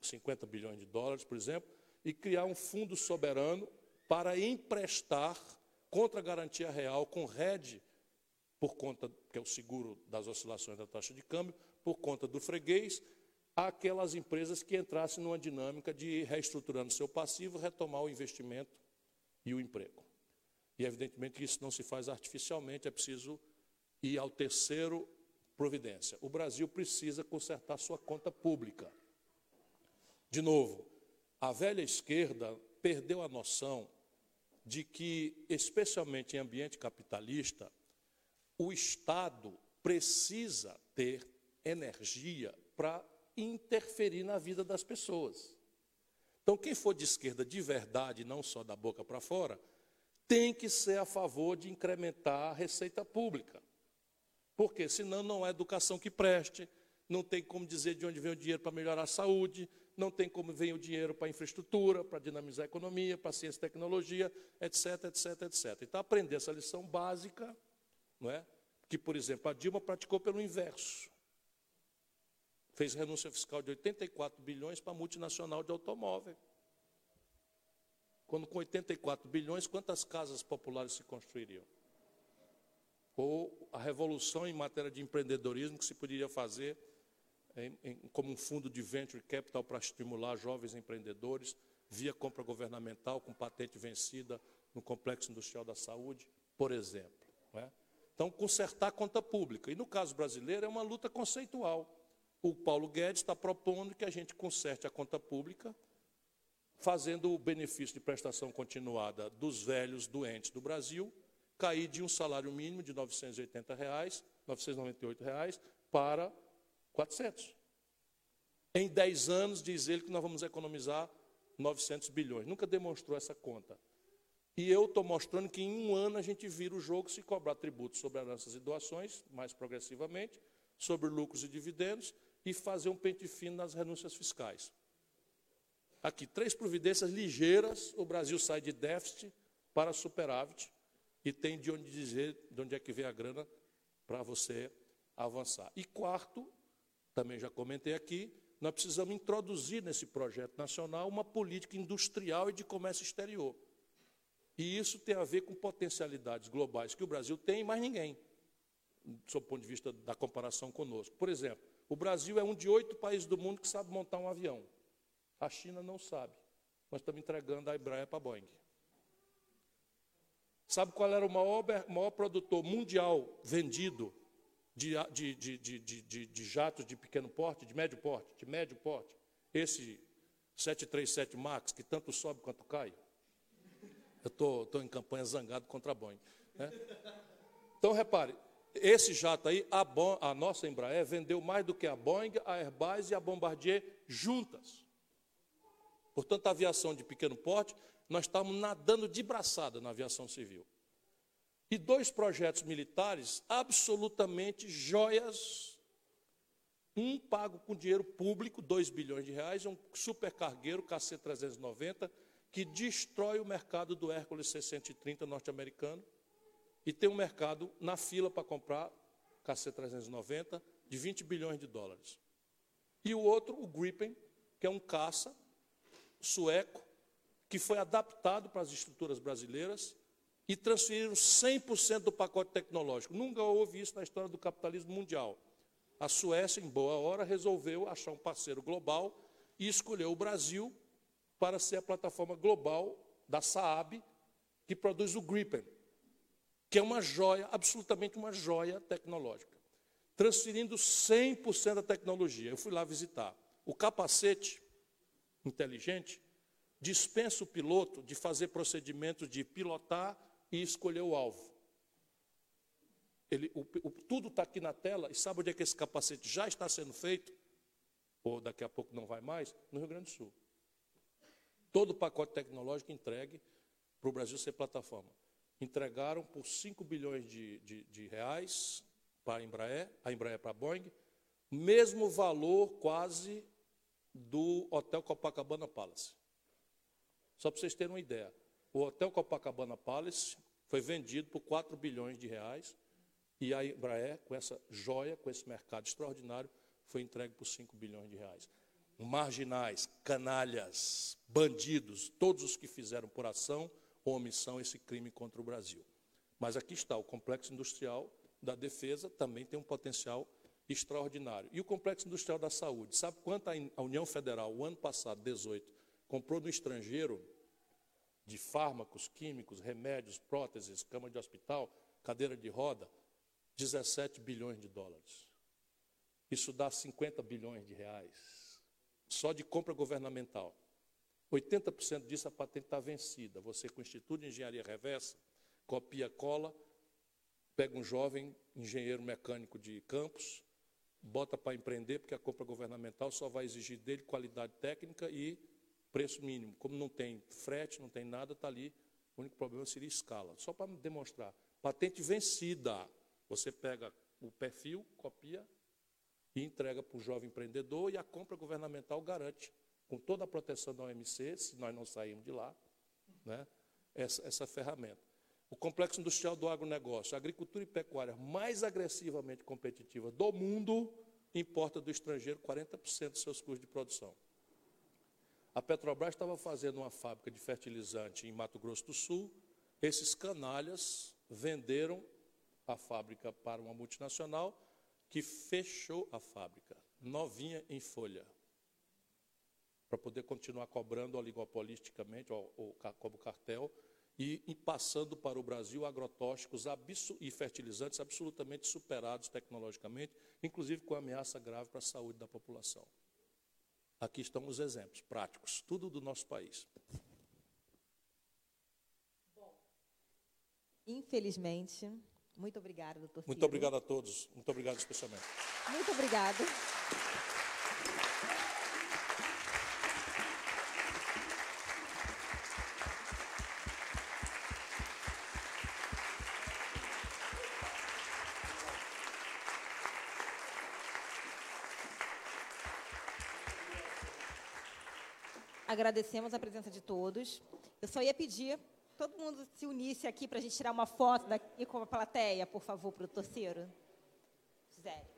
50 bilhões de dólares, por exemplo, e criar um fundo soberano para emprestar contra garantia real com RED, por conta, que é o seguro das oscilações da taxa de câmbio, por conta do freguês, aquelas empresas que entrassem numa dinâmica de reestruturando seu passivo, retomar o investimento e o emprego. E evidentemente isso não se faz artificialmente, é preciso ir ao terceiro providência. O Brasil precisa consertar sua conta pública. De novo, a velha esquerda perdeu a noção de que, especialmente em ambiente capitalista, o Estado precisa ter energia para interferir na vida das pessoas. Então, quem for de esquerda de verdade, não só da boca para fora, tem que ser a favor de incrementar a receita pública. Porque senão não é educação que preste, não tem como dizer de onde vem o dinheiro para melhorar a saúde, não tem como vem o dinheiro para infraestrutura, para dinamizar a economia, para ciência e tecnologia, etc, etc, etc. Então, aprender essa lição básica, não é? que, por exemplo, a Dilma praticou pelo inverso. Fez renúncia fiscal de 84 bilhões para a multinacional de automóvel. Quando com 84 bilhões, quantas casas populares se construiriam? Ou a revolução em matéria de empreendedorismo que se poderia fazer em, em, como um fundo de venture capital para estimular jovens empreendedores, via compra governamental com patente vencida no complexo industrial da saúde, por exemplo. É? Então, consertar a conta pública. E no caso brasileiro é uma luta conceitual. O Paulo Guedes está propondo que a gente conserte a conta pública, fazendo o benefício de prestação continuada dos velhos doentes do Brasil cair de um salário mínimo de 980 reais, 998 reais, para 400. Em 10 anos, diz ele que nós vamos economizar 900 bilhões. Nunca demonstrou essa conta. E eu estou mostrando que em um ano a gente vira o jogo se cobrar tributos sobre heranças e doações, mais progressivamente, sobre lucros e dividendos, e fazer um pente fino nas renúncias fiscais. Aqui, três providências ligeiras, o Brasil sai de déficit para superávit e tem de onde dizer de onde é que vem a grana para você avançar. E quarto, também já comentei aqui, nós precisamos introduzir nesse projeto nacional uma política industrial e de comércio exterior. E isso tem a ver com potencialidades globais que o Brasil tem mais ninguém, sob o ponto de vista da comparação conosco. Por exemplo, o Brasil é um de oito países do mundo que sabe montar um avião. A China não sabe. Nós estamos entregando a Embraer para a Boeing. Sabe qual era o maior, maior produtor mundial vendido de, de, de, de, de jatos de pequeno porte, de médio porte, de médio porte? Esse 737 MAX, que tanto sobe quanto cai. Eu estou em campanha zangado contra a Boeing. Né? Então, repare, esse jato aí, a, Bo a nossa Embraer vendeu mais do que a Boeing, a Airbus e a Bombardier juntas. Portanto, a aviação de pequeno porte, nós estamos nadando de braçada na aviação civil. E dois projetos militares absolutamente joias. Um pago com dinheiro público, 2 bilhões de reais, um supercargueiro KC-390, que destrói o mercado do Hércules 630 norte-americano e tem um mercado na fila para comprar KC-390 de 20 bilhões de dólares. E o outro, o Gripen, que é um caça sueco, que foi adaptado para as estruturas brasileiras e transferiram 100% do pacote tecnológico. Nunca houve isso na história do capitalismo mundial. A Suécia, em boa hora, resolveu achar um parceiro global e escolheu o Brasil para ser a plataforma global da Saab, que produz o Gripen, que é uma joia, absolutamente uma joia tecnológica, transferindo 100% da tecnologia. Eu fui lá visitar. O capacete inteligente dispensa o piloto de fazer procedimentos de pilotar e escolher o alvo. Ele, o, o, tudo está aqui na tela, e sabe onde é que esse capacete já está sendo feito? Ou daqui a pouco não vai mais? No Rio Grande do Sul todo o pacote tecnológico entregue para o Brasil ser plataforma. Entregaram por 5 bilhões de, de, de reais para a Embraer, a Embraer para a Boeing, mesmo valor quase do Hotel Copacabana Palace. Só para vocês terem uma ideia. O Hotel Copacabana Palace foi vendido por 4 bilhões de reais e a Embraer, com essa joia, com esse mercado extraordinário, foi entregue por 5 bilhões de reais. Marginais, canalhas, bandidos, todos os que fizeram por ação omissão esse crime contra o Brasil. Mas aqui está, o complexo industrial da defesa também tem um potencial extraordinário. E o complexo industrial da saúde, sabe quanto a União Federal, o ano passado, 18, comprou no estrangeiro de fármacos, químicos, remédios, próteses, cama de hospital, cadeira de roda, 17 bilhões de dólares. Isso dá 50 bilhões de reais, só de compra governamental. 80% disso a patente está vencida. Você, com o Instituto de Engenharia Reversa, copia, cola, pega um jovem engenheiro mecânico de campos, bota para empreender, porque a compra governamental só vai exigir dele qualidade técnica e preço mínimo. Como não tem frete, não tem nada, está ali. O único problema seria escala. Só para demonstrar. Patente vencida. Você pega o perfil, copia e entrega para o jovem empreendedor e a compra governamental garante, com toda a proteção da OMC, se nós não sairmos de lá, né, essa, essa ferramenta. O complexo industrial do agronegócio, agricultura e pecuária mais agressivamente competitiva do mundo, importa do estrangeiro 40% dos seus custos de produção. A Petrobras estava fazendo uma fábrica de fertilizante em Mato Grosso do Sul. Esses canalhas venderam a fábrica para uma multinacional que fechou a fábrica, novinha em folha, para poder continuar cobrando oligopolisticamente, como cartel, e, e, passando para o Brasil agrotóxicos e fertilizantes absolutamente superados tecnologicamente, inclusive com ameaça grave para a saúde da população. Aqui estão os exemplos práticos, tudo do nosso país. Bom, infelizmente, muito obrigada, doutor Muito obrigado a todos, muito obrigado especialmente. Muito obrigado. Agradecemos a presença de todos. Eu só ia pedir todo mundo se unisse aqui para a gente tirar uma foto daqui com a plateia, por favor, para o torceiro. Gisele.